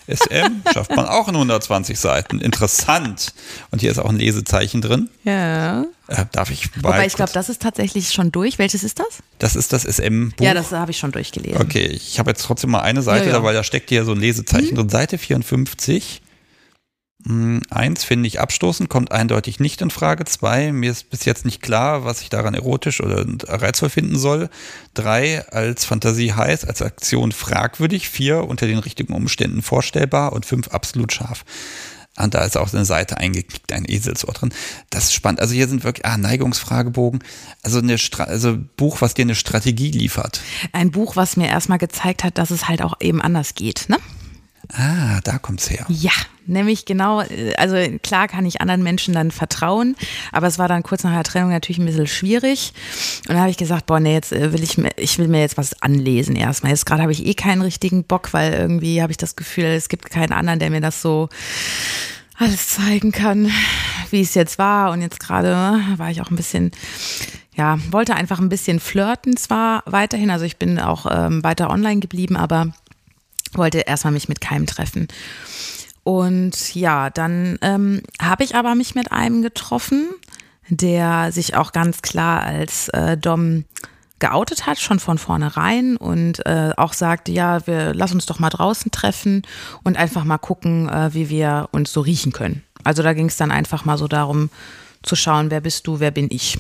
SM schafft man auch in 120 Seiten. Interessant. Und hier ist auch ein Lesezeichen drin. Ja. Äh, darf ich Wobei ich glaube, das ist tatsächlich schon durch. Welches ist das? das ist das SM-Buch. Ja, das habe ich schon durchgelesen. Okay, ich habe jetzt trotzdem mal eine Seite, Ja, ja. da, weil da steckt hier so ein Lesezeichen drin. Seite 54. Hm, Eins finde ich abstoßend, kommt eindeutig nicht in Frage. Zwei, mir ist bis jetzt nicht klar, was ich daran erotisch oder reizvoll finden soll. Drei, als Fantasie heiß, als Aktion fragwürdig. Vier, unter den richtigen Umständen vorstellbar. Und fünf, absolut scharf. Und da ist auch eine Seite eingeklickt, ein Eselsohr drin. Das ist spannend. Also hier sind wirklich, ah, Neigungsfragebogen. Also eine Stra also Buch, was dir eine Strategie liefert. Ein Buch, was mir erstmal gezeigt hat, dass es halt auch eben anders geht, ne? Ah, da kommt's her. Ja, nämlich genau, äh, also klar kann ich anderen Menschen dann vertrauen, aber es war dann kurz nach der Trennung natürlich ein bisschen schwierig. Und dann habe ich gesagt, boah, nee, jetzt äh, will ich mir, ich will mir jetzt was anlesen erstmal. Jetzt gerade habe ich eh keinen richtigen Bock, weil irgendwie habe ich das Gefühl, es gibt keinen anderen, der mir das so alles zeigen kann, wie es jetzt war. Und jetzt gerade war ich auch ein bisschen, ja, wollte einfach ein bisschen flirten zwar weiterhin. Also ich bin auch ähm, weiter online geblieben, aber wollte erstmal mich mit keinem treffen. Und ja, dann ähm, habe ich aber mich mit einem getroffen, der sich auch ganz klar als äh, Dom geoutet hat, schon von vornherein und äh, auch sagte, ja, wir lass uns doch mal draußen treffen und einfach mal gucken, äh, wie wir uns so riechen können. Also da ging es dann einfach mal so darum zu schauen, wer bist du, wer bin ich.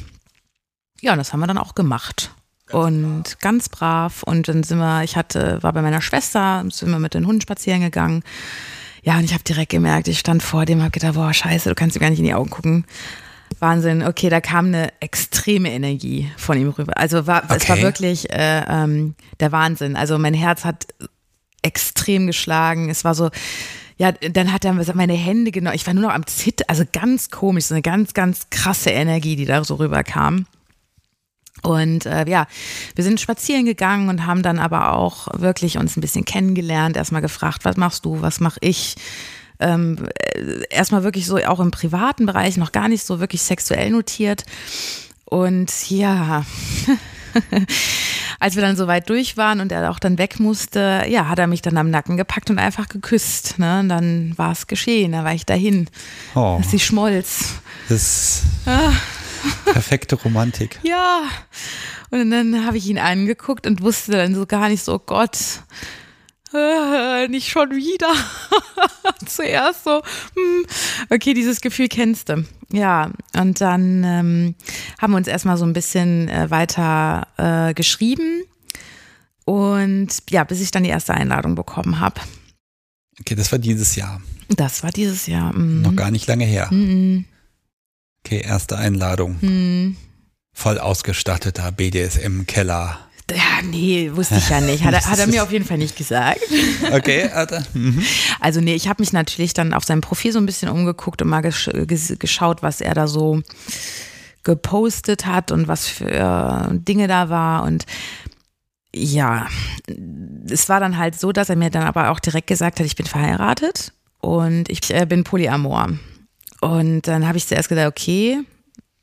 Ja, und das haben wir dann auch gemacht. und ganz brav. Und dann sind wir, ich hatte, war bei meiner Schwester, sind wir mit den Hunden spazieren gegangen. Ja, und ich habe direkt gemerkt, ich stand vor dem, habe gedacht, boah, scheiße, du kannst ihm gar nicht in die Augen gucken. Wahnsinn, okay, da kam eine extreme Energie von ihm rüber. Also war, es war Okay. wirklich äh, ähm, der Wahnsinn. Also mein Herz hat extrem geschlagen. Es war so, ja, dann hat er meine Hände genommen. Ich war nur noch am Zittern, also ganz komisch, so eine ganz, ganz krasse Energie, die da so rüberkam. Und äh, ja, wir sind spazieren gegangen und haben dann aber auch wirklich uns ein bisschen kennengelernt, erstmal gefragt, was machst du, was mache ich? Ähm, äh, erstmal wirklich so auch im privaten Bereich, noch gar nicht so wirklich sexuell notiert. Und ja, als wir dann so weit durch waren und er auch dann weg musste, ja, hat er mich dann am Nacken gepackt und einfach geküsst. Ne? Und dann war es geschehen, da war ich dahin. Oh, Sie schmolz. das ist perfekte Romantik. Ja. Und dann habe ich ihn angeguckt und wusste dann so gar nicht so, oh Gott, äh, nicht schon wieder. Zuerst so, hm, okay, dieses Gefühl kennst du. Ja, und dann ähm, haben wir uns erstmal so ein bisschen äh, weiter äh, geschrieben. Und ja, bis ich dann die erste Einladung bekommen habe. Okay, das war dieses Jahr. Das war dieses Jahr. Mhm. Noch gar nicht lange her. Mhm. Okay, erste Einladung. Mhm. Voll ausgestatteter BDSM-Keller. Ja, nee, wusste ich ja nicht. Hat er, hat er mir auf jeden Fall nicht gesagt. Okay, Alter. Mhm. Also nee, ich habe mich natürlich dann auf seinem Profil so ein bisschen umgeguckt und mal gesch ges geschaut, was er da so gepostet hat und was für Dinge da war und ja, es war dann halt so, dass er mir dann aber auch direkt gesagt hat, ich bin verheiratet und ich äh, bin Polyamor. Und dann habe ich zuerst gedacht, okay,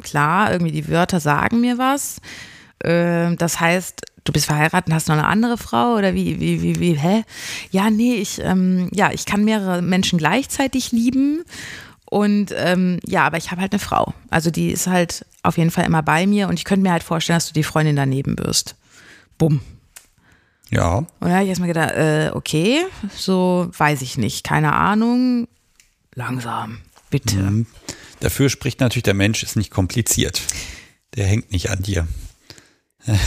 klar, irgendwie die Wörter sagen mir was. Ähm, das heißt, du bist verheiratet und hast noch eine andere Frau oder wie, wie, wie, wie, hä? Ja, nee, ich, ähm, ja, ich kann mehrere Menschen gleichzeitig lieben. Und ähm, ja, aber ich habe halt eine Frau. Also die ist halt auf jeden Fall immer bei mir und ich könnte mir halt vorstellen, dass du die Freundin daneben wirst. Bumm. Ja, Und da habe ich erstmal gedacht, äh, okay, so weiß ich nicht, keine Ahnung. Langsam, bitte. Mhm. dafür spricht natürlich, der Mensch ist nicht kompliziert. Der hängt nicht an dir.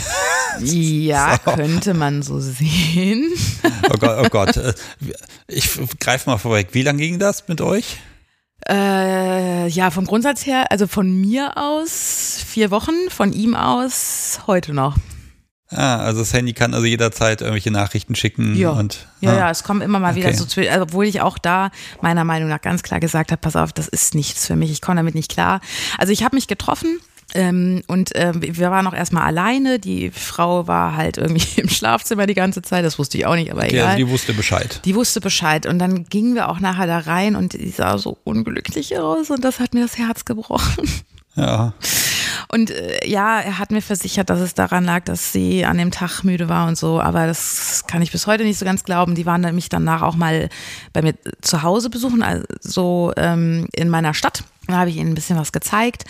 Ja, könnte man so sehen. Oh Gott, oh Gott. Ich greife mal vorweg. Wie lange ging das mit euch? Äh, ja, vom Grundsatz her, also von mir aus vier Wochen, von ihm aus heute noch. Ah, also das Handy kann also jederzeit irgendwelche Nachrichten schicken Ja. und Ja, ah, ja, es kommen immer mal wieder Okay. so, zwi- also obwohl ich auch da meiner Meinung nach ganz klar gesagt habe, pass auf, das ist nichts für mich, ich komme damit nicht klar. Also ich habe mich getroffen ähm, und ähm, wir waren auch erstmal alleine, die Frau war halt irgendwie im Schlafzimmer die ganze Zeit, das wusste ich auch nicht, aber okay, egal. also die wusste Bescheid. Die wusste Bescheid und dann gingen wir auch nachher da rein und die sah so unglücklich aus und das hat mir das Herz gebrochen. Ja. Und äh, ja, er hat mir versichert, dass es daran lag, dass sie an dem Tag müde war und so, aber das kann ich bis heute nicht so ganz glauben. Die waren dann mich danach auch mal bei mir zu Hause besuchen, also ähm, in meiner Stadt. Da habe ich ihnen ein bisschen was gezeigt.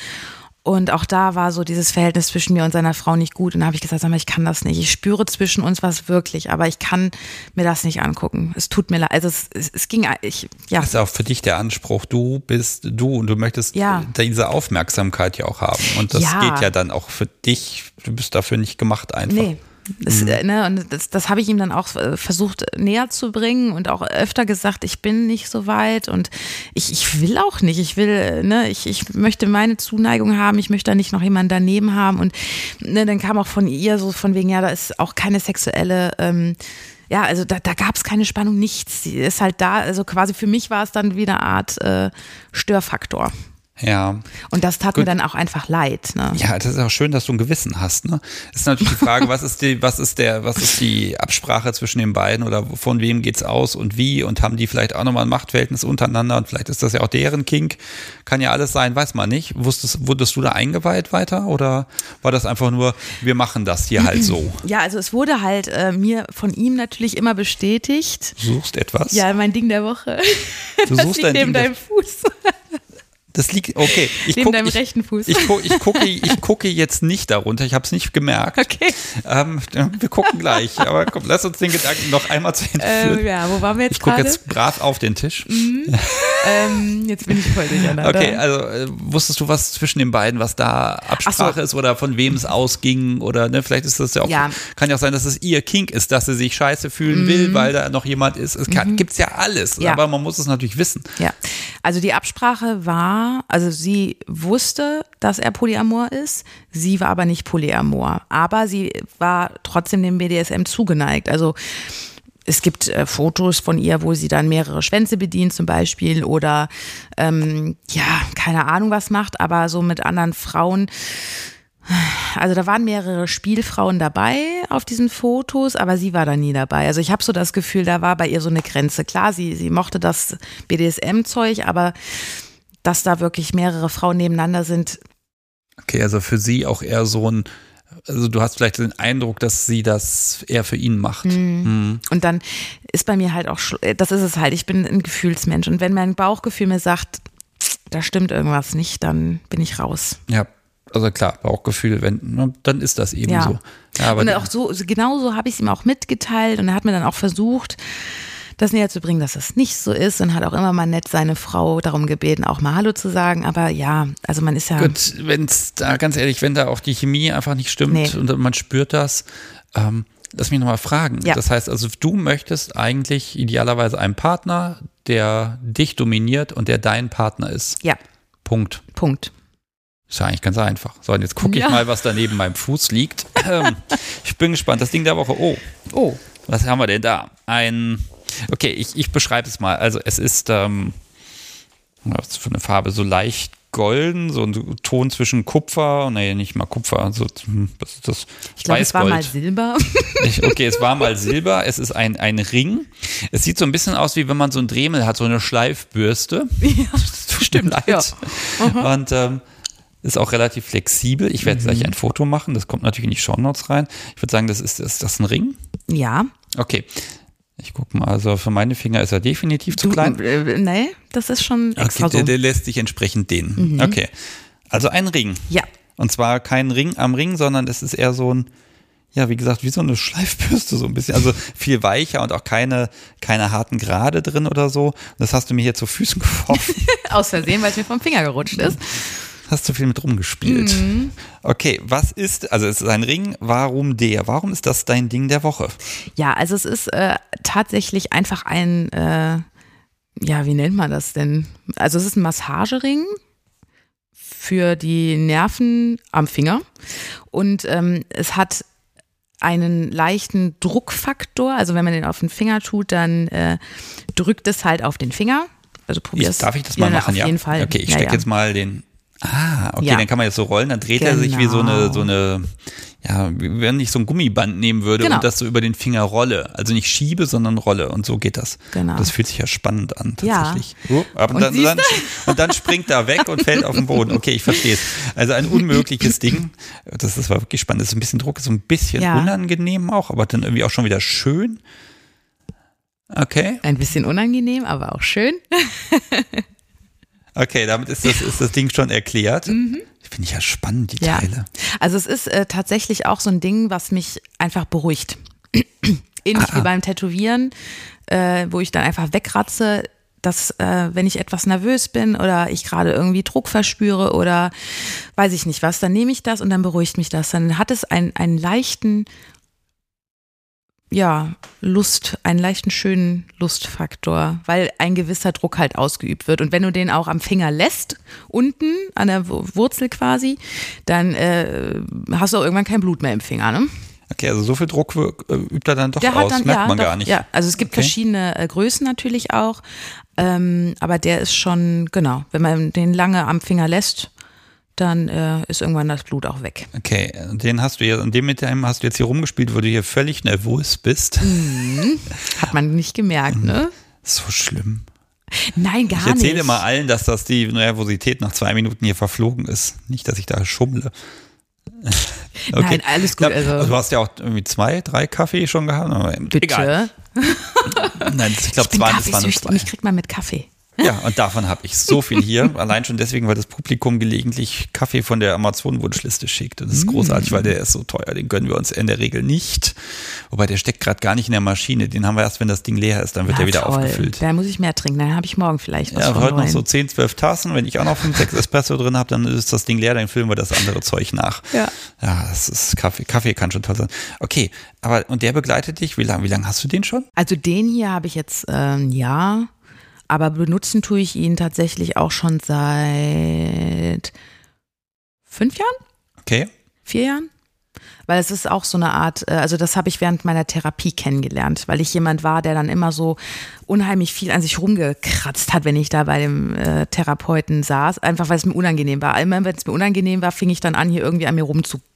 Und auch da war so dieses Verhältnis zwischen mir und seiner Frau nicht gut. Und da habe ich gesagt, sag mal, ich kann das nicht. Ich spüre zwischen uns was wirklich, aber ich kann mir das nicht angucken. Es tut mir leid. Also es, es, es ging, ich, ja. Das ist auch für dich der Anspruch, du bist du und du möchtest Ja. diese Aufmerksamkeit ja auch haben. Und das Ja. geht ja dann auch für dich, du bist dafür nicht gemacht einfach. Nee. Das, äh, ne, und das, das habe ich ihm dann auch äh, versucht näher zu bringen und auch öfter gesagt, ich bin nicht so weit und ich, ich will auch nicht. Ich will, äh, ne, ich, ich möchte meine Zuneigung haben, ich möchte da nicht noch jemanden daneben haben. Und ne, dann kam auch von ihr so von wegen, ja, da ist auch keine sexuelle ähm, ja, also da, da gab es keine Spannung, nichts. Sie ist halt da, also quasi für mich war es dann wie eine Art äh, Störfaktor. Ja. Und das tat mir Gut. dann auch einfach leid. Ne? Ja, das ist auch schön, dass du ein Gewissen hast. Ne? Ist natürlich die Frage, was ist die, was ist der, was ist die Absprache zwischen den beiden oder von wem geht's aus und wie und haben die vielleicht auch nochmal ein Machtverhältnis untereinander und vielleicht ist das ja auch deren Kink. Kann ja alles sein, weiß man nicht. Wusstest, wurdest du da eingeweiht weiter oder war das einfach nur, wir machen das hier halt so? Ja, also es wurde halt äh, mir von ihm natürlich immer bestätigt. Du suchst etwas? Ja, mein Ding der Woche. du Das suchst liegt dein neben Ding. deinem Fuß. Das liegt, okay. Ich Neben guck, deinem ich, rechten Fuß. Ich, gu, ich, gucke, ich gucke jetzt nicht darunter, ich habe es nicht gemerkt. Okay. Ähm, wir gucken gleich, aber komm, lass uns den Gedanken noch einmal zu Ende führen. Ähm, ja, wo waren wir jetzt Ich gucke jetzt brav auf den Tisch. ähm, jetzt bin ich voll durcheinander. Okay, also äh, wusstest du was zwischen den beiden, was da Absprache so. ist oder von wem es ausging oder ne, vielleicht ist das ja auch, Ja. kann ja auch sein, dass es ihr Kink ist, dass sie sich scheiße fühlen will, weil da noch jemand ist. Es kann, gibt's ja alles, Mhm. Ja. aber man muss es natürlich wissen. Ja, also die Absprache war, also sie wusste, dass er Polyamor ist, sie war aber nicht Polyamor, aber sie war trotzdem dem BDSM zugeneigt. Also es gibt äh, Fotos von ihr, wo sie dann mehrere Schwänze bedient zum Beispiel oder ähm, ja, keine Ahnung was macht, aber so mit anderen Frauen. Also da waren mehrere Spielfrauen dabei auf diesen Fotos, aber sie war da nie dabei. Also ich habe so das Gefühl, da war bei ihr so eine Grenze. Klar, sie, sie mochte das BDSM-Zeug, aber dass da wirklich mehrere Frauen nebeneinander sind, Okay, also für sie auch eher so ein, also du hast vielleicht den Eindruck, dass sie das eher für ihn macht. Mhm. Und dann ist bei mir halt auch, äh, das ist es halt, ich bin ein Gefühlsmensch. Und wenn mein Bauchgefühl mir sagt, da stimmt irgendwas nicht, dann bin ich raus. Ja, also klar, Bauchgefühl, wenn, ne, dann ist das eben Ja. so. Ja, aber und auch so, genau so habe ich es ihm auch mitgeteilt und er hat mir dann auch versucht, das näher zu bringen, dass das nicht so ist und hat auch immer mal nett seine Frau darum gebeten, auch mal Hallo zu sagen. Aber ja, also man ist ja. Gut, wenn es da, ganz ehrlich, wenn da auch die Chemie einfach nicht stimmt Nee. und man spürt das, ähm, lass mich nochmal fragen. Ja. Das heißt also, du möchtest eigentlich idealerweise einen Partner, der dich dominiert und der dein Partner ist. Ja, Punkt. Punkt. Ist ja eigentlich ganz einfach. So, und jetzt gucke ich Ja. mal, was da neben meinem Fuß liegt. Ähm, ich bin gespannt. Das Ding der Woche. Oh, Oh. was haben wir denn da? Ein. Okay, ich, ich beschreibe es mal. Also, es ist. Ähm, was für eine Farbe? So leicht golden, so ein Ton zwischen Kupfer, nee, nicht mal Kupfer, so, hm, was ist das? Ich glaube, es war mal. Silber. Okay, es war mal Silber, es ist ein, ein Ring. Es sieht so ein bisschen aus, wie wenn man so ein Dremel hat, so eine Schleifbürste. Ja, Stimmt, ja. Und ähm, ist auch relativ flexibel. Ich werde Mhm. gleich ein Foto machen, das kommt natürlich in die Shownotes rein. Ich würde sagen, das ist, ist das ein Ring? Ja. Okay. Ich gucke mal, also für meine Finger ist er definitiv zu Du, klein. äh, nee, das ist schon extra Okay, der, so. der lässt sich entsprechend dehnen. Okay. Also ein Ring. Ja. Und zwar kein Ring am Ring, sondern das ist eher so ein, ja, wie gesagt, wie so eine Schleifbürste so ein bisschen. Also viel weicher und auch keine, keine harten Grade drin oder so. Das hast du mir hier zu Füßen geworfen. Aus Versehen, weil es mir vom Finger gerutscht ist. Hast du viel mit rumgespielt. Mhm. Okay, was ist, also es ist ein Ring, warum der? Warum ist das dein Ding der Woche? Ja, also es ist äh, tatsächlich einfach ein, äh, ja, wie nennt man das denn? Also es ist ein Massagering für die Nerven am Finger und ähm, es hat einen leichten Druckfaktor. Also wenn man den auf den Finger tut, dann äh, drückt es halt auf den Finger. Also Ich, probier's. darf ich das mal machen? Auf ja. jeden Fall. Okay, ich ja, stecke ja. jetzt mal den. Ah, okay, Ja. dann kann man jetzt so rollen, dann dreht er sich wie so eine, Genau. so eine, ja, wie wenn ich so ein Gummiband nehmen würde Genau. und das so über den Finger rolle. Also nicht schiebe, sondern rolle. Und so geht das. Genau. Das fühlt sich ja spannend an, Ja. tatsächlich. Oh, aber Und dann, dann, und dann springt er weg und fällt auf den Boden. Okay, ich verstehe es. Also ein unmögliches Ding. Das, das war wirklich spannend. Das ist ein bisschen Druck, ist so ein bisschen Ja. unangenehm auch, aber dann irgendwie auch schon wieder schön. Okay. Ein bisschen unangenehm, aber auch schön. Okay, damit ist das, ist das Ding schon erklärt. Finde ich ja spannend, die Mhm. Ja. Teile. Also es ist äh, tatsächlich auch so ein Ding, was mich einfach beruhigt. Ähnlich Ah. wie beim Tätowieren, äh, wo ich dann einfach wegratze, dass äh, wenn ich etwas nervös bin oder ich gerade irgendwie Druck verspüre oder weiß ich nicht was, dann nehme ich das und dann beruhigt mich das. Dann hat es einen, einen leichten, ja, Lust, einen leichten schönen Lustfaktor, weil ein gewisser Druck halt ausgeübt wird. Und wenn du den auch am Finger lässt, unten an der Wu- Wurzel quasi, dann äh, hast du auch irgendwann kein Blut mehr im Finger, ne? Okay, also so viel Druck äh, übt er dann doch Der aus, dann, merkt ja, man doch, gar nicht. Ja, also es gibt Okay. verschiedene äh, Größen natürlich auch, ähm, aber der ist schon, genau, wenn man den lange am Finger lässt, dann äh, ist irgendwann das Blut auch weg. Okay, den hast du ja, an dem mit dem hast du jetzt hier rumgespielt, wo du hier völlig nervös bist. Mhm. Hat man nicht gemerkt, ne? So schlimm. Nein, gar Ich erzähle nicht. mal allen, dass das die Nervosität nach zwei Minuten hier verflogen ist. Nicht, dass ich da schummle. Nein, alles gut, Ja, also- Du hast ja auch irgendwie zwei, drei Kaffee schon gehabt. Aber Bitte. Egal. Nein, ich glaube, Ich zwei, das waren zwei. mich kriegt man mit Kaffee. Ja, und davon habe ich so viel hier. Allein schon deswegen, weil das Publikum gelegentlich Kaffee von der Amazon-Wunschliste schickt. Und das ist großartig, weil der ist so teuer. Den gönnen wir uns in der Regel nicht. Wobei der steckt gerade gar nicht in der Maschine. Den haben wir erst, wenn das Ding leer ist, dann wird Na, er wieder toll. aufgefüllt. Da muss ich mehr trinken, dann habe ich morgen vielleicht was Ja, heute noch so 10, 12 Tassen. Wenn ich auch noch 5, 6 Espresso drin habe, dann ist das Ding leer, dann füllen wir das andere Zeug nach. Ja. Ja, das ist Kaffee. Kaffee kann schon toll sein. Okay, aber und der begleitet dich? Wie lange wie lang hast du den schon? Also den hier habe ich jetzt äh, ein Jahr, aber benutzen tue ich ihn tatsächlich auch schon seit fünf Jahren, Okay. vier Jahren. Weil es ist auch so eine Art, äh, also das habe ich während meiner Therapie kennengelernt, weil ich jemand war, der dann immer so unheimlich viel an sich rumgekratzt hat, wenn ich da bei dem äh, Therapeuten saß, einfach weil es mir unangenehm war. Immer wenn es mir unangenehm war, fing ich dann an, hier irgendwie an mir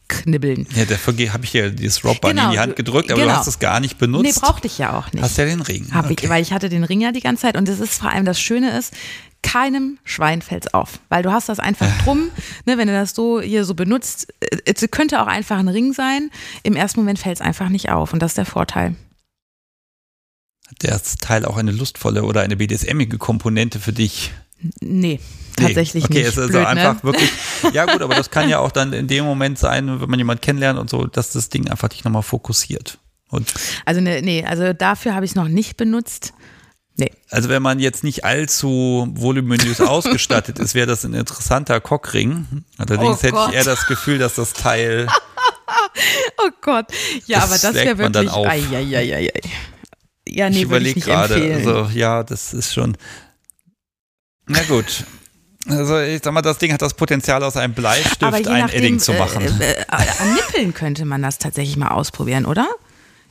rumzuknibbeln. Ja, dafür habe ich dir dieses Robband Genau, in die Hand gedrückt, aber genau. du hast es gar nicht benutzt. Nee, brauchte ich ja auch nicht. Hast ja den Ring. Hab ich, Okay. weil ich hatte den Ring ja die ganze Zeit und das ist vor allem das Schöne ist, keinem Schwein fällt's auf, weil du hast das einfach drum, ne, wenn du das so hier so benutzt, äh, es könnte auch einfach ein Ring sein, im ersten Moment fällt's einfach nicht auf und das ist der Vorteil. Hat das Teil auch eine lustvolle oder eine BDSMige Komponente für dich? Nee, Nee. tatsächlich okay, nicht. es ist Blöd, also einfach ne? wirklich. Ja, gut, aber das kann ja auch dann in dem Moment sein, wenn man jemanden kennenlernt und so, dass das Ding einfach dich nochmal fokussiert. Und Also ne, nee, also dafür habe ich es noch nicht benutzt. Nee. also wenn man jetzt nicht allzu voluminös ausgestattet ist, wäre das ein interessanter Cockring. Allerdings Oh hätte Gott. ich eher das Gefühl, dass das Teil Oh Gott. Ja, Das aber das wäre dann wirklich. auf. Ja, nee, ich überlege gerade. Also ja, das ist schon. Na gut. Also ich sag mal, das Ding hat das Potenzial, aus einem Bleistift je ein nachdem, Edding zu machen. Äh, äh, an Nippeln könnte man das tatsächlich mal ausprobieren, oder?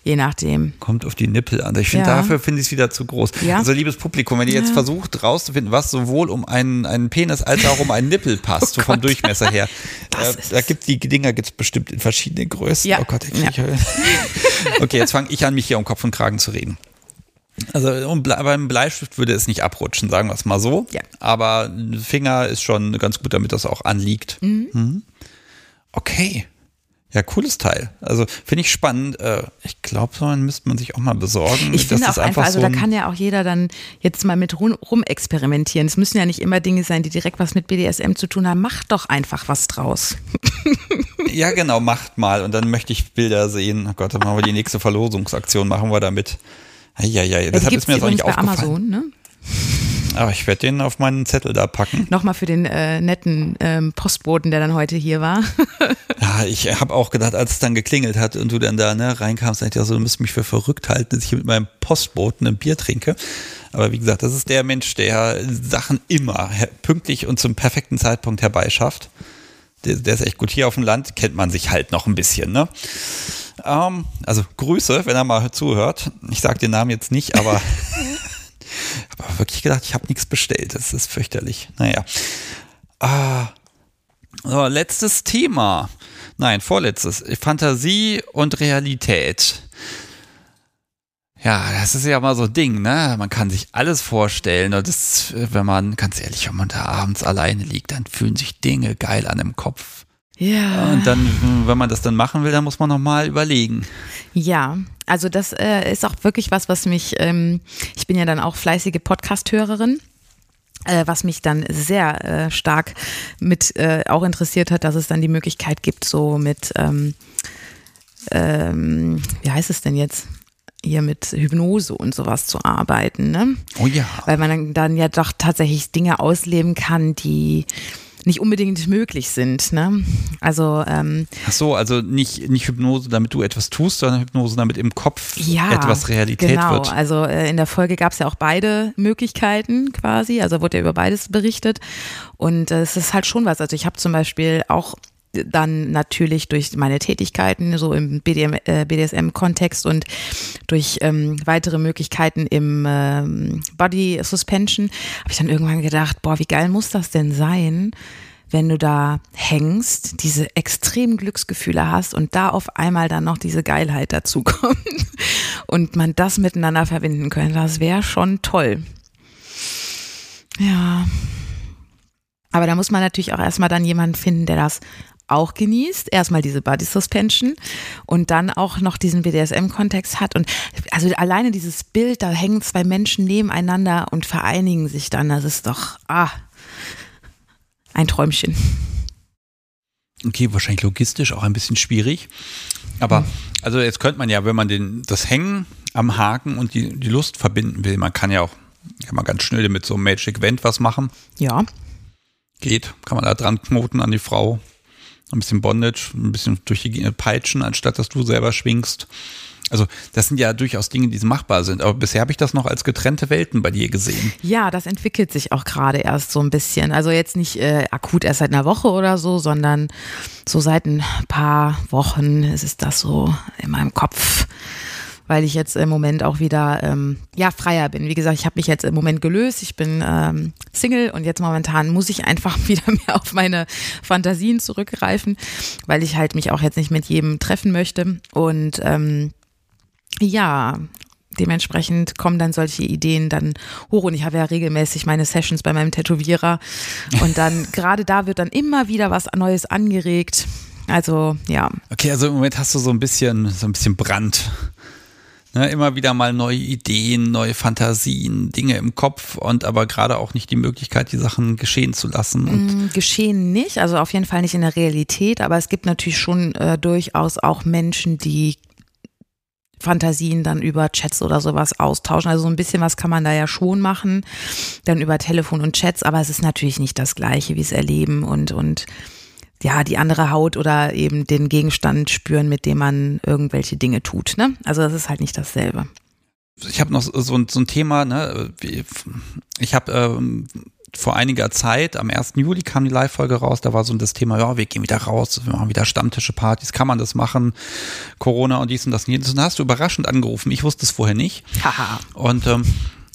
Je nachdem. Kommt auf die Nippel an. Ich finde, Ja. dafür finde ich es wieder zu groß. Ja. Also, liebes Publikum, wenn ihr jetzt versucht rauszufinden, was sowohl um einen, einen Penis als auch um einen Nippel passt, so vom Durchmesser her, äh, da gibt die Dinger gibt's bestimmt in verschiedenen Größen. Ja. Oh Gott, ich kriege Okay, jetzt fange ich an, mich hier um Kopf und Kragen zu reden. Also beim Bleistift würde es nicht abrutschen, sagen wir es mal so. Ja. Aber ein Finger ist schon ganz gut, damit das auch anliegt. Mhm. Okay. Ja, cooles Teil. Also finde ich spannend. Äh, Ich glaube, so einen müsste man sich auch mal besorgen. Ich finde Das auch einfach, also so da ein- kann ja auch jeder dann jetzt mal mit rum, rumexperimentieren. Es müssen ja nicht immer Dinge sein, die direkt was mit BDSM zu tun haben. Macht doch einfach was draus. Ja, genau, macht mal. Und dann möchte ich Bilder sehen. Oh Gott, dann machen wir die nächste Verlosungsaktion, machen wir damit. Ja, ja, Ja, die ist gibt's mir das auch nicht bei. Amazon, ne? Aber ich werde den auf meinen Zettel da packen. Nochmal für den äh, netten ähm, Postboten, der dann heute hier war. Ja, ich habe auch gedacht, als es dann geklingelt hat und du dann da ne, reinkamst, dachte ich, also, du müsst mich für verrückt halten, dass ich hier mit meinem Postboten ein Bier trinke. Aber wie gesagt, das ist der Mensch, der Sachen immer pünktlich und zum perfekten Zeitpunkt herbeischafft. Der, der ist echt gut. Hier auf dem Land kennt man sich halt noch ein bisschen, ne? Ähm, also Grüße, wenn er mal zuhört. Ich sage den Namen jetzt nicht, aber habe aber wirklich gedacht, ich habe nichts bestellt. Das ist fürchterlich. Naja. Ah, so, letztes Thema. Nein, vorletztes. Fantasie und Realität. Ja, das ist ja mal so ein Ding, ne? Man kann sich alles vorstellen. Und das, wenn man, ganz ehrlich, wenn man da abends alleine liegt, dann fühlen sich Dinge geil an im Kopf. Ja. Und dann, wenn man das dann machen will, dann muss man nochmal überlegen. Ja, also das äh, ist auch wirklich was, was mich, ähm, ich bin ja dann auch fleißige Podcast-Hörerin. Äh, was mich dann sehr äh, stark mit äh, auch interessiert hat, dass es dann die Möglichkeit gibt, so mit, ähm, ähm, wie heißt es denn jetzt? Hier mit Hypnose und sowas zu arbeiten, ne? Oh ja. Weil man dann ja doch tatsächlich Dinge ausleben kann, die nicht unbedingt möglich sind, ne? Also ähm, Ach so, also nicht, nicht Hypnose, damit du etwas tust, sondern Hypnose, damit im Kopf ja, etwas Realität genau. wird. Also äh, in der Folge gab es ja auch beide Möglichkeiten quasi. Also wurde ja über beides berichtet. Und äh, es ist halt schon was. Also ich habe zum Beispiel auch dann natürlich durch meine Tätigkeiten so im BDM, äh, BDSM-Kontext und durch ähm, weitere Möglichkeiten im ähm, Body Suspension habe ich dann irgendwann gedacht, boah, wie geil muss das denn sein, wenn du da hängst, diese extremen Glücksgefühle hast und da auf einmal dann noch diese Geilheit dazu kommt und man das miteinander verbinden könnte, das wäre schon toll. Ja. Aber da muss man natürlich auch erstmal dann jemanden finden, der das auch genießt, erstmal diese Body Suspension und dann auch noch diesen BDSM-Kontext hat. Und also alleine dieses Bild, da hängen zwei Menschen nebeneinander und vereinigen sich dann, das ist doch, ah, ein Träumchen. Okay, wahrscheinlich logistisch auch ein bisschen schwierig. Aber also jetzt könnte man ja, wenn man den, das Hängen am Haken und die, die Lust verbinden will, man kann ja auch kann man ganz schnell mit so einem Magic Vent was machen. Ja. Geht, kann man da dran knoten an die Frau. Ein bisschen Bondage, ein bisschen durch die peitschen, anstatt dass du selber schwingst. Also das sind ja durchaus Dinge, die machbar sind. Aber bisher habe ich das noch als getrennte Welten bei dir gesehen. Ja, das entwickelt sich auch gerade erst so ein bisschen. Also jetzt nicht äh, akut erst seit einer Woche oder so, sondern so seit ein paar Wochen ist es das so in meinem Kopf, weil ich jetzt im Moment auch wieder ähm, ja freier bin. Wie gesagt, ich habe mich jetzt im Moment gelöst. Ich bin ähm, Single und jetzt momentan muss ich einfach wieder mehr auf meine Fantasien zurückgreifen, weil ich halt mich auch jetzt nicht mit jedem treffen möchte und ähm, ja, dementsprechend kommen dann solche Ideen dann hoch und ich habe ja regelmäßig meine Sessions bei meinem Tätowierer und dann gerade da wird dann immer wieder was Neues angeregt. Also ja, Okay, also im Moment hast du so ein bisschen, so ein bisschen Brand. Ne, immer wieder mal neue Ideen, neue Fantasien, Dinge im Kopf und aber gerade auch nicht die Möglichkeit, die Sachen geschehen zu lassen. Und Mm, geschehen nicht, also auf jeden Fall nicht in der Realität, aber es gibt natürlich schon äh, durchaus auch Menschen, die Fantasien dann über Chats oder sowas austauschen. Also so ein bisschen was kann man da ja schon machen, dann über Telefon und Chats, aber es ist natürlich nicht das gleiche wie es erleben und, und ja, die andere Haut oder eben den Gegenstand spüren, mit dem man irgendwelche Dinge tut. Ne? Also das ist halt nicht dasselbe. ich habe noch so, ein- so ein Thema, ne? Ich habe ähm, vor einiger Zeit, am 1. Juli kam die Live-Folge raus, da war so das Thema, ja, wir gehen wieder raus, wir machen wieder Stammtische, Partys, kann man das machen? Corona und dies und das und jenes. Und da hast du überraschend angerufen. Ich wusste es vorher nicht. Haha. Und ähm,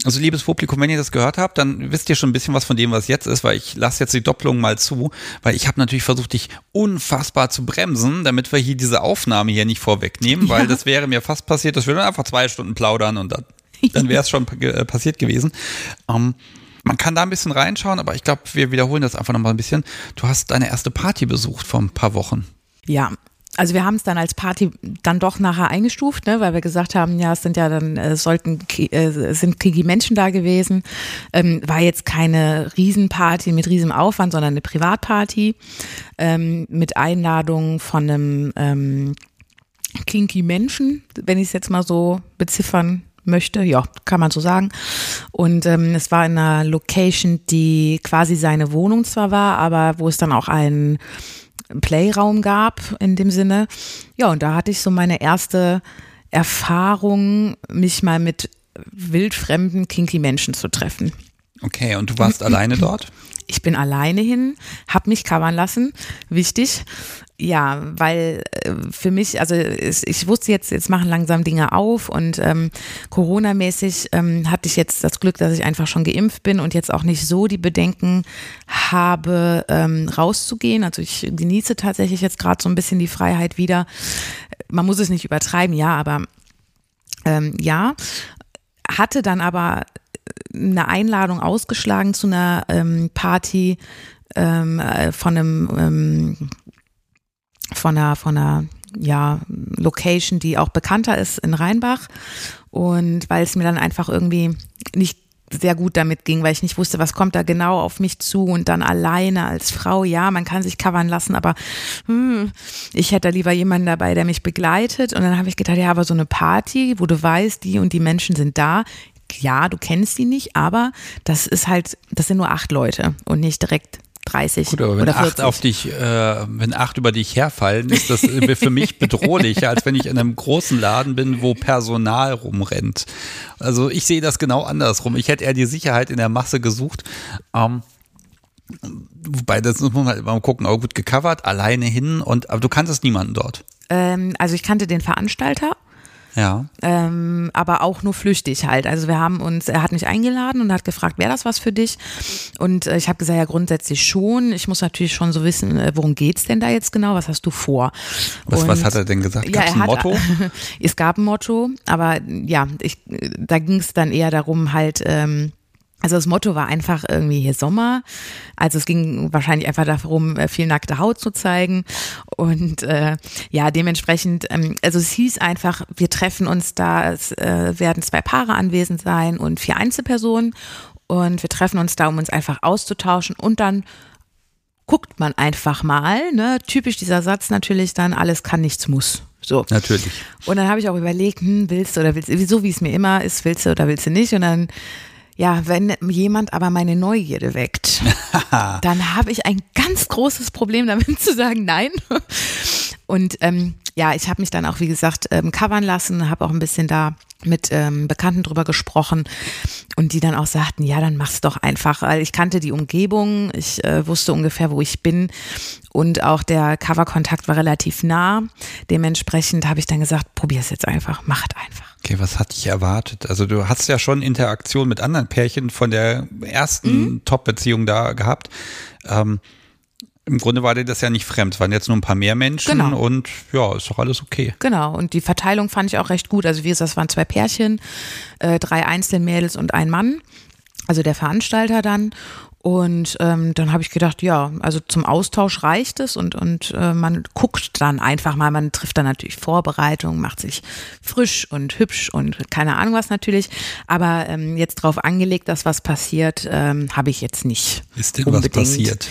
also liebes Publikum, wenn ihr das gehört habt, dann wisst ihr schon ein bisschen was von dem, was jetzt ist, weil ich lasse jetzt die Doppelung mal zu, weil ich habe natürlich versucht, dich unfassbar zu bremsen, damit wir hier diese Aufnahme hier nicht vorwegnehmen, weil das wäre mir fast passiert, dass wir dann einfach zwei Stunden plaudern und dann, dann wäre es schon äh, passiert gewesen. Ähm, man kann da ein bisschen reinschauen, aber ich glaube, wir wiederholen das einfach nochmal ein bisschen. Du hast deine erste Party besucht vor ein paar Wochen. Ja, also wir haben es dann als Party dann doch nachher eingestuft, ne, weil wir gesagt haben, ja, es sind ja dann, äh, sollten, äh, sind kriege Menschen da gewesen. Ähm, war jetzt keine Riesenparty mit riesem Aufwand, sondern eine Privatparty ähm, mit Einladung von einem ähm, kinky Menschen, wenn ich es jetzt mal so beziffern möchte, ja, kann man so sagen. Und ähm, es war in einer Location, die quasi seine Wohnung zwar war, aber wo es dann auch einen Playraum gab in dem Sinne. Ja, und da hatte ich so meine erste Erfahrung, mich mal mit wildfremden, kinky Menschen zu treffen. Okay, und du warst alleine dort? Ich bin alleine hin, habe mich covern lassen, wichtig. Ja, weil äh, für mich, also ich wusste jetzt, jetzt machen langsam Dinge auf und ähm, Corona-mäßig ähm, hatte ich jetzt das Glück, dass ich einfach schon geimpft bin und jetzt auch nicht so die Bedenken habe, ähm, rauszugehen. Also ich genieße tatsächlich jetzt gerade so ein bisschen die Freiheit wieder. Man muss es nicht übertreiben, ja, aber ähm, ja, hatte dann aber eine Einladung ausgeschlagen zu einer ähm, Party ähm, äh, von einem ähm, von einer von einer ja Location, die auch bekannter ist in Rheinbach. Und weil es mir dann einfach irgendwie nicht sehr gut damit ging, weil ich nicht wusste, was kommt da genau auf mich zu und dann alleine als Frau, ja, man kann sich covern lassen, aber hm, ich hätte lieber jemanden dabei, der mich begleitet. Und dann habe ich gedacht, ja, aber so eine Party, wo du weißt, die und die Menschen sind da, ja, du kennst sie nicht, aber das ist halt, das sind nur acht Leute und nicht direkt 30 Gut, aber wenn oder 40. acht auf dich, äh, wenn acht über dich herfallen, ist das für mich bedrohlicher, als wenn ich in einem großen Laden bin, wo Personal rumrennt. Also ich sehe das genau andersrum. Ich hätte eher die Sicherheit in der Masse gesucht. Ähm, wobei, das muss man halt mal gucken, auch gut gecovert, alleine hin und aber du kanntest niemanden dort. ähm, also ich kannte den Veranstalter, Ja. ähm, aber auch nur flüchtig halt. Also wir haben uns, er hat mich eingeladen und hat gefragt, wäre das was für dich? Und äh, ich habe gesagt, ja grundsätzlich schon. Ich muss natürlich schon so wissen, äh, worum geht's denn da jetzt genau? Was hast du vor? Was, und, was hat er denn gesagt? Ja, Gab's er ein hat, Motto? es gab ein Motto, aber ja, ich, da ging es dann eher darum halt. Ähm, also das Motto war einfach irgendwie hier Sommer. Also es ging wahrscheinlich einfach darum, äh, viel nackte Haut zu zeigen. Und äh, ja, dementsprechend, ähm, also es hieß einfach, wir treffen uns da, es äh, werden zwei Paare anwesend sein und vier Einzelpersonen. Und wir treffen uns da, um uns einfach auszutauschen und dann guckt man einfach mal, ne? Typisch dieser Satz natürlich dann, alles kann, nichts muss. So. Natürlich. Und dann habe ich auch überlegt, hm, willst du oder willst du, so wie es mir immer ist, willst du oder willst du nicht? Und dann, ja, wenn jemand aber meine Neugierde weckt, dann habe ich ein ganz großes Problem damit zu sagen, nein. Und ähm, ja, ich habe mich dann auch, wie gesagt, ähm, covern lassen, habe auch ein bisschen da mit ähm, Bekannten drüber gesprochen und die dann auch sagten, ja, dann mach's doch einfach, weil ich kannte die Umgebung, ich äh, wusste ungefähr, wo ich bin und auch der Coverkontakt war relativ nah. Dementsprechend habe ich dann gesagt, probier's jetzt einfach, macht einfach. Okay, was hatte ich erwartet? Also du hast ja schon Interaktion mit anderen Pärchen von der ersten Mhm. Top-Beziehung da gehabt. Ähm, Im Grunde war dir das ja nicht fremd. Es waren jetzt nur ein paar mehr Menschen Genau. und ja, ist doch alles okay. Genau, und die Verteilung fand ich auch recht gut. Also wie gesagt, es waren zwei Pärchen, äh, drei Einzelmädels und ein Mann, also der Veranstalter dann. Und ähm, dann habe ich gedacht, ja, also zum Austausch reicht es und, und äh, man guckt dann einfach mal, man trifft dann natürlich Vorbereitungen, macht sich frisch und hübsch und keine Ahnung was natürlich. Aber ähm, jetzt drauf angelegt, dass was passiert, ähm, habe ich jetzt nicht. Ist denn unbedingt. was passiert?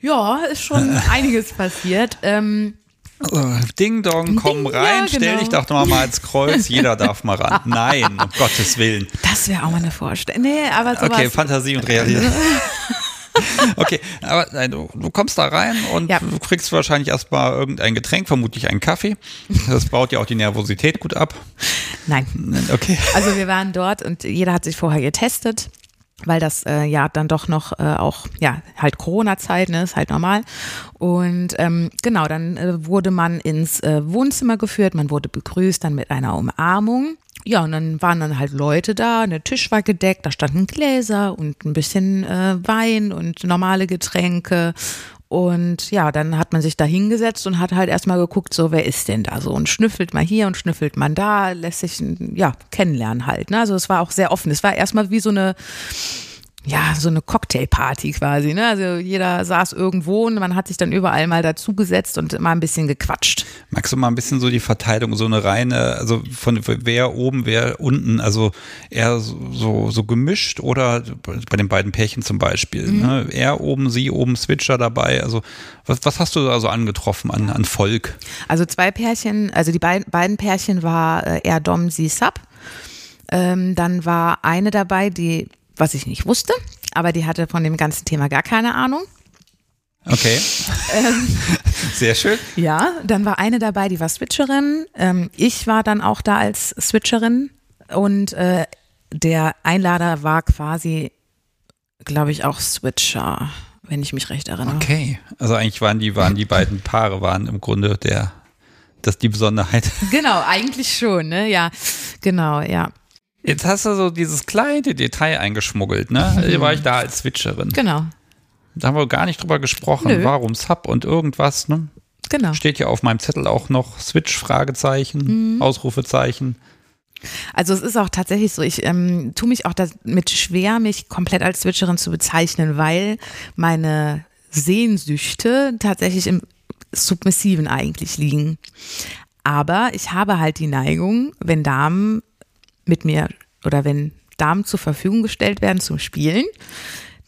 Ja, ist schon einiges passiert. Ähm, Also, Ding Dong, komm Ding, rein, ja, stell genau. dich doch noch mal als Kreuz, jeder darf mal ran. Nein, um Gottes Willen. das wäre auch mal eine Vorstellung. Nee, aber sowas. Okay, Fantasie und Realität. Okay, aber nein, du, du kommst da rein und Ja. du kriegst wahrscheinlich erstmal irgendein Getränk, vermutlich einen Kaffee. Das baut ja auch die Nervosität gut ab. Nein. Okay. Also wir waren dort und jeder hat sich vorher getestet, weil das äh, ja dann doch noch äh, auch, ja, halt Corona-Zeit, ne, ist halt normal. Und ähm, genau, dann äh, wurde man ins äh, Wohnzimmer geführt, man wurde begrüßt dann mit einer Umarmung. Ja, und dann waren dann halt Leute da, der Tisch war gedeckt, da standen Gläser und ein bisschen äh, Wein und normale Getränke. Und ja, dann hat man sich da hingesetzt und hat halt erstmal geguckt, so wer ist denn da so und schnüffelt mal hier und schnüffelt man da, lässt sich ja kennenlernen halt. Ne? Also es war auch sehr offen. Es war erstmal wie so eine ja, so eine Cocktailparty quasi, ne? Also jeder saß irgendwo und man hat sich dann überall mal dazugesetzt und mal ein bisschen gequatscht. Magst du mal ein bisschen so die Verteilung, so eine reine, also von wer oben, wer unten, also eher so, so, so gemischt oder bei den beiden Pärchen zum Beispiel, Mhm. ne? er oben, sie oben, Switcher dabei, also was, was hast du da so angetroffen an, an Volk? Also zwei Pärchen, also die beiden, beiden Pärchen war äh, er Dom, sie Sub. Ähm, dann war eine dabei, die, was ich nicht wusste, aber die hatte von dem ganzen Thema gar keine Ahnung. Okay. Ähm. Sehr schön. Ja, dann war eine dabei, die war Switcherin. Ähm, ich war dann auch da als Switcherin und äh, der Einlader war quasi, glaube ich, auch Switcher, wenn ich mich recht erinnere. Okay. Also eigentlich waren die, waren die beiden Paare, waren im Grunde der, das die Besonderheit. Genau, eigentlich schon, ne? Ja, genau, ja, Jetzt hast du so dieses kleine Detail eingeschmuggelt, ne? Hier war ich da als Switcherin. genau, Da haben wir gar nicht drüber gesprochen. Nö. Warum Sub und irgendwas, ne? genau. Steht ja auf meinem Zettel auch noch Switch, Fragezeichen, Mhm. Ausrufezeichen. Also es ist auch tatsächlich so, ich ähm, tue mich auch damit schwer, mich komplett als Switcherin zu bezeichnen, weil meine Sehnsüchte tatsächlich im Submissiven eigentlich liegen. Aber ich habe halt die Neigung, wenn Damen mit mir oder wenn Damen zur Verfügung gestellt werden zum Spielen,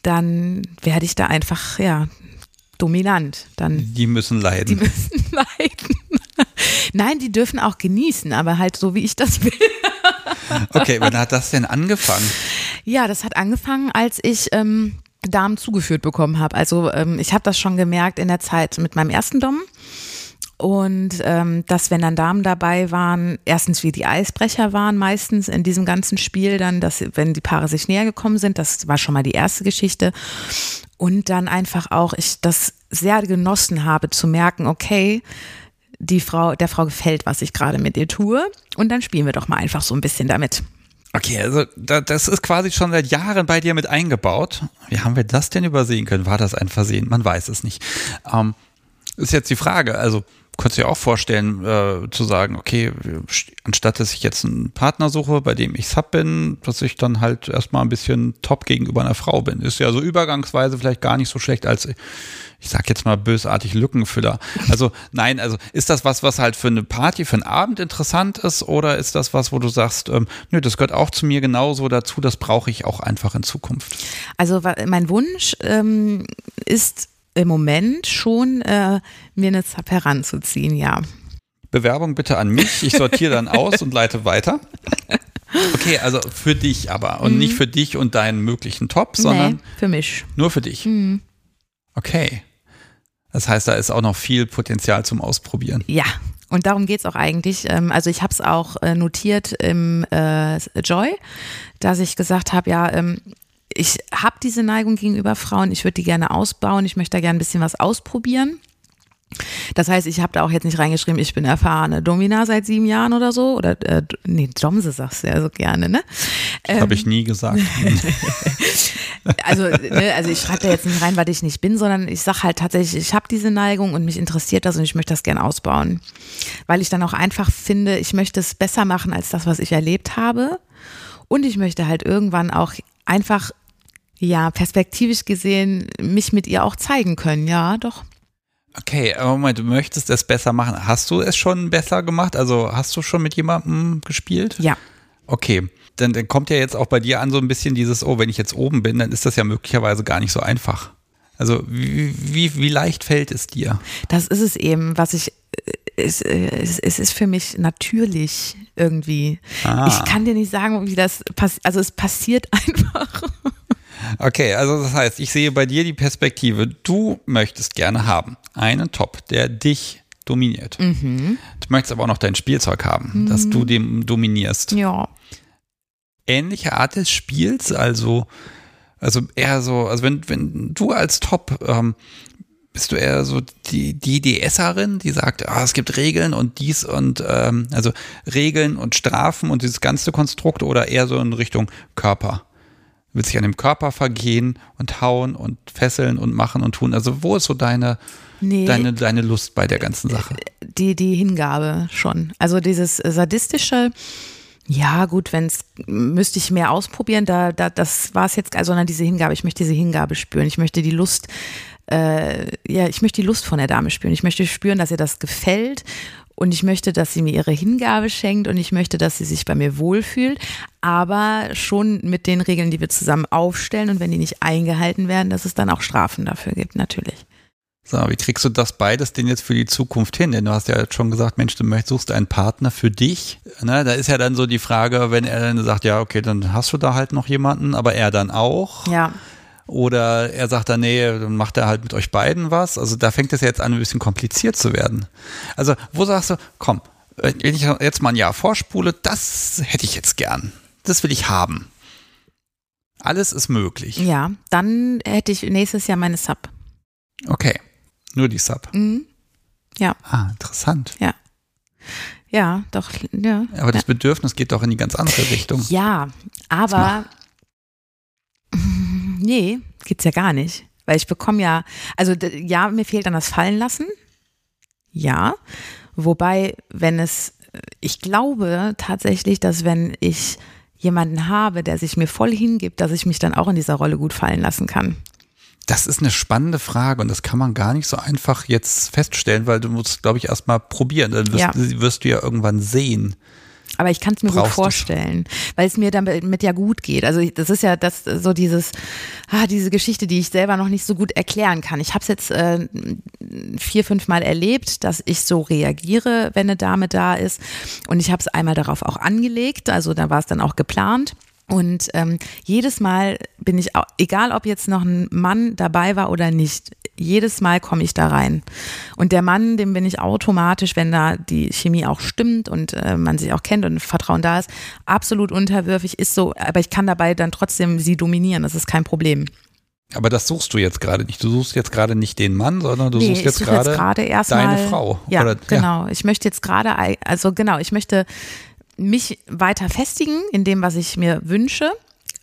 dann werde ich da einfach, ja, dominant. Dann Die müssen die leiden. müssen leiden. Nein, die dürfen auch genießen, aber halt so, wie ich das will. Okay, wann hat das denn angefangen? Ja, das hat angefangen, als ich ähm, Damen zugeführt bekommen habe. Also ähm, ich habe das schon gemerkt in der Zeit mit meinem ersten Dom. Und ähm, dass, wenn dann Damen dabei waren, erstens wie die Eisbrecher waren meistens in diesem ganzen Spiel, dann, dass wenn die Paare sich näher gekommen sind, das war schon mal die erste Geschichte. Und dann einfach auch, ich das sehr genossen habe zu merken, okay, die Frau, der Frau gefällt, was ich gerade mit ihr tue. Und dann spielen wir doch mal einfach so ein bisschen damit. Okay, also da, das ist quasi schon seit Jahren bei dir mit eingebaut. Wie haben wir das denn übersehen können? War das ein Versehen? Man weiß es nicht. Ähm, ist jetzt die Frage, also könntest du dir auch vorstellen, äh, zu sagen, okay, anstatt dass ich jetzt einen Partner suche, bei dem ich Sub bin, dass ich dann halt erstmal ein bisschen top gegenüber einer Frau bin. Ist ja so übergangsweise vielleicht gar nicht so schlecht als, ich sag jetzt mal bösartig Lückenfüller. Also nein, also ist das was, was halt für eine Party, für einen Abend interessant ist oder ist das was, wo du sagst, ähm, nö, das gehört auch zu mir genauso dazu, das brauche ich auch einfach in Zukunft? Also mein Wunsch ähm, ist im Moment schon äh, mir eine Zap heranzuziehen, ja. Bewerbung bitte an mich. Ich sortiere dann aus und leite weiter. Okay, also für dich aber und nicht für dich und deinen möglichen Top, sondern nee, für mich. nur für dich. Okay. Das heißt, da ist auch noch viel Potenzial zum Ausprobieren. Ja, und darum geht's auch eigentlich. Ähm, Also ich habe es auch äh, notiert im äh, Joy, dass ich gesagt habe, ja, ähm, ich habe diese Neigung gegenüber Frauen, ich würde die gerne ausbauen, ich möchte da gerne ein bisschen was ausprobieren. Das heißt, ich habe da auch jetzt nicht reingeschrieben, ich bin erfahrene Domina seit sieben Jahren oder so. Oder äh, nee, Domse sagst du ja so gerne, ne? Das habe ich nie gesagt. also, ne, also ich schreibe da jetzt nicht rein, weil ich nicht bin, sondern ich sage halt tatsächlich, ich habe diese Neigung und mich interessiert das und ich möchte das gerne ausbauen. Weil ich dann auch einfach finde, ich möchte es besser machen als das, was ich erlebt habe. Und ich möchte halt irgendwann auch einfach, ja, perspektivisch gesehen, mich mit ihr auch zeigen können. Ja, doch. Okay, aber Moment, du möchtest es besser machen. Hast du es schon besser gemacht? Also hast du schon mit jemandem gespielt? Ja. Okay, dann, dann kommt ja jetzt auch bei dir an so ein bisschen dieses, oh, wenn ich jetzt oben bin, dann ist das ja möglicherweise gar nicht so einfach. Also wie, wie, wie leicht fällt es dir? Das ist es eben, was ich, äh, es, äh, es, es ist für mich natürlich irgendwie. Ah. Ich kann dir nicht sagen, wie das passiert, also es passiert einfach. Okay, also das heißt, ich sehe bei dir die Perspektive, du möchtest gerne haben einen Top, der dich dominiert. Mhm. Du möchtest aber auch noch dein Spielzeug haben, dass du dem dominierst. Ja. Ähnliche Art des Spiels, also, also eher so, also wenn, wenn du als Top ähm, bist du eher so die, die DSerin, die sagt, ah, es gibt Regeln und dies und ähm, also Regeln und Strafen und dieses ganze Konstrukt oder eher so in Richtung Körper? Du willst dich an dem Körper vergehen und hauen und fesseln und machen und tun. Also wo ist so deine, Nee. deine, deine Lust bei der ganzen Sache? die, die Hingabe schon. Also dieses sadistische, ja gut, wenn es müsste ich mehr ausprobieren, da, da das war es jetzt, also sondern diese Hingabe, ich möchte diese Hingabe spüren, ich möchte die Lust, äh, ja, ich möchte die Lust von der Dame spüren, ich möchte spüren, dass ihr das gefällt und ich möchte, dass sie mir ihre Hingabe schenkt und ich möchte, dass sie sich bei mir wohlfühlt, aber schon mit den Regeln, die wir zusammen aufstellen und wenn die nicht eingehalten werden, dass es dann auch Strafen dafür gibt, natürlich. So, wie kriegst du das beides denn jetzt für die Zukunft hin? Denn du hast ja jetzt schon gesagt, Mensch, du suchst einen Partner für dich. Ne, da ist ja dann so die Frage, wenn er dann sagt, ja, okay, dann hast du da halt noch jemanden, aber er dann auch. Ja. Oder er sagt dann, nee, dann macht er halt mit euch beiden was. Also da fängt es ja jetzt an, ein bisschen kompliziert zu werden. Also wo sagst du, komm, wenn ich jetzt mal ein Jahr vorspule, das hätte ich jetzt gern. Das will ich haben. Alles ist möglich. Ja, dann hätte ich nächstes Jahr meine Sub. Okay, nur die Sub. Mhm. Ja, Ah, interessant. ja, doch, ja. Aber das Bedürfnis geht doch in die ganz andere Richtung. Ja, aber nee, geht's ja gar nicht. Weil ich bekomme ja, also ja, mir fehlt dann das Fallen lassen. Ja. Wobei, wenn es, ich glaube tatsächlich, dass wenn ich jemanden habe, der sich mir voll hingibt, dass ich mich dann auch in dieser Rolle gut fallen lassen kann. Das ist eine spannende Frage und das kann man gar nicht so einfach jetzt feststellen, weil du musst, glaube ich, erstmal probieren. Dann wirst, Ja. wirst du ja irgendwann sehen. Aber ich kann es mir gut Brauchst vorstellen, weil es mir damit ja gut geht. Also das ist ja das so dieses, ah, diese Geschichte, die ich selber noch nicht so gut erklären kann. Ich habe es jetzt äh, vier, fünf Mal erlebt, dass ich so reagiere, wenn eine Dame da ist. Und ich habe es einmal darauf auch angelegt, also da war es dann auch geplant. Und ähm, jedes Mal bin ich, egal ob jetzt noch ein Mann dabei war oder nicht, jedes Mal komme ich da rein. Und der Mann, dem bin ich automatisch, wenn da die Chemie auch stimmt und äh, man sich auch kennt und Vertrauen da ist, absolut unterwürfig, ist so, aber ich kann dabei dann trotzdem sie dominieren, das ist kein Problem. Aber das suchst du jetzt gerade nicht. Du suchst jetzt gerade nicht den Mann, sondern du Nee, suchst jetzt gerade deine Frau. Ja, Oder- genau. Ich möchte jetzt gerade, also genau, ich möchte mich weiter festigen in dem, was ich mir wünsche,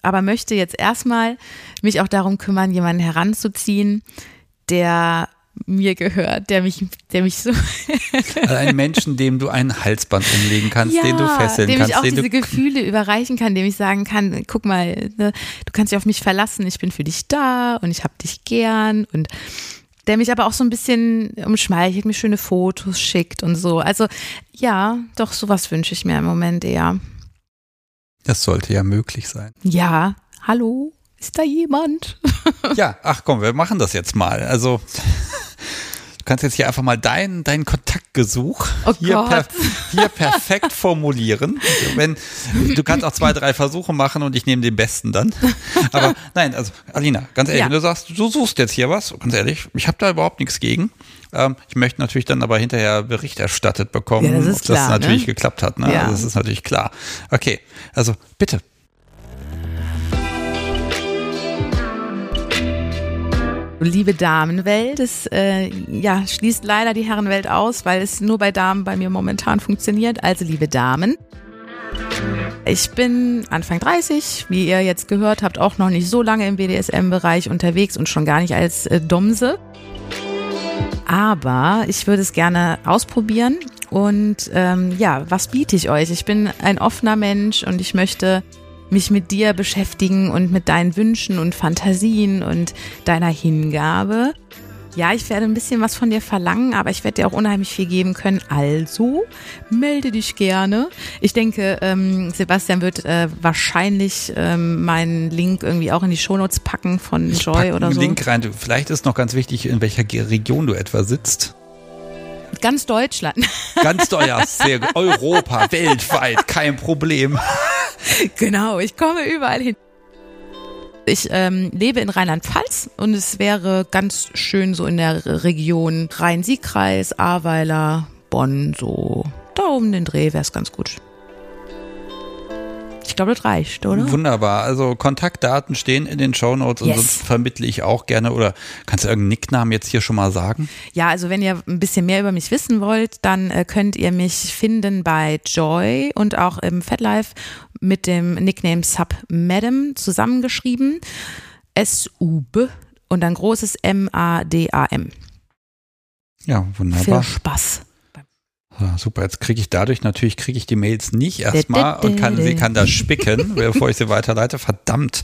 aber möchte jetzt erstmal mich auch darum kümmern, jemanden heranzuziehen, der mir gehört, der mich, der mich so, Also einen Menschen, dem du ein Halsband umlegen kannst, den du fesseln dem kannst, ich auch den diese Gefühle überreichen kann, dem ich sagen kann, guck mal, ne, du kannst dich auf mich verlassen, ich bin für dich da und ich hab dich gern und der mich aber auch so ein bisschen umschmeichelt, mir schöne Fotos schickt und so. Also ja, doch, sowas wünsche ich mir im Moment eher. Das sollte ja möglich sein. Ja, hallo? Ist da jemand? Ja, ach komm, wir machen das jetzt mal. Also kannst jetzt hier einfach mal dein, dein Kontaktgesuch Oh hier, Gott. hier perfekt formulieren. Wenn, du kannst auch zwei, drei Versuche machen und ich nehme den besten dann. Aber nein, also Alina, ganz ehrlich, Ja. wenn du sagst, du suchst jetzt hier was, ganz ehrlich, ich habe da überhaupt nichts gegen. Ähm, ich möchte natürlich dann aber hinterher Bericht erstattet bekommen, Ja, das ist ob das klar, natürlich ne? geklappt hat. Ne? Ja. Also das ist natürlich klar. Okay, also bitte. Liebe Damenwelt, es äh, ja, schließt leider die Herrenwelt aus, weil es nur bei Damen bei mir momentan funktioniert. Also liebe Damen, ich bin Anfang 30, wie ihr jetzt gehört habt, auch noch nicht so lange im BDSM-Bereich unterwegs und schon gar nicht als äh, Domse. Aber ich würde es gerne ausprobieren. Und ähm, ja, was biete ich euch? Ich bin ein offener Mensch und ich möchte mich mit dir beschäftigen und mit deinen Wünschen und Fantasien und deiner Hingabe. Ja, ich werde ein bisschen was von dir verlangen, aber ich werde dir auch unheimlich viel geben können. Also melde dich gerne. Ich denke, ähm, Sebastian wird äh, wahrscheinlich ähm, meinen Link irgendwie auch in die Shownotes packen von Joy oder so. Link rein. Vielleicht ist noch ganz wichtig, in welcher Region du etwa sitzt. Ganz Deutschland. Ganz teuer, sehr. Europa, weltweit, kein Problem. Genau, ich komme überall hin. Ich ähm, lebe in Rheinland-Pfalz und es wäre ganz schön so in der Region Rhein-Sieg-Kreis, Ahrweiler, Bonn, so da um den Dreh wäre es ganz gut. Ich glaube, das reicht, oder? Wunderbar. Also Kontaktdaten stehen in den Shownotes und Yes. sonst vermittle ich auch gerne. Oder kannst du irgendeinen Nicknamen jetzt hier schon mal sagen? Ja, also wenn ihr ein bisschen mehr über mich wissen wollt, dann äh, könnt ihr mich finden bei Joy und auch im FatLife mit dem Nickname Sub Madam zusammengeschrieben. S-U-B und dann großes M-A-D-A-M. Ja, Viel wunderbar. Spaß. Ja, super, jetzt kriege ich dadurch natürlich, kriege ich die Mails nicht erstmal und kann sie kann das spicken, bevor ich sie weiterleite. Verdammt.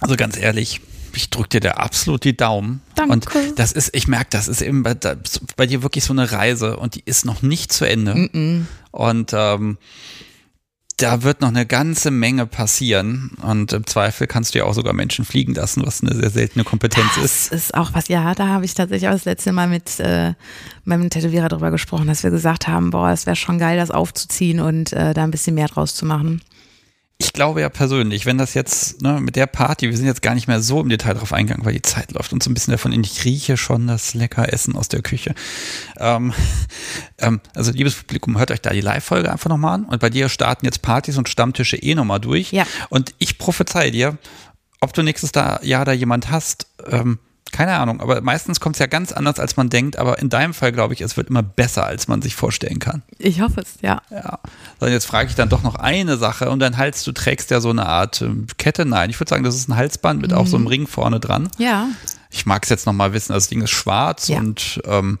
Also ganz ehrlich, ich drücke dir da absolut die Daumen. Danke. Und das ist, ich merke, das ist eben bei, da- bei dir wirklich so eine Reise und die ist noch nicht zu Ende. Mm-mm. Und ähm, da wird noch eine ganze Menge passieren. Und im Zweifel kannst du ja auch sogar Menschen fliegen lassen, was eine sehr seltene Kompetenz Das ist. ist auch was, ja, da habe ich tatsächlich auch das letzte Mal mit äh, meinem Tätowierer drüber gesprochen, dass wir gesagt haben, boah, es wäre schon geil, das aufzuziehen und äh, da ein bisschen mehr draus zu machen. Ich glaube ja persönlich, wenn das jetzt ne, mit der Party, wir sind jetzt gar nicht mehr so im Detail drauf eingegangen, weil die Zeit läuft uns so ein bisschen davon in. Ich rieche schon das lecker Essen aus der Küche. Ähm, ähm, also liebes Publikum, hört euch da die Live-Folge einfach nochmal an. Und bei dir starten jetzt Partys und Stammtische eh nochmal durch. Ja. Und ich prophezei dir, ob du nächstes Jahr da jemand hast, ähm, keine Ahnung, aber meistens kommt es ja ganz anders, als man denkt. Aber in deinem Fall glaube ich, es wird immer besser, als man sich vorstellen kann. Ich hoffe es, ja. Ja. So, jetzt frage ich dann doch noch eine Sache. Um deinen Hals, du trägst ja so eine Art ähm, Kette. Nein, ich würde sagen, das ist ein Halsband mit auch so einem Ring vorne dran. Ja, Ich mag es jetzt noch mal wissen. Das Ding ist schwarz Ja. und ähm,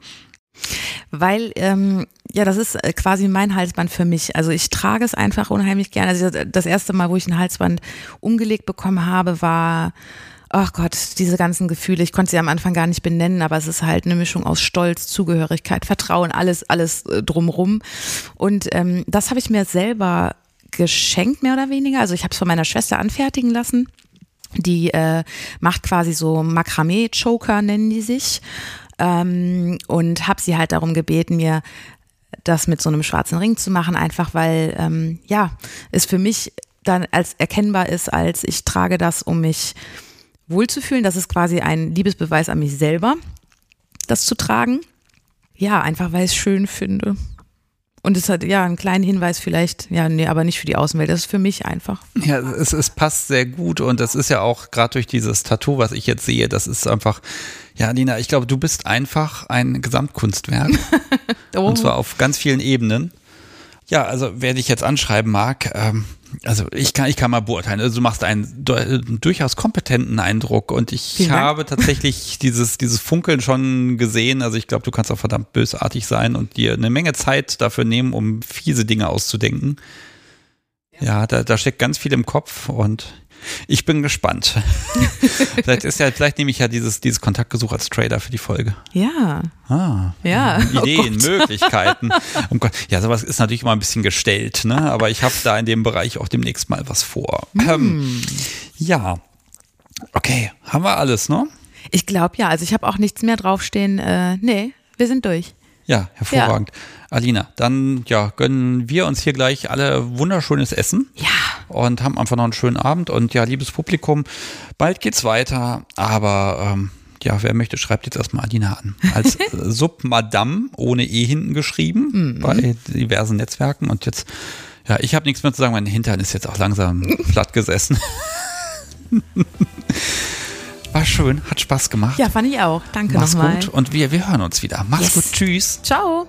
weil, ähm, ja, das ist äh, quasi mein Halsband für mich. Also ich trage es einfach unheimlich gerne. Also das erste Mal, wo ich ein Halsband umgelegt bekommen habe, war, ach Gott, diese ganzen Gefühle. Ich konnte sie am Anfang gar nicht benennen, aber es ist halt eine Mischung aus Stolz, Zugehörigkeit, Vertrauen, alles, alles äh, drumrum. Und ähm, das habe ich mir selber geschenkt, mehr oder weniger. Also ich habe es von meiner Schwester anfertigen lassen. Die äh, macht quasi so Makramee-Choker, nennen die sich. Ähm, und habe sie halt darum gebeten, mir das mit so einem schwarzen Ring zu machen, einfach weil, ähm, ja, es für mich dann als erkennbar ist, als ich trage das, um mich wohlzufühlen. Das ist quasi ein Liebesbeweis an mich selber, das zu tragen. Ja, einfach weil ich es schön finde. Und es hat ja einen kleinen Hinweis vielleicht, ja, nee, aber nicht für die Außenwelt, das ist für mich einfach. ja, es, es passt sehr gut und das ist ja auch gerade durch dieses Tattoo, was ich jetzt sehe, das ist einfach, ja, Lina, ich glaube, du bist einfach ein Gesamtkunstwerk Oh. und zwar auf ganz vielen Ebenen. Ja, also wer dich jetzt anschreiben mag, ähm, also ich kann, ich kann mal beurteilen. Also du machst einen du- durchaus kompetenten Eindruck und ich Vielen Dank. habe tatsächlich dieses, dieses Funkeln schon gesehen. Also ich glaube, du kannst auch verdammt bösartig sein und dir eine Menge Zeit dafür nehmen, um fiese Dinge auszudenken. Ja, da, da steckt ganz viel im Kopf und ich bin gespannt. vielleicht ist ja, vielleicht nehme ich ja dieses, dieses Kontaktgesuch als Trader für die Folge. Ja, Ah. ja. Oh Ideen, Gott. Möglichkeiten. Um Gott. Ja, sowas ist natürlich immer ein bisschen gestellt, ne? Aber ich habe da in dem Bereich auch demnächst mal was vor. Hm. Ähm, ja, Okay, haben wir alles, ne? Ich glaube ja, also ich habe auch nichts mehr draufstehen. Äh, nee, wir sind durch. Ja, hervorragend. Alina, dann ja, gönnen wir uns hier gleich alle wunderschönes Essen. Ja und haben einfach noch einen schönen Abend. Und ja, liebes Publikum, bald geht's weiter, aber ähm, ja, wer möchte, schreibt jetzt erstmal Adina an. Als Submadam ohne E hinten geschrieben mhm. bei diversen Netzwerken. Und jetzt, ja, ich habe nichts mehr zu sagen, mein Hintern ist jetzt auch langsam platt gesessen. War schön, hat Spaß gemacht. Ja, fand ich auch. Danke nochmal. Mach's gut und wir, wir hören uns wieder. Mach's yes. gut, tschüss. Ciao.